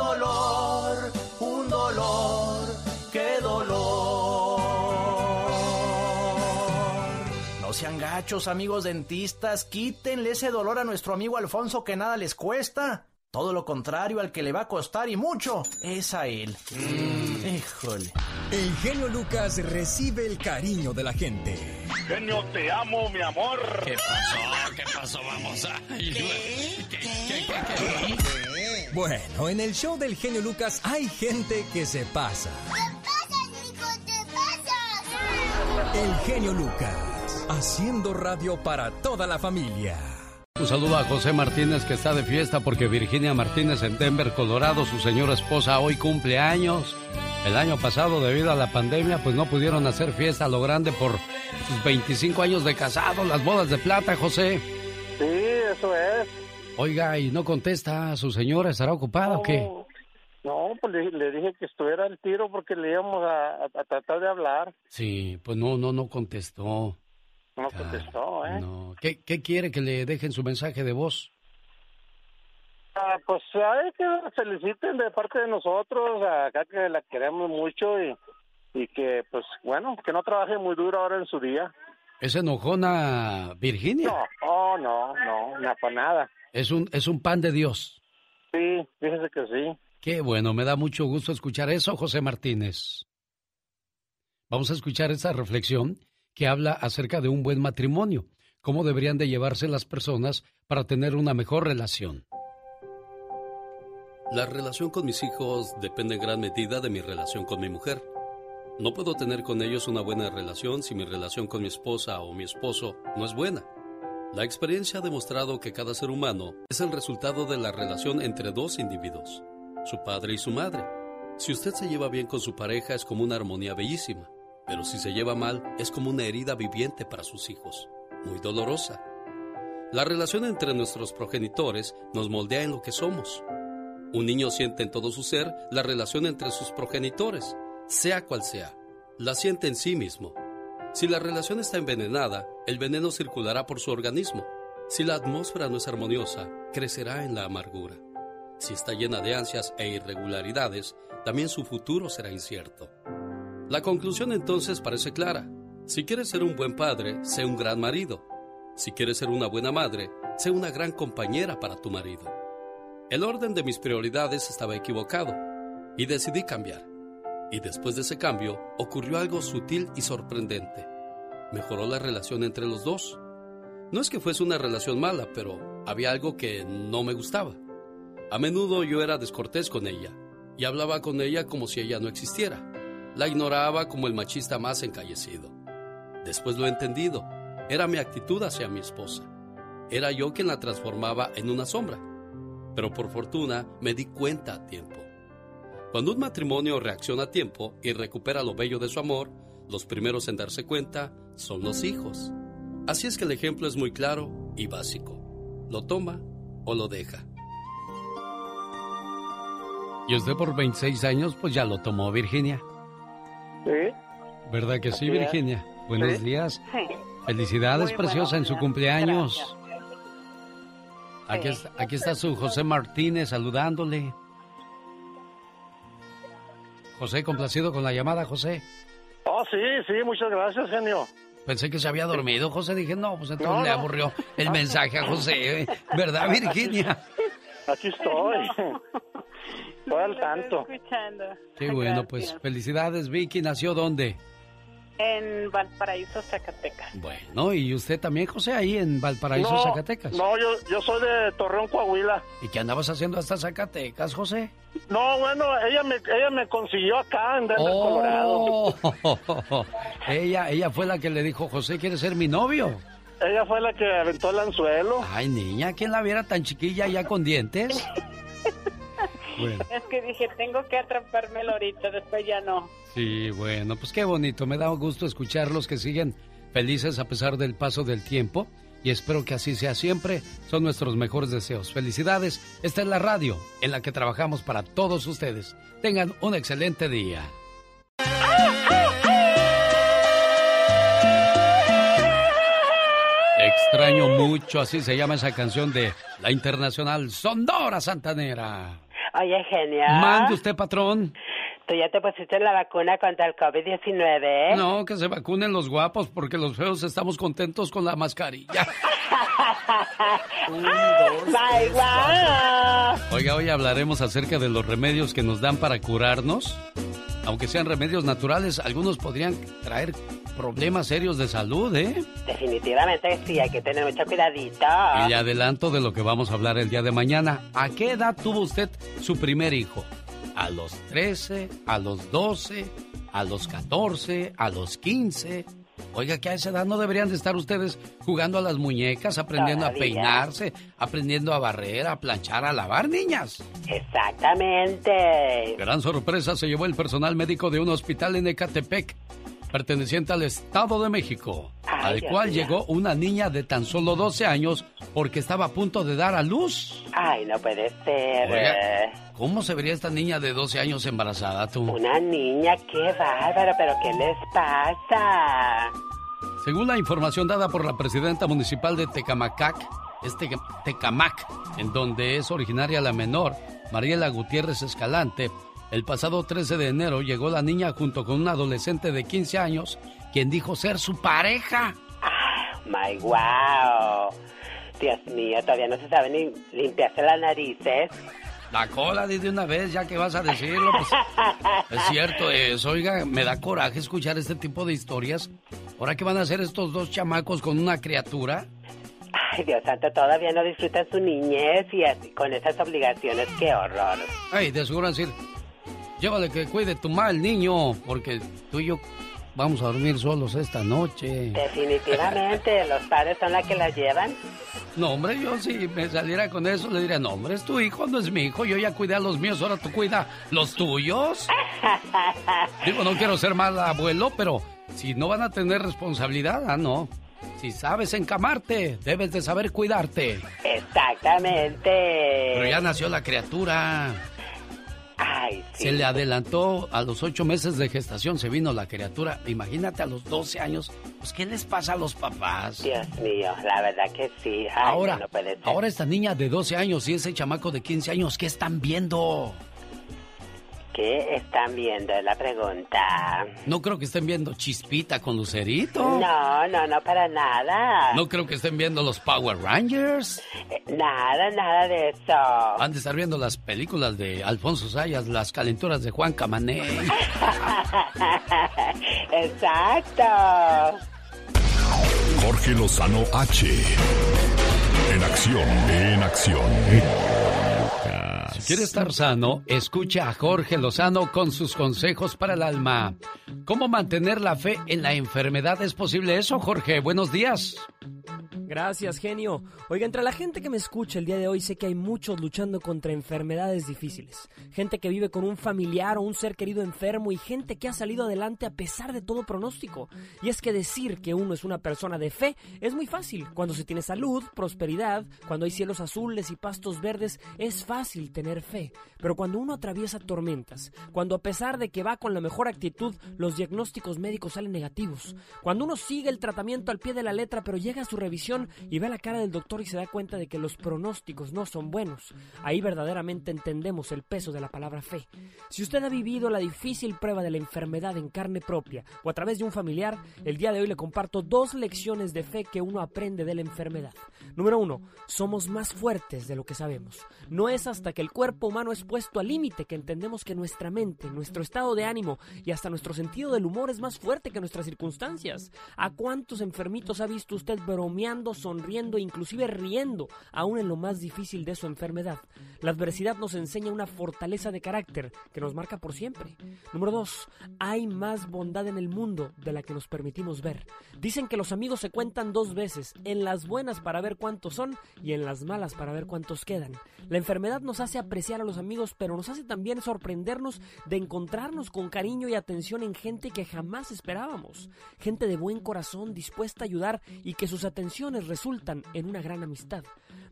Dolor, un dolor, qué dolor. No sean gachos, amigos dentistas, quítenle ese dolor a nuestro amigo Alfonso que nada les cuesta. Todo lo contrario, al que le va a costar y mucho es a él. Mm. Híjole. El genio Lucas recibe el cariño de la gente. Genio, te amo, mi amor. ¿Qué pasó? ¿Qué pasó? Vamos a. Bueno, en el show del genio Lucas hay gente que se pasa. ¿Qué pasa, Nico? ¿Qué pasa? El genio Lucas, haciendo radio para toda la familia. Un saludo a José Martínez que está de fiesta porque Virginia Martínez en Denver, Colorado, su señora esposa hoy cumple años. El año pasado, debido a la pandemia, pues no pudieron hacer fiesta a lo grande por sus 25 años de casado, las bodas de plata, José. Sí, eso es. Oiga, y no contesta, ¿su señora estará ocupada o qué? No, pues le, dije que estuviera al tiro porque le íbamos a, a, tratar de hablar. Sí, pues no, no, no contestó. No contestó, ¿eh? No. ¿Qué, ¿Qué quiere que le dejen su mensaje de voz? Ah, pues hay que feliciten de parte de nosotros, acá que la queremos mucho y, y que, pues bueno, que no trabaje muy duro ahora en su día. ¿Es enojona Virginia? No, oh, no, no, no, para nada. Es un, es un pan de Dios. Sí, fíjese que sí. Qué bueno, me da mucho gusto escuchar eso, José Martínez. Vamos a escuchar esta reflexión que habla acerca de un buen matrimonio, cómo deberían de llevarse las personas para tener una mejor relación. La relación con mis hijos depende en gran medida de mi relación con mi mujer. No puedo tener con ellos una buena relación si mi relación con mi esposa o mi esposo no es buena. La experiencia ha demostrado que cada ser humano es el resultado de la relación entre dos individuos, su padre y su madre. Si usted se lleva bien con su pareja es como una armonía bellísima, pero si se lleva mal es como una herida viviente para sus hijos, muy dolorosa. La relación entre nuestros progenitores nos moldea en lo que somos. Un niño siente en todo su ser la relación entre sus progenitores, sea cual sea. La siente en sí mismo. Si la relación está envenenada, el veneno circulará por su organismo. Si la atmósfera no es armoniosa, crecerá en la amargura. Si está llena de ansias e irregularidades, también su futuro será incierto. La conclusión entonces parece clara. Si quieres ser un buen padre, sé un gran marido. Si quieres ser una buena madre, sé una gran compañera para tu marido. El orden de mis prioridades estaba equivocado y decidí cambiar. Y después de ese cambio ocurrió algo sutil y sorprendente. Mejoró la relación entre los dos. No es que fuese una relación mala, pero había algo que no me gustaba. A menudo yo era descortés con ella y hablaba con ella como si ella no existiera. La ignoraba como el machista más encallecido. Después lo he entendido. Era mi actitud hacia mi esposa. Era yo quien la transformaba en una sombra. Pero por fortuna me di cuenta a tiempo. Cuando un matrimonio reacciona a tiempo y recupera lo bello de su amor, los primeros en darse cuenta son los hijos. Así es que el ejemplo es muy claro y básico. Lo toma o lo deja. Y usted por 26 años pues ya lo tomó Virginia. Sí. ¿Verdad que sí, Virginia? Buenos días. Felicidades, preciosa, en su cumpleaños. Aquí está, aquí está su José Martínez saludándole. José, complacido con la llamada, José. Oh, sí, sí, muchas gracias, genio. Pensé que se había dormido, José. Dije, no, pues entonces le aburrió el mensaje a José. ¿eh? ¿Verdad, Virginia? Aquí estoy. Estoy al tanto. Qué bueno, pues felicidades, Vicky. ¿Nació dónde? En Valparaíso, Zacatecas. Bueno, ¿y usted también, José, ahí en Valparaíso, no, Zacatecas? No, yo, yo soy de Torreón, Coahuila. ¿Y qué andabas haciendo hasta Zacatecas, José? No, bueno, ella me, ella me consiguió acá en Denver, oh, Colorado. ella, ella fue la que le dijo, José, ¿quieres ser mi novio? Ella fue la que aventó el anzuelo. Ay, niña, ¿quién la viera tan chiquilla ya con dientes? Bueno. Es que dije, tengo que atrapármelo ahorita, después ya no. Sí, bueno, pues qué bonito. Me da gusto escucharlos que siguen felices a pesar del paso del tiempo. Y espero que así sea siempre. Son nuestros mejores deseos. Felicidades. Esta es la radio en la que trabajamos para todos ustedes. Tengan un excelente día. Extraño mucho, así se llama esa canción de la internacional Sondora Santanera. Oye, genial. Mande usted, patrón. ¿Tú ya te pusiste la vacuna contra el COVID-19? ¿eh? No, que se vacunen los guapos porque los feos estamos contentos con la mascarilla. Un, dos, Bye, Oiga, hoy hablaremos acerca de los remedios que nos dan para curarnos. Aunque sean remedios naturales, algunos podrían traer problemas serios de salud, ¿eh? Definitivamente sí, hay que tener mucho cuidadito. Y le adelanto de lo que vamos a hablar el día de mañana. ¿A qué edad tuvo usted su primer hijo? ¿A los 13? ¿A los 12? ¿A los 14? ¿A los 15? Oiga, que a esa edad no deberían de estar ustedes jugando a las muñecas, aprendiendo a peinarse, aprendiendo a barrer, a planchar, a lavar, niñas. Exactamente. Gran sorpresa se llevó el personal médico de un hospital en Ecatepec, perteneciente al Estado de México, al cual llegó una niña de tan solo 12 años porque estaba a punto de dar a luz. Ay, no puede ser. Oiga, ¿Cómo se vería esta niña de 12 años embarazada, tú? Una niña, qué bárbaro, pero ¿qué les pasa? Según la información dada por la presidenta municipal de Tecamacac, es Tecamac, en donde es originaria la menor, Mariela Gutiérrez Escalante, el pasado 13 de enero llegó la niña junto con un adolescente de 15 años, quien dijo ser su pareja. Ah, my wow. Dios mío, todavía no se sabe ni limpiarse las narices. La cola, de una vez, ya que vas a decirlo. Pues, es cierto eso, oiga, me da coraje escuchar este tipo de historias. Ahora, ¿qué van a hacer estos dos chamacos con una criatura? Ay, Dios santo, todavía no disfrutan su niñez y así, con esas obligaciones, qué horror. Ay, de seguro decir, llévale que cuide tu mal niño, porque tú y yo vamos a dormir solos esta noche. Definitivamente, los padres son las que la llevan. No, hombre, yo si me saliera con eso le diría, no, hombre, es tu hijo, no es mi hijo, yo ya cuidé a los míos, ahora tú cuida los tuyos. Digo, no quiero ser mal abuelo, pero si no van a tener responsabilidad, ah, no. Si sabes encamarte, debes de saber cuidarte. Exactamente. Pero ya nació la criatura. Ay, sí. Se le adelantó a los ocho meses de gestación, se vino la criatura. Imagínate a los 12 años. Pues, ¿qué les pasa a los papás? Dios mío, la verdad que sí. Ay, ahora, no ahora esta niña de 12 años y ese chamaco de 15 años, ¿qué están viendo? ¿Qué están viendo? Es la pregunta. No creo que estén viendo Chispita con Lucerito. No, no, no, para nada. No creo que estén viendo los Power Rangers. Eh, Nada, nada de eso. Han de estar viendo las películas de Alfonso Sayas, las calenturas de Juan Camané. Exacto. Jorge Lozano H. En acción, en acción. Si quiere estar sano, escucha a Jorge Lozano con sus consejos para el alma. ¿Cómo mantener la fe en la enfermedad? ¿Es posible eso, Jorge? Buenos días. Gracias, genio. Oiga, entre la gente que me escucha el día de hoy sé que hay muchos luchando contra enfermedades difíciles. Gente que vive con un familiar o un ser querido enfermo y gente que ha salido adelante a pesar de todo pronóstico. Y es que decir que uno es una persona de fe es muy fácil. Cuando se tiene salud, prosperidad, cuando hay cielos azules y pastos verdes, es fácil tener fe. Pero cuando uno atraviesa tormentas, cuando a pesar de que va con la mejor actitud, los diagnósticos médicos salen negativos, cuando uno sigue el tratamiento al pie de la letra pero llega a su revisión y ve la cara del doctor y se da cuenta de que los pronósticos no son buenos, ahí verdaderamente entendemos el peso de la palabra fe. Si usted ha vivido la difícil prueba de la enfermedad en carne propia o a través de un familiar, el día de hoy le comparto dos lecciones de fe que uno aprende de la enfermedad. Número uno, somos más fuertes de lo que sabemos. No es hasta que el cuerpo humano es puesto al límite que entendemos que nuestra mente, nuestro estado de ánimo y hasta nuestro sentido del humor es más fuerte que nuestras circunstancias. ¿A cuántos enfermitos ha visto usted bromeando, sonriendo e inclusive riendo, aún en lo más difícil de su enfermedad? La adversidad nos enseña una fortaleza de carácter que nos marca por siempre. Número dos, hay más bondad en el mundo de la que nos permitimos ver. Dicen que los amigos se cuentan dos veces, en las buenas para ver cuántos son y en las malas para ver cuántos quedan. La enfermedad nos hace apreciar a los amigos, pero nos hace también sorprendernos de encontrarnos con cariño y atención en gente que jamás esperábamos. Gente de buen corazón, dispuesta a ayudar y que sus atenciones resultan en una gran amistad.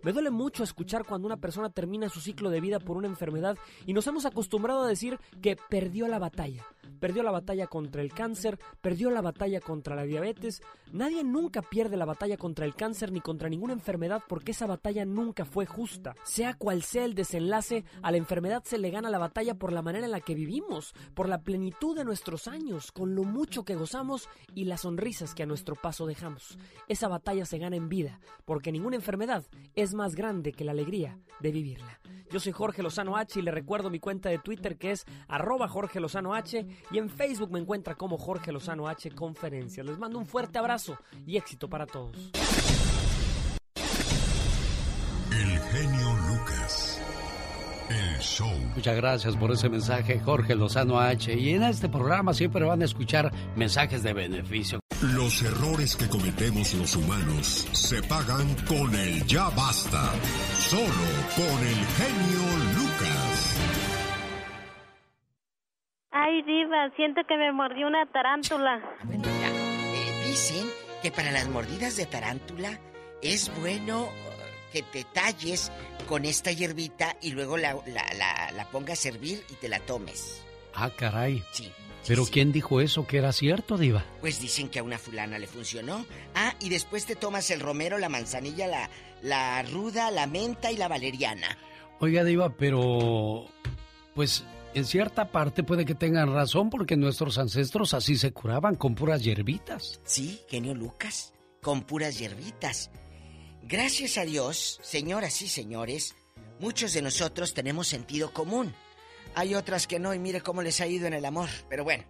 Me duele mucho escuchar cuando una persona termina su ciclo de vida por una enfermedad y nos hemos acostumbrado a decir que perdió la batalla. Perdió la batalla contra el cáncer, perdió la batalla contra la diabetes. Nadie nunca pierde la batalla contra el cáncer ni contra ninguna enfermedad porque esa batalla nunca fue justa. Sea cual sea el desenlace, a la enfermedad se le gana la batalla por la manera en la que vivimos, por la plenitud de nuestros años, con lo mucho que gozamos y las sonrisas que a nuestro paso dejamos. Esa batalla se gana en vida, porque ninguna enfermedad es más grande que la alegría de vivirla. Yo soy Jorge Lozano H y le recuerdo mi cuenta de Twitter que es arroba Jorge Lozano H y en Facebook me encuentra como Jorge Lozano H Conferencias. Les mando un fuerte abrazo y éxito para todos. El genio Lucas. El show. Muchas gracias por ese mensaje, Jorge Lozano H. Y en este programa siempre van a escuchar mensajes de beneficio. Los errores que cometemos los humanos se pagan con el ya basta. Solo con el genio Lucas. Ay, diva, siento que me mordió una tarántula. Eh, dicen que para las mordidas de tarántula es bueno eh, que te talles con esta hierbita y luego la, la, la, la pongas a servir y te la tomes. Ah, caray. Sí. ¿Pero quién dijo eso? ¿Que era cierto, Diva? Pues dicen que a una fulana le funcionó. Ah, y después te tomas el romero, la manzanilla, la, la ruda, la menta y la valeriana. Oiga, Diva, pero. Pues en cierta parte puede que tengan razón porque nuestros ancestros así se curaban con puras hierbitas. Sí, genio Lucas, con puras hierbitas. Gracias a Dios, señoras y señores, muchos de nosotros tenemos sentido común. Hay otras que no y mire cómo les ha ido en el amor. Pero bueno,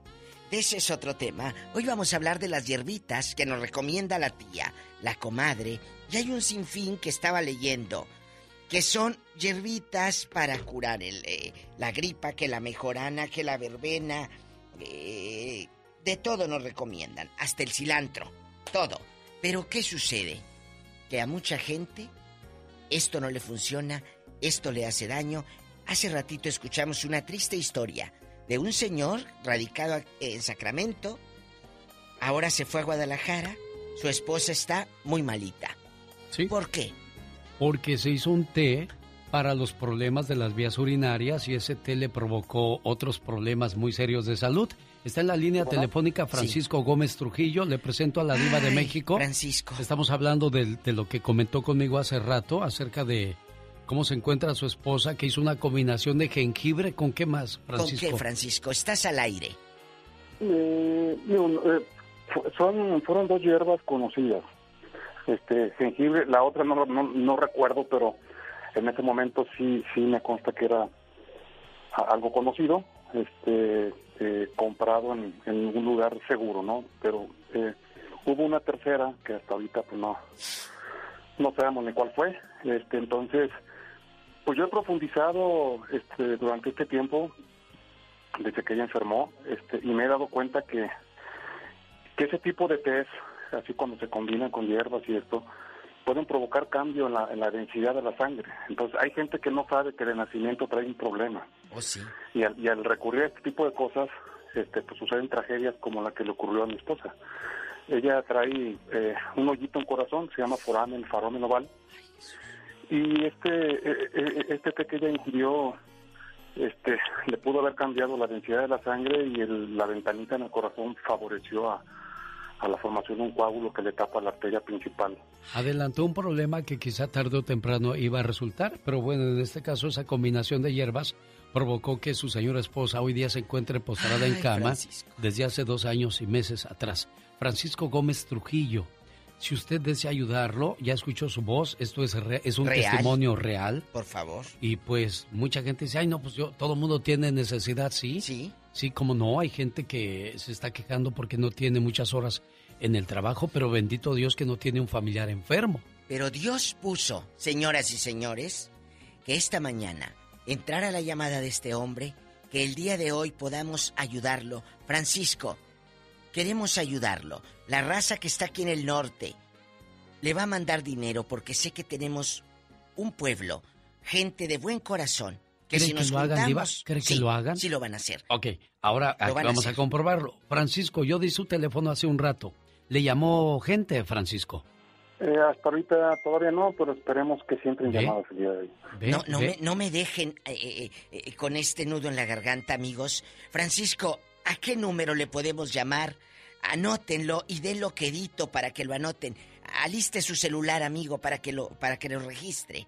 ese es otro tema. Hoy vamos a hablar de las hierbitas que nos recomienda la tía, la comadre, y hay un sinfín que estaba leyendo, que son hierbitas para curar el, eh, la gripa, que la mejorana, que la verbena, eh, de todo nos recomiendan, hasta el cilantro, todo. Pero ¿qué sucede? Que a mucha gente esto no le funciona, esto le hace daño. Hace ratito escuchamos una triste historia de un señor radicado en Sacramento. Ahora se fue a Guadalajara. Su esposa está muy malita. ¿Sí? ¿Por qué? Porque se hizo un té para los problemas de las vías urinarias y ese té le provocó otros problemas muy serios de salud. Está en la línea telefónica Francisco Gómez Trujillo. Le presento a la Diva de México. Francisco. Estamos hablando de, de lo que comentó conmigo hace rato acerca de cómo se encuentra su esposa, que hizo una combinación de jengibre. ¿Con qué más, Francisco? ¿Con qué, Francisco? Estás al aire. Eh, no, eh, son, fueron dos hierbas conocidas. Este, jengibre, la otra no, no, no recuerdo, pero en ese momento sí, sí me consta que era algo conocido, este, eh, comprado en, en un lugar seguro, ¿no? Pero eh, hubo una tercera que hasta ahorita pues no, no sabemos ni cuál fue. Este, entonces, pues yo he profundizado este, durante este tiempo desde que ella enfermó, este, y me he dado cuenta que, que ese tipo de test, así cuando se combinan con hierbas y esto, pueden provocar cambio en la, en la densidad de la sangre. Entonces hay gente que no sabe que de nacimiento trae un problema. ¿Oh, sí? Y al, y al recurrir a este tipo de cosas, este, pues suceden tragedias como la que le ocurrió a mi esposa. Ella trae eh, un hoyito en corazón, se llama foramen, faromen oval, y este, eh, eh, este té que ella ingirió este, le pudo haber cambiado la densidad de la sangre y el- la ventanita en el corazón favoreció a, a la formación de un coágulo que le tapa la arteria principal. Adelantó un problema que quizá tarde o temprano iba a resultar, pero bueno, en este caso esa combinación de hierbas provocó que su señora esposa hoy día se encuentre postrada en cama Francisco. desde hace dos años y meses atrás. Francisco Gómez Trujillo, si usted desea ayudarlo, ya escuchó su voz, esto es, re- es un Real. testimonio real. Por favor. Y pues mucha gente dice, ay no, pues yo, todo el mundo tiene necesidad, ¿sí? Sí. Sí, como no, hay gente que se está quejando porque no tiene muchas horas en el trabajo, pero bendito Dios que no tiene un familiar enfermo. Pero Dios puso, señoras y señores, que esta mañana entrara la llamada de este hombre, que el día de hoy podamos ayudarlo. Francisco, queremos ayudarlo. La raza que está aquí en el norte le va a mandar dinero porque sé que tenemos un pueblo, gente de buen corazón, que ¿Cree si que lo hagan, Diva? ¿Cree que sí, lo hagan? Sí lo van a hacer. Ok, ahora a vamos a comprobarlo. Francisco, yo di su teléfono hace un rato. ¿Le llamó gente, Francisco? Eh, hasta ahorita todavía no, pero esperemos que siempre en llamadas el día de hoy. ¿Ve? No, no, ¿Ve? me, no me dejen eh, eh, eh, con este nudo en la garganta, amigos. Francisco, ¿a qué número le podemos llamar? Anótenlo y denlo quedito para que lo anoten. Aliste su celular, amigo, para que lo, para que lo registre.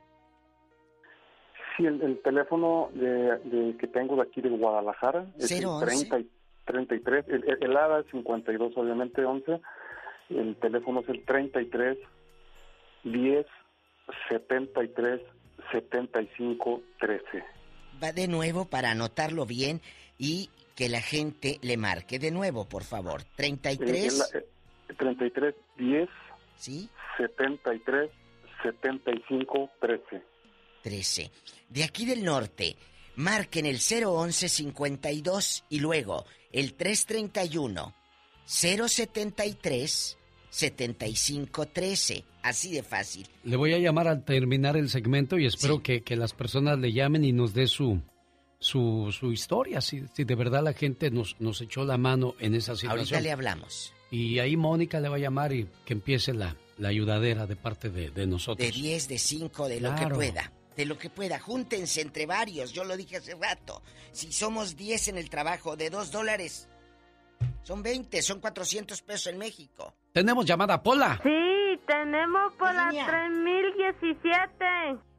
Sí, el, el teléfono de, de- que tengo de aquí de Guadalajara es el 011. 30 y 33, el, el, el ADA es 52, obviamente 11, el teléfono es el 33 10 73 75 13. Va de nuevo para anotarlo bien y que la gente le marque. De nuevo, por favor. 33. El- el- 33 10 ¿Sí? 73 75 13. 13. De aquí del norte, marquen el 011 52 y luego el 331 073 75 13. Así de fácil. Le voy a llamar al terminar el segmento y espero que, que las personas le llamen y nos dé su, su, su historia, si, si de verdad la gente nos, nos echó la mano en esa situación. Ahorita le hablamos. Y ahí Mónica le va a llamar y que empiece la, la ayudadera de parte de, de nosotros. De 10, de 5, de lo que pueda. De lo que pueda. Júntense entre varios. Yo lo dije hace rato. Si somos 10 en el trabajo de 2 dólares, son 20, son 400 pesos en México. Tenemos llamada Pola. Sí, tenemos por la 3017.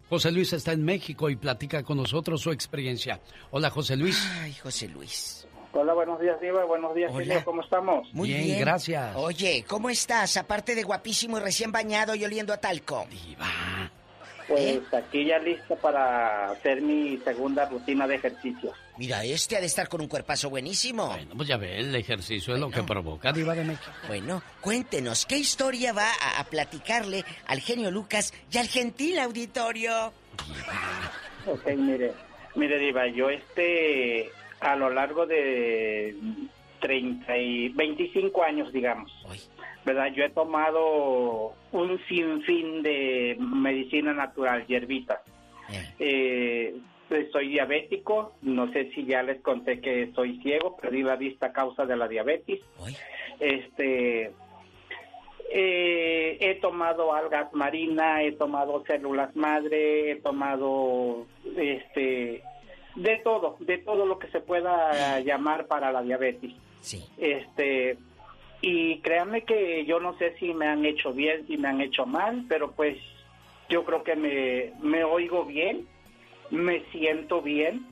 José Luis está en México y platica con nosotros su experiencia. Hola José Luis. Ay, José Luis. Hola, buenos días, Diva. Buenos días, Hola. ¿Cómo estamos? Muy Bien, bien, gracias. Oye, ¿cómo estás? Aparte de guapísimo y recién bañado y oliendo a talco. Pues aquí ya listo para hacer mi segunda rutina de ejercicio. Mira, este ha de estar con un cuerpazo buenísimo. Bueno, pues ya ve, el ejercicio es lo que provoca Diva de México. Bueno, cuéntenos, ¿qué historia va a, a platicarle al genio Lucas y al gentil auditorio? Ok, mire, mire, Diva, yo este, a lo largo de 30 y 25 años, digamos, ¿verdad? Yo he tomado un sinfín de medicina natural, hierbitas. Eh, soy diabético, no sé si ya les conté que soy ciego, perdí la vista a causa de la diabetes. Este, eh, he tomado algas marinas, he tomado células madre, he tomado este de todo, de todo lo que se pueda llamar para la diabetes. Sí. Este y créanme que yo no sé si me han hecho bien, si me han hecho mal, pero pues yo creo que me, me oigo bien, me siento bien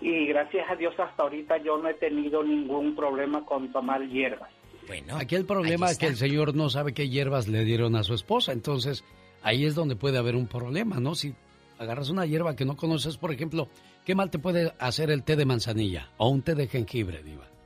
y gracias a Dios hasta ahorita yo no he tenido ningún problema con tomar hierbas. Bueno, Aquí el problema es que el señor no sabe qué hierbas le dieron a su esposa, entonces ahí es donde puede haber un problema, ¿no? Si agarras una hierba que no conoces, por ejemplo, ¿qué mal te puede hacer el té de manzanilla o un té de jengibre, Diva?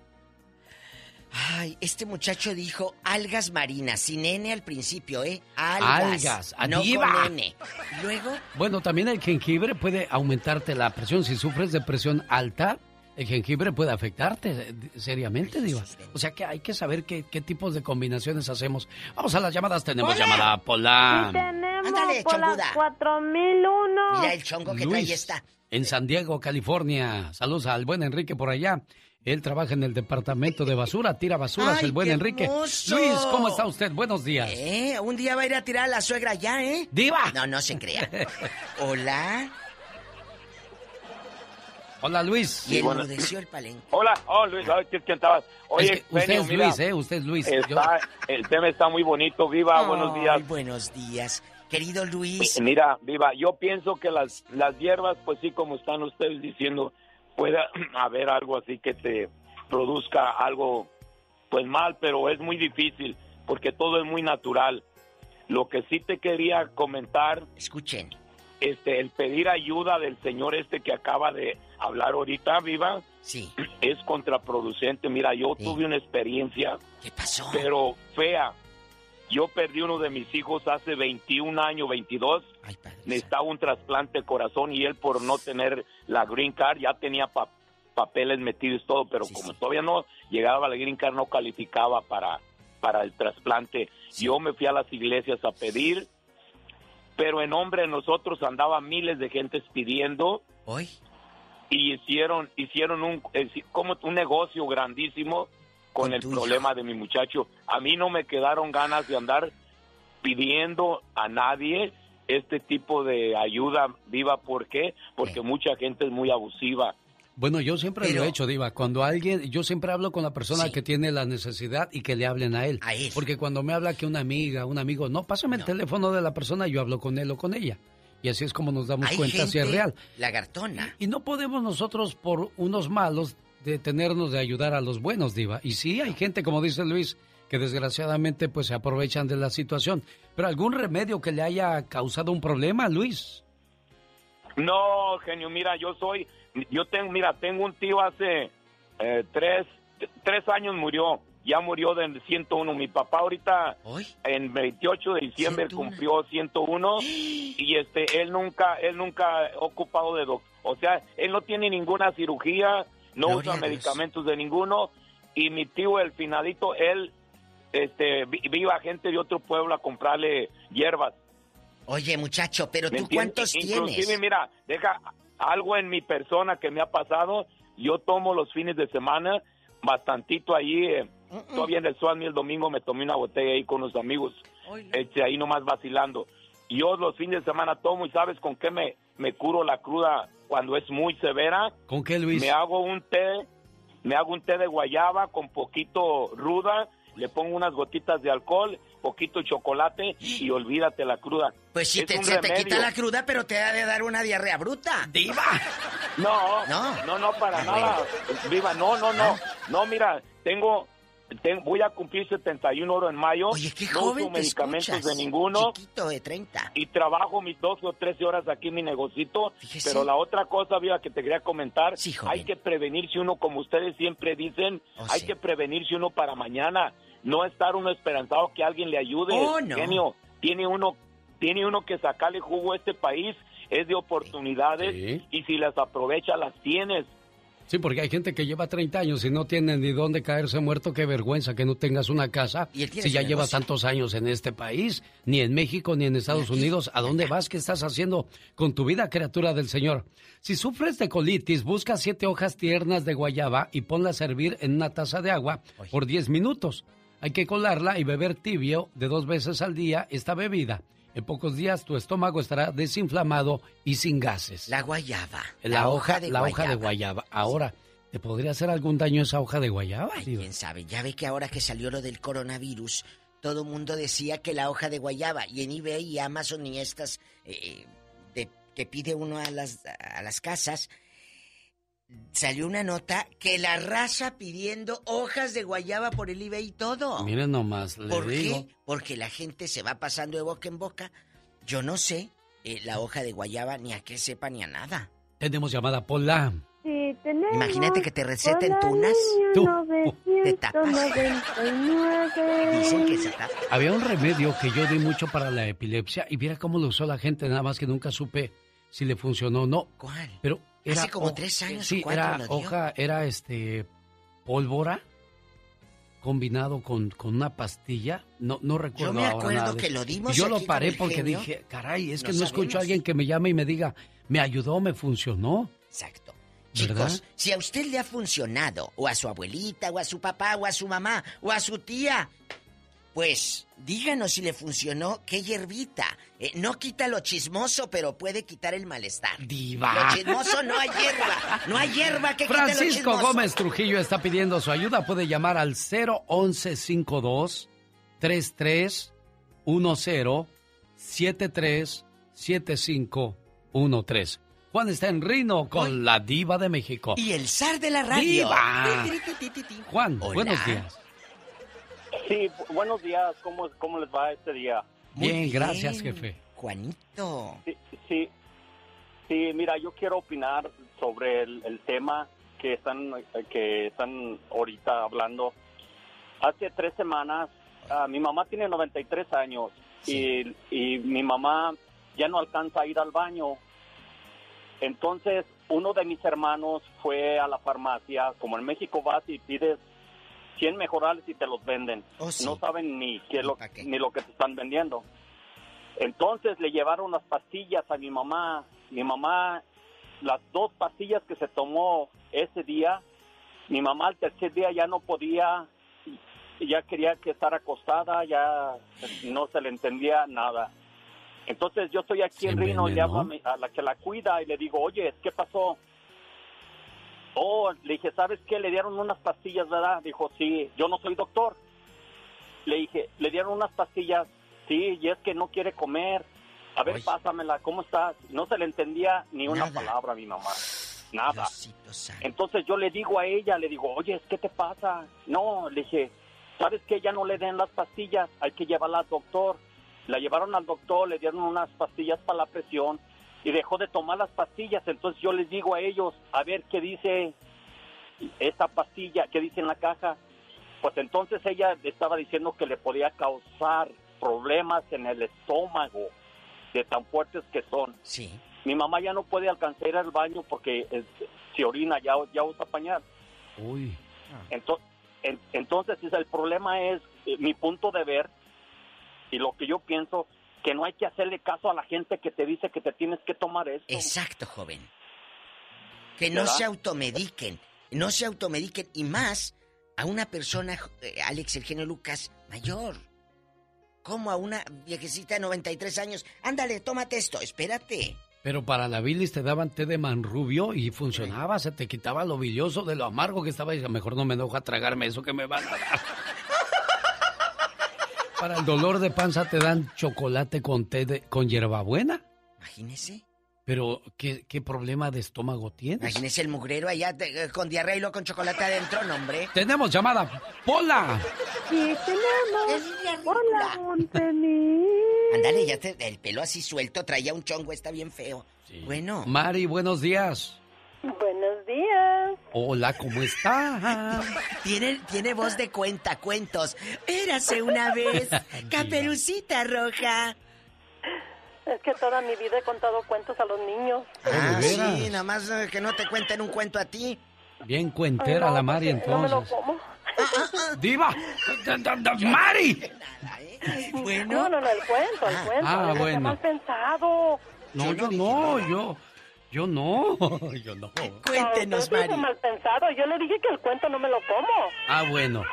Ay, este muchacho dijo algas marinas, sin N al principio, ¿eh? Algas. Algas, no diva. con N. Luego, Bueno, también el jengibre puede aumentarte la presión. Si sufres de presión alta, el jengibre puede afectarte eh, seriamente, Diva. O sea que hay que saber qué, qué tipos de combinaciones hacemos. Vamos a las llamadas. Tenemos ¡Pola! llamada Pola. Tenemos Ándale, por las chonguda. 4001. mira el chongo que trae esta. En San Diego, California. Saludos al buen Enrique por allá. Él trabaja en el departamento de basura, tira basuras, Ay, el buen qué Enrique. hermoso. Luis, ¿cómo está usted? Buenos días. ¿Eh? Un día va a ir a tirar a la suegra ya, ¿eh? ¡Diva! No, no se crea. Hola. Hola, Luis. Y enmudeció el palenque. Hola, oh Luis, ¿sabes quién quién estaba? Oye, Es que usted es mira, Luis, ¿eh? Usted es Luis. está- el tema está muy bonito, Viva, buenos días. Ay, buenos días. Querido Luis. Mira, Viva, yo pienso que las, las hierbas, pues sí, como están ustedes diciendo, puede haber algo así que te produzca algo, pues mal, pero es muy difícil, porque todo es muy natural. Lo que sí te quería comentar... Escuchen. Este, el pedir ayuda del señor este que acaba de hablar ahorita, Viva, sí. es contraproducente. Mira, yo tuve una experiencia... ¿Qué pasó? Pero fea. Yo perdí uno de mis hijos hace 21 años, 22. Necesitaba un trasplante de corazón y él por no tener la green card ya tenía pa- papeles metidos y todo, pero como todavía no llegaba a la green card no calificaba para, para el trasplante. Yo me fui a las iglesias a pedir, pero en nombre de nosotros andaba miles de gentes pidiendo. ¿Hoy? Y hicieron, hicieron un, eh, como un negocio grandísimo con, el problema de mi muchacho. A mí no me quedaron ganas de andar pidiendo a nadie este tipo de ayuda viva. ¿Por qué? Porque mucha gente es muy abusiva. Bueno, yo siempre lo he hecho, Diva. Cuando alguien, yo siempre hablo con la persona que tiene la necesidad y que le hablen a él. Porque cuando me habla que una amiga, un amigo, no, pásame el teléfono de la persona y yo hablo con él o con ella. Y así es como nos damos Hay cuenta si es real. Lagartona. Y no podemos nosotros, por unos malos, detenernos de ayudar a los buenos, Diva. Y sí, hay gente, como dice Luis, que desgraciadamente pues se aprovechan de la situación. Pero algún remedio que le haya causado un problema, Luis. No, genio, mira, yo soy, yo tengo, mira, tengo un tío hace eh, tres, tres años murió, ya murió del 101. Mi papá ahorita, en 28 de diciembre, cumplió 101 y este, él nunca, él nunca ha ocupado de doctor. O sea, él no tiene ninguna cirugía, no Gloria usa medicamentos de ninguno y mi tío, el finadito, él, este, vi- viva gente de otro pueblo a comprarle hierbas. Oye, muchacho, pero ¿Me tú entiendes? cuántos Inclusive, tienes? mira, deja algo en mi persona que me ha pasado. Yo tomo los fines de semana bastantito ahí. eh, Todavía en el Suami el domingo me tomé una botella ahí con los amigos. Este, ahí nomás vacilando. Y yo los fines de semana tomo y ¿sabes con qué me, me curo la cruda cuando es muy severa? ¿Con qué, Luis? Me hago un té, me hago un té de guayaba con poquito ruda, le pongo unas gotitas de alcohol, poquito chocolate y olvídate la cruda. Pues sí, Es te, se te quita la cruda, pero te ha de dar una diarrea bruta. ¡Diva! No, no, no, no, para Ah, nada. Viva, no, no, no. No, mira, tengo, ten- voy a cumplir 71 horas en mayo. Oye, qué no joven uso te medicamentos escuchas. de ninguno. Chiquito de 30. Y trabajo mis 12 o 13 horas aquí en mi negocito. Fíjese. Pero la otra cosa, viva, que te quería comentar, joven. hay que prevenirse uno, como ustedes siempre dicen, Oh, hay sí. que prevenirse uno para mañana. No estar uno esperanzado que alguien le ayude. Oh, no. Genio, tiene uno, tiene uno que sacarle jugo a este país. Es de oportunidades Sí. y si las aprovecha, las tienes. Sí, porque hay gente que lleva 30 años y no tiene ni dónde caerse muerto. Qué vergüenza que no tengas una casa Y si ya llevas tantos años en este país, ni en México, ni en Estados Unidos. ¿A dónde vas? ¿Qué estás haciendo con tu vida, criatura del Señor? Si sufres de colitis, busca siete hojas tiernas de guayaba y ponla a servir en una taza de agua por 10 minutos. Hay que colarla y beber tibio de dos veces al día esta bebida. En pocos días tu estómago estará desinflamado y sin gases. La guayaba. La, hoja, de la hoja de guayaba. Ahora, ¿te podría hacer algún daño esa hoja de guayaba? Ay, quién sabe. Ya ve que ahora que salió lo del coronavirus, todo mundo decía que la hoja de guayaba. Y en eBay y Amazon y estas eh, de, que pide uno a las, a las casas, salió una nota que la raza pidiendo hojas de guayaba por el eBay y todo. Miren nomás, le ¿Por digo. qué? Porque la gente se va pasando de boca en boca. Yo no sé eh, la hoja de guayaba ni a qué sepa ni a nada. Tenemos llamada Pola. Sí, tenemos Imagínate que te receten tunas. Tú. 999. Dicen que se tapa. Había un remedio que yo di mucho para la epilepsia y viera cómo lo usó la gente, nada más que nunca supe si le funcionó o no. ¿Cuál? Pero era Hace como tres años Sí, o cuatro era lo dio. hoja, era este pólvora combinado con, con una pastilla. No, no recuerdo me ahora acuerdo nada que lo dimos yo lo aquí paré porque genio. dije, caray, es que no escucho a alguien que me llame y me diga, me ayudó, me funcionó. Exacto. ¿Verdad? Chicos, si a usted le ha funcionado, o a su abuelita, o a su papá, o a su mamá, o a su tía, pues díganos si le funcionó qué hierbita. Eh, no quita lo chismoso, pero puede quitar el malestar. Diva. Lo chismoso no hay hierba. No hay hierba que quite lo Francisco chismoso. Gómez Trujillo está pidiendo su ayuda. Puede llamar al 01152 3310 737513. Juan está en Rino con la diva de México. Y el zar de la radio. ¡Diva! Juan, Hola. buenos días. Sí, bu- buenos días. ¿Cómo, ¿Cómo les va este día? Muy Bien, gracias, bien. jefe. Juanito. Sí, sí, sí, mira, yo quiero opinar sobre el, el tema que están, que están ahorita hablando. Hace tres semanas, ah, mi mamá tiene 93 años y, y mi mamá ya no alcanza a ir al baño. Entonces, uno de mis hermanos fue a la farmacia, como en México vas y pides 100 mejorales y te los venden. No saben ni qué lo, ni lo que te están vendiendo. Entonces le llevaron las pastillas a mi mamá. Mi mamá, las dos pastillas que se tomó ese día, mi mamá al tercer día ya no podía, ya quería que estar acostada, ya no se le entendía nada. Entonces yo estoy aquí en Rino y le hablo a, mi- a la que la cuida y le digo, oye, ¿qué pasó? Oh, le dije, ¿sabes qué? Le dieron unas pastillas, ¿verdad? Dijo, sí, yo no soy doctor. Le dije, le dieron unas pastillas, sí, y es que no quiere comer. A ver, pásamela, ¿cómo estás? No se le entendía ni una palabra a mi mamá, nada. Entonces yo le digo a ella, le digo, oye, ¿qué te pasa? No, le dije, ¿sabes qué? Ya no le den las pastillas, hay que llevarla al doctor. La llevaron al doctor, le dieron unas pastillas para la presión y dejó de tomar las pastillas. Entonces yo les digo a ellos, a ver qué dice esta pastilla, qué dice en la caja. Pues entonces ella estaba diciendo que le podía causar problemas en el estómago de tan fuertes que son. Sí. Mi mamá ya no puede alcanzar ir al baño porque eh, si orina ya, ya usa pañal. Uy. Ento- en- entonces, es- el problema es eh, mi punto de ver y lo que yo pienso, que no hay que hacerle caso a la gente que te dice que te tienes que tomar esto. Exacto, joven. Que no ¿Verdad? se automediquen, no se automediquen y más a una persona, eh, Alex, el genio Lucas, mayor. Como a una viejecita de 93 años. Ándale, tómate esto, espérate. Pero para la bilis te daban té de manrubio y funcionaba, se te quitaba lo bilioso de lo amargo que estaba y mejor no me enojo a tragarme eso que me van a dar. Para el dolor de panza te dan chocolate con té de, con hierbabuena. Imagínese. Pero, ¿qué, qué problema de estómago tienes? Imagínese el mugrero allá de- eh, con diarrea y luego con chocolate adentro, no, hombre. Tenemos llamada. ¡Pola! Sí, tenemos. Hola, Montemi. Ándale, ya te, el pelo así suelto, traía un chongo, está bien feo. Bueno. Mari, buenos días. Buenos días. Hola, ¿cómo está? Tiene, tiene voz de cuenta, cuentos. Érase una vez, caperucita roja. Es que toda mi vida he contado cuentos a los niños. Ah, ¿de veras? sí, nada más eh, que no te cuenten un cuento a ti. Bien cuentera la Mari No me lo entonces. como. ¡Diva! ¡Mari! No, no, no, el cuento, el cuento. ah, bueno. mal pensado. No, yo no, yo. Yo no, yo no. Cuéntenos, No, es mal pensado. Yo le dije que el cuento no me lo como. Ah, bueno.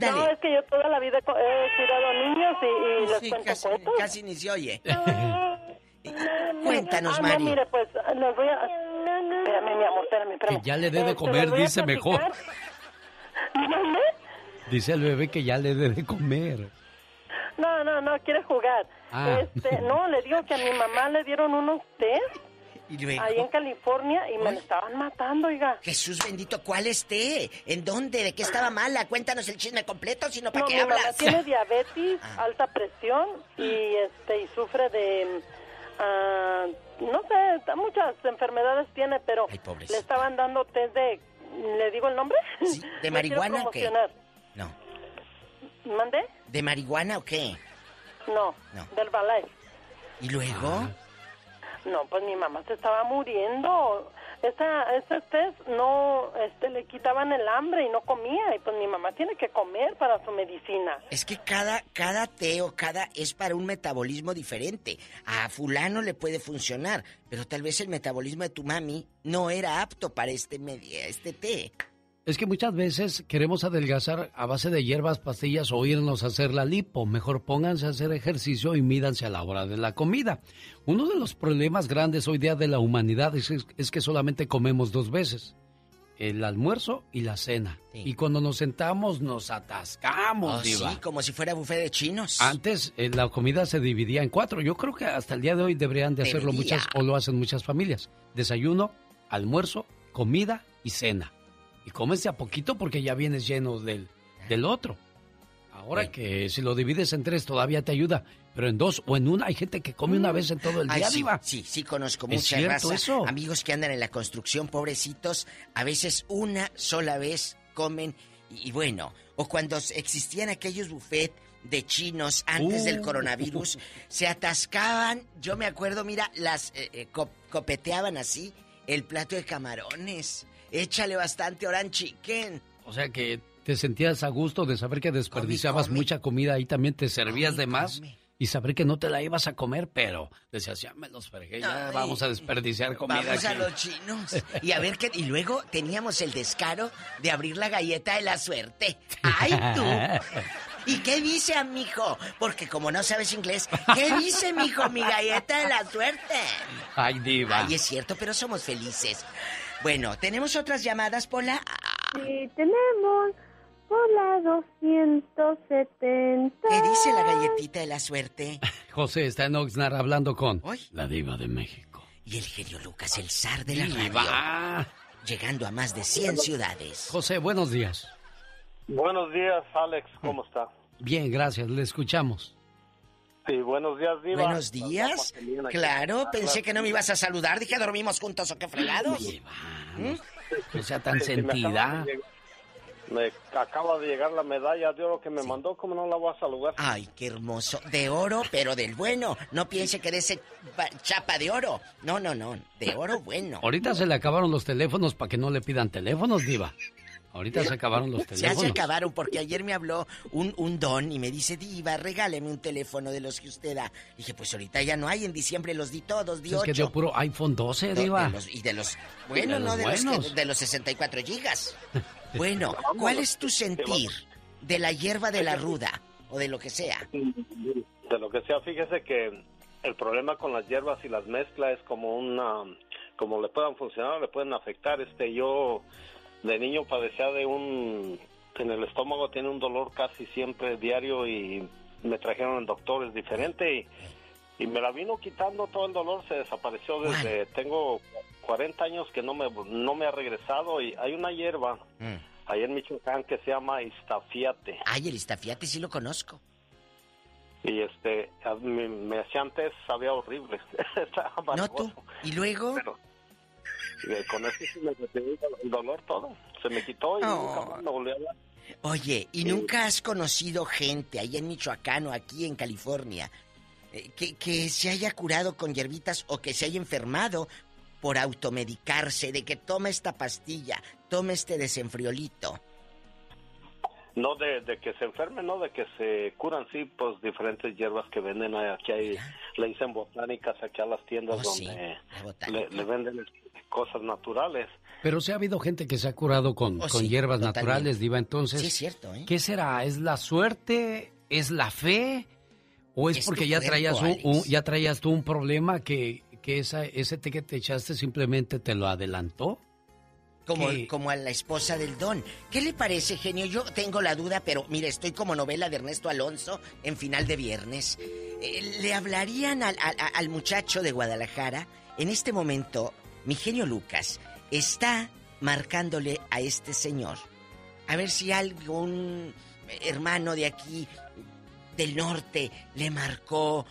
No, es que yo toda la vida he cuidado niños y, y les Sí, cuento casi, cuentos. casi ni se oye. Cuéntanos, Ah, Mari. No, mire, pues les voy a... Espérame, mi amor, espérame, espérame. Que ya le dé de Este, comer, dice mejor. ¿Mande? Dice el bebé que ya le dé de comer. No, no, no, quiere jugar. Ah. Este, no, le digo que a mi mamá le dieron unos test Y luego. ahí en California y me estaban matando, oiga. Jesús bendito, ¿cuál esté? ¿En dónde? ¿De qué estaba mala? Cuéntanos el chisme completo, sino para No, qué mi mamá hablas. tiene diabetes, alta presión y este y sufre de ah, no sé, muchas enfermedades tiene, pero le estaban dando test de ¿le digo el nombre? ¿De marihuana o qué? No. ¿Mande? ¿De marihuana o qué? No, No. del ballet. ¿Y luego? No, pues mi mamá se estaba muriendo. Esa, ese test no, este, le quitaban el hambre y no comía. Y pues mi mamá tiene que comer para su medicina. Es que cada, cada té o cada es para un metabolismo diferente. A fulano le puede funcionar, pero tal vez el metabolismo de tu mami no era apto para este, este té. Es que muchas veces queremos adelgazar a base de hierbas, pastillas o irnos a hacer la lipo. Mejor pónganse a hacer ejercicio y mídanse a la hora de la comida. Uno de los problemas grandes hoy día de la humanidad es, es que solamente comemos dos veces. El almuerzo y la cena. Y cuando nos sentamos nos atascamos, Oh, diva. sí, como si fuera buffet de chinos. Antes eh, la comida se dividía en cuatro. Yo creo que hasta el día de hoy deberían de hacerlo muchas o lo hacen muchas familias. Desayuno, almuerzo, comida y cena. Y comes de a poquito porque ya vienes lleno del, del otro. Ahora que si lo divides en tres todavía te ayuda, pero en dos o en una hay gente que come una vez en todo el Mm. Ay, día, sí, diva. sí, sí, conozco ¿Es mucha cierto raza. eso? Amigos que andan en la construcción, pobrecitos, a veces una sola vez comen y, y bueno, o cuando existían aquellos buffet de chinos antes Uh. del coronavirus, se atascaban, yo me acuerdo, mira, las eh, eh, co- copeteaban así el plato de camarones. Échale bastante orange chicken. O sea que te sentías a gusto de saber que desperdiciabas come. mucha comida y también te servías de más y saber que no te la ibas a comer, pero decías, ya me los fregué, ya Ay. vamos a desperdiciar comida. Vamos a aquí". los chinos. Y a ver qué. Y luego teníamos el descaro de abrir la galleta de la suerte. ¡Ay, tú! ¿Y qué dice, amigo? Porque como no sabes inglés, ¿qué dice, mijo, mi galleta de la suerte? Ay, diva. Ay, es cierto, pero somos felices. Bueno, ¿tenemos otras llamadas, Pola? Sí, tenemos Hola 270. ¿Qué dice la galletita de la suerte? José está en Oxnard hablando con la diva de México. Y el genio Lucas, el zar de la Diva. radio. Llegando a más de 100 ciudades. José, buenos días. Buenos días, Alex, ¿cómo está? Bien, gracias, le escuchamos. Sí, buenos días, Diva. Buenos días. Claro, pensé que no me ibas a saludar. Dije, dormimos juntos o qué fregados. ¿Mm? No sea tan Sí, sentida. acaba de llegar- Me acaba de llegar la medalla de oro que me mandó, ¿cómo no la voy a saludar? Ay, qué hermoso. De oro, pero del bueno. No piense que de ese pa- chapa de oro. No, no, no. De oro bueno. Ahorita se le acabaron los teléfonos para que no le pidan teléfonos, diva. Ahorita se acabaron los Ya teléfonos. se acabaron porque ayer me habló un, un don y me dice, Diva, regáleme un teléfono de los que usted da. Dije, pues ahorita ya no hay, en diciembre los di todos, di Es que ocho. dio puro iPhone 12, De- diva. de los- y de los... Bueno, De no, los de los, buenos. de los 64 gigas. Bueno, ¿cuál es tu sentir de la hierba de la ruda o de lo que sea? De lo que sea, fíjese que el problema con las hierbas y las mezclas es como una, como le puedan funcionar, le pueden afectar. Este, yo de niño padecía de un, en el estómago tiene un dolor casi siempre diario y me trajeron doctores diferentes y Y me la vino quitando todo el dolor, se desapareció desde... Tengo 40 años que no me, no me ha regresado y hay una hierba mm. ahí en Michoacán que se llama istafiate. Ay, el istafiate sí lo conozco. Y este, me, me hacía antes, sabía horrible. no tú. ¿Y luego? Con eso sí me el dolor todo. Se me quitó y nunca más me volvió a hablar. Oye, ¿y nunca has conocido gente ahí en Michoacán o aquí en California eh, que, que, se haya curado con hierbitas o que se haya enfermado por automedicarse, de que toma esta pastilla, toma este desenfriolito? No de, que se enfermen, no de que se curan, sí, pues diferentes hierbas que venden aquí, hay, le dicen botánicas aquí a las tiendas oh, donde le, venden cosas naturales. Pero sí ha habido gente que se ha curado con, oh, con hierbas naturales, Diva, entonces. Sí, es cierto, ¿eh? ¿Qué será? ¿Es la suerte? ¿Es la fe? ¿O es, porque ya traías, un, ya traías tú un problema que, que esa, ese té que te echaste simplemente te lo adelantó? Como, como a la esposa del Don. ¿Qué le parece, genio? Yo tengo la duda, pero mire, estoy como novela de Ernesto Alonso en final de viernes. Eh, ¿Le hablarían al, al, muchacho de Guadalajara? En este momento, mi genio Lucas está marcándole a este señor. A ver si algún hermano de aquí, del norte, le marcó.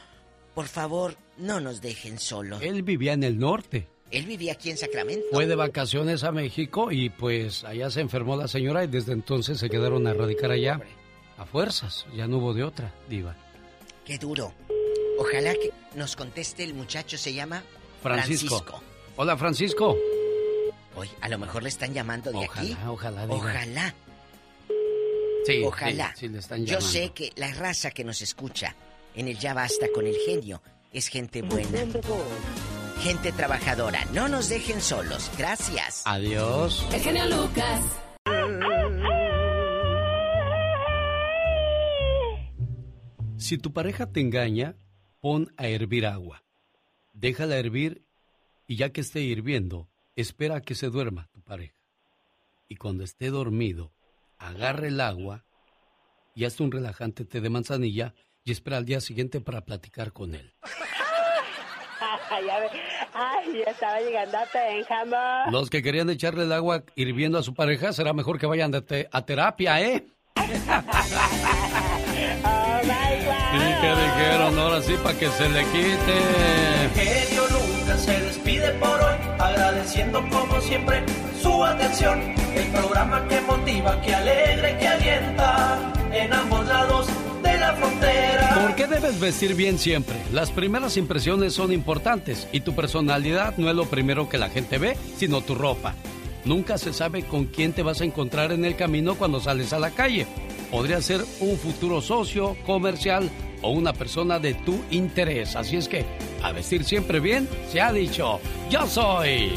Por favor, no nos dejen solos. Él vivía en el norte. Él vivía aquí en Sacramento. Fue de vacaciones a México y pues allá se enfermó la señora y desde entonces se quedaron a radicar allá. A fuerzas, ya no hubo de otra, diva. Qué duro. Ojalá que nos conteste el muchacho, se llama Francisco. Hola, Francisco. Hoy, a lo mejor le están llamando de aquí. Ojalá, ojalá. Ojalá. Sí, ojalá. Sí, le están Yo sé que la raza que nos escucha en el Ya Basta con el genio es gente buena. Gente trabajadora. No nos dejen solos. Gracias. Adiós. El genio Lucas. Si tu pareja te engaña, pon a hervir agua. Déjala hervir y ya que esté hirviendo, espera a que se duerma tu pareja. Y cuando esté dormido, agarra el agua y hazte un relajante té de manzanilla y espera al día siguiente para platicar con él. Ay, ya estaba llegando a Pénjamo. Los que querían echarle el agua hirviendo a su pareja, será mejor que vayan a terapia, ¿eh? oh, my God. Sí, que dijeron, ahora sí, para que se le quite. Genio nunca se despide por hoy, agradeciendo como siempre su atención. El programa que motiva, que alegra que alienta en ambos lados la frontera. ¿Por qué debes vestir bien siempre? Las primeras impresiones son importantes y tu personalidad no es lo primero que la gente ve, sino tu ropa. Nunca se sabe con quién te vas a encontrar en el camino cuando sales a la calle. Podría ser un futuro socio, comercial o una persona de tu interés. Así es que, a vestir siempre bien, se ha dicho, yo soy.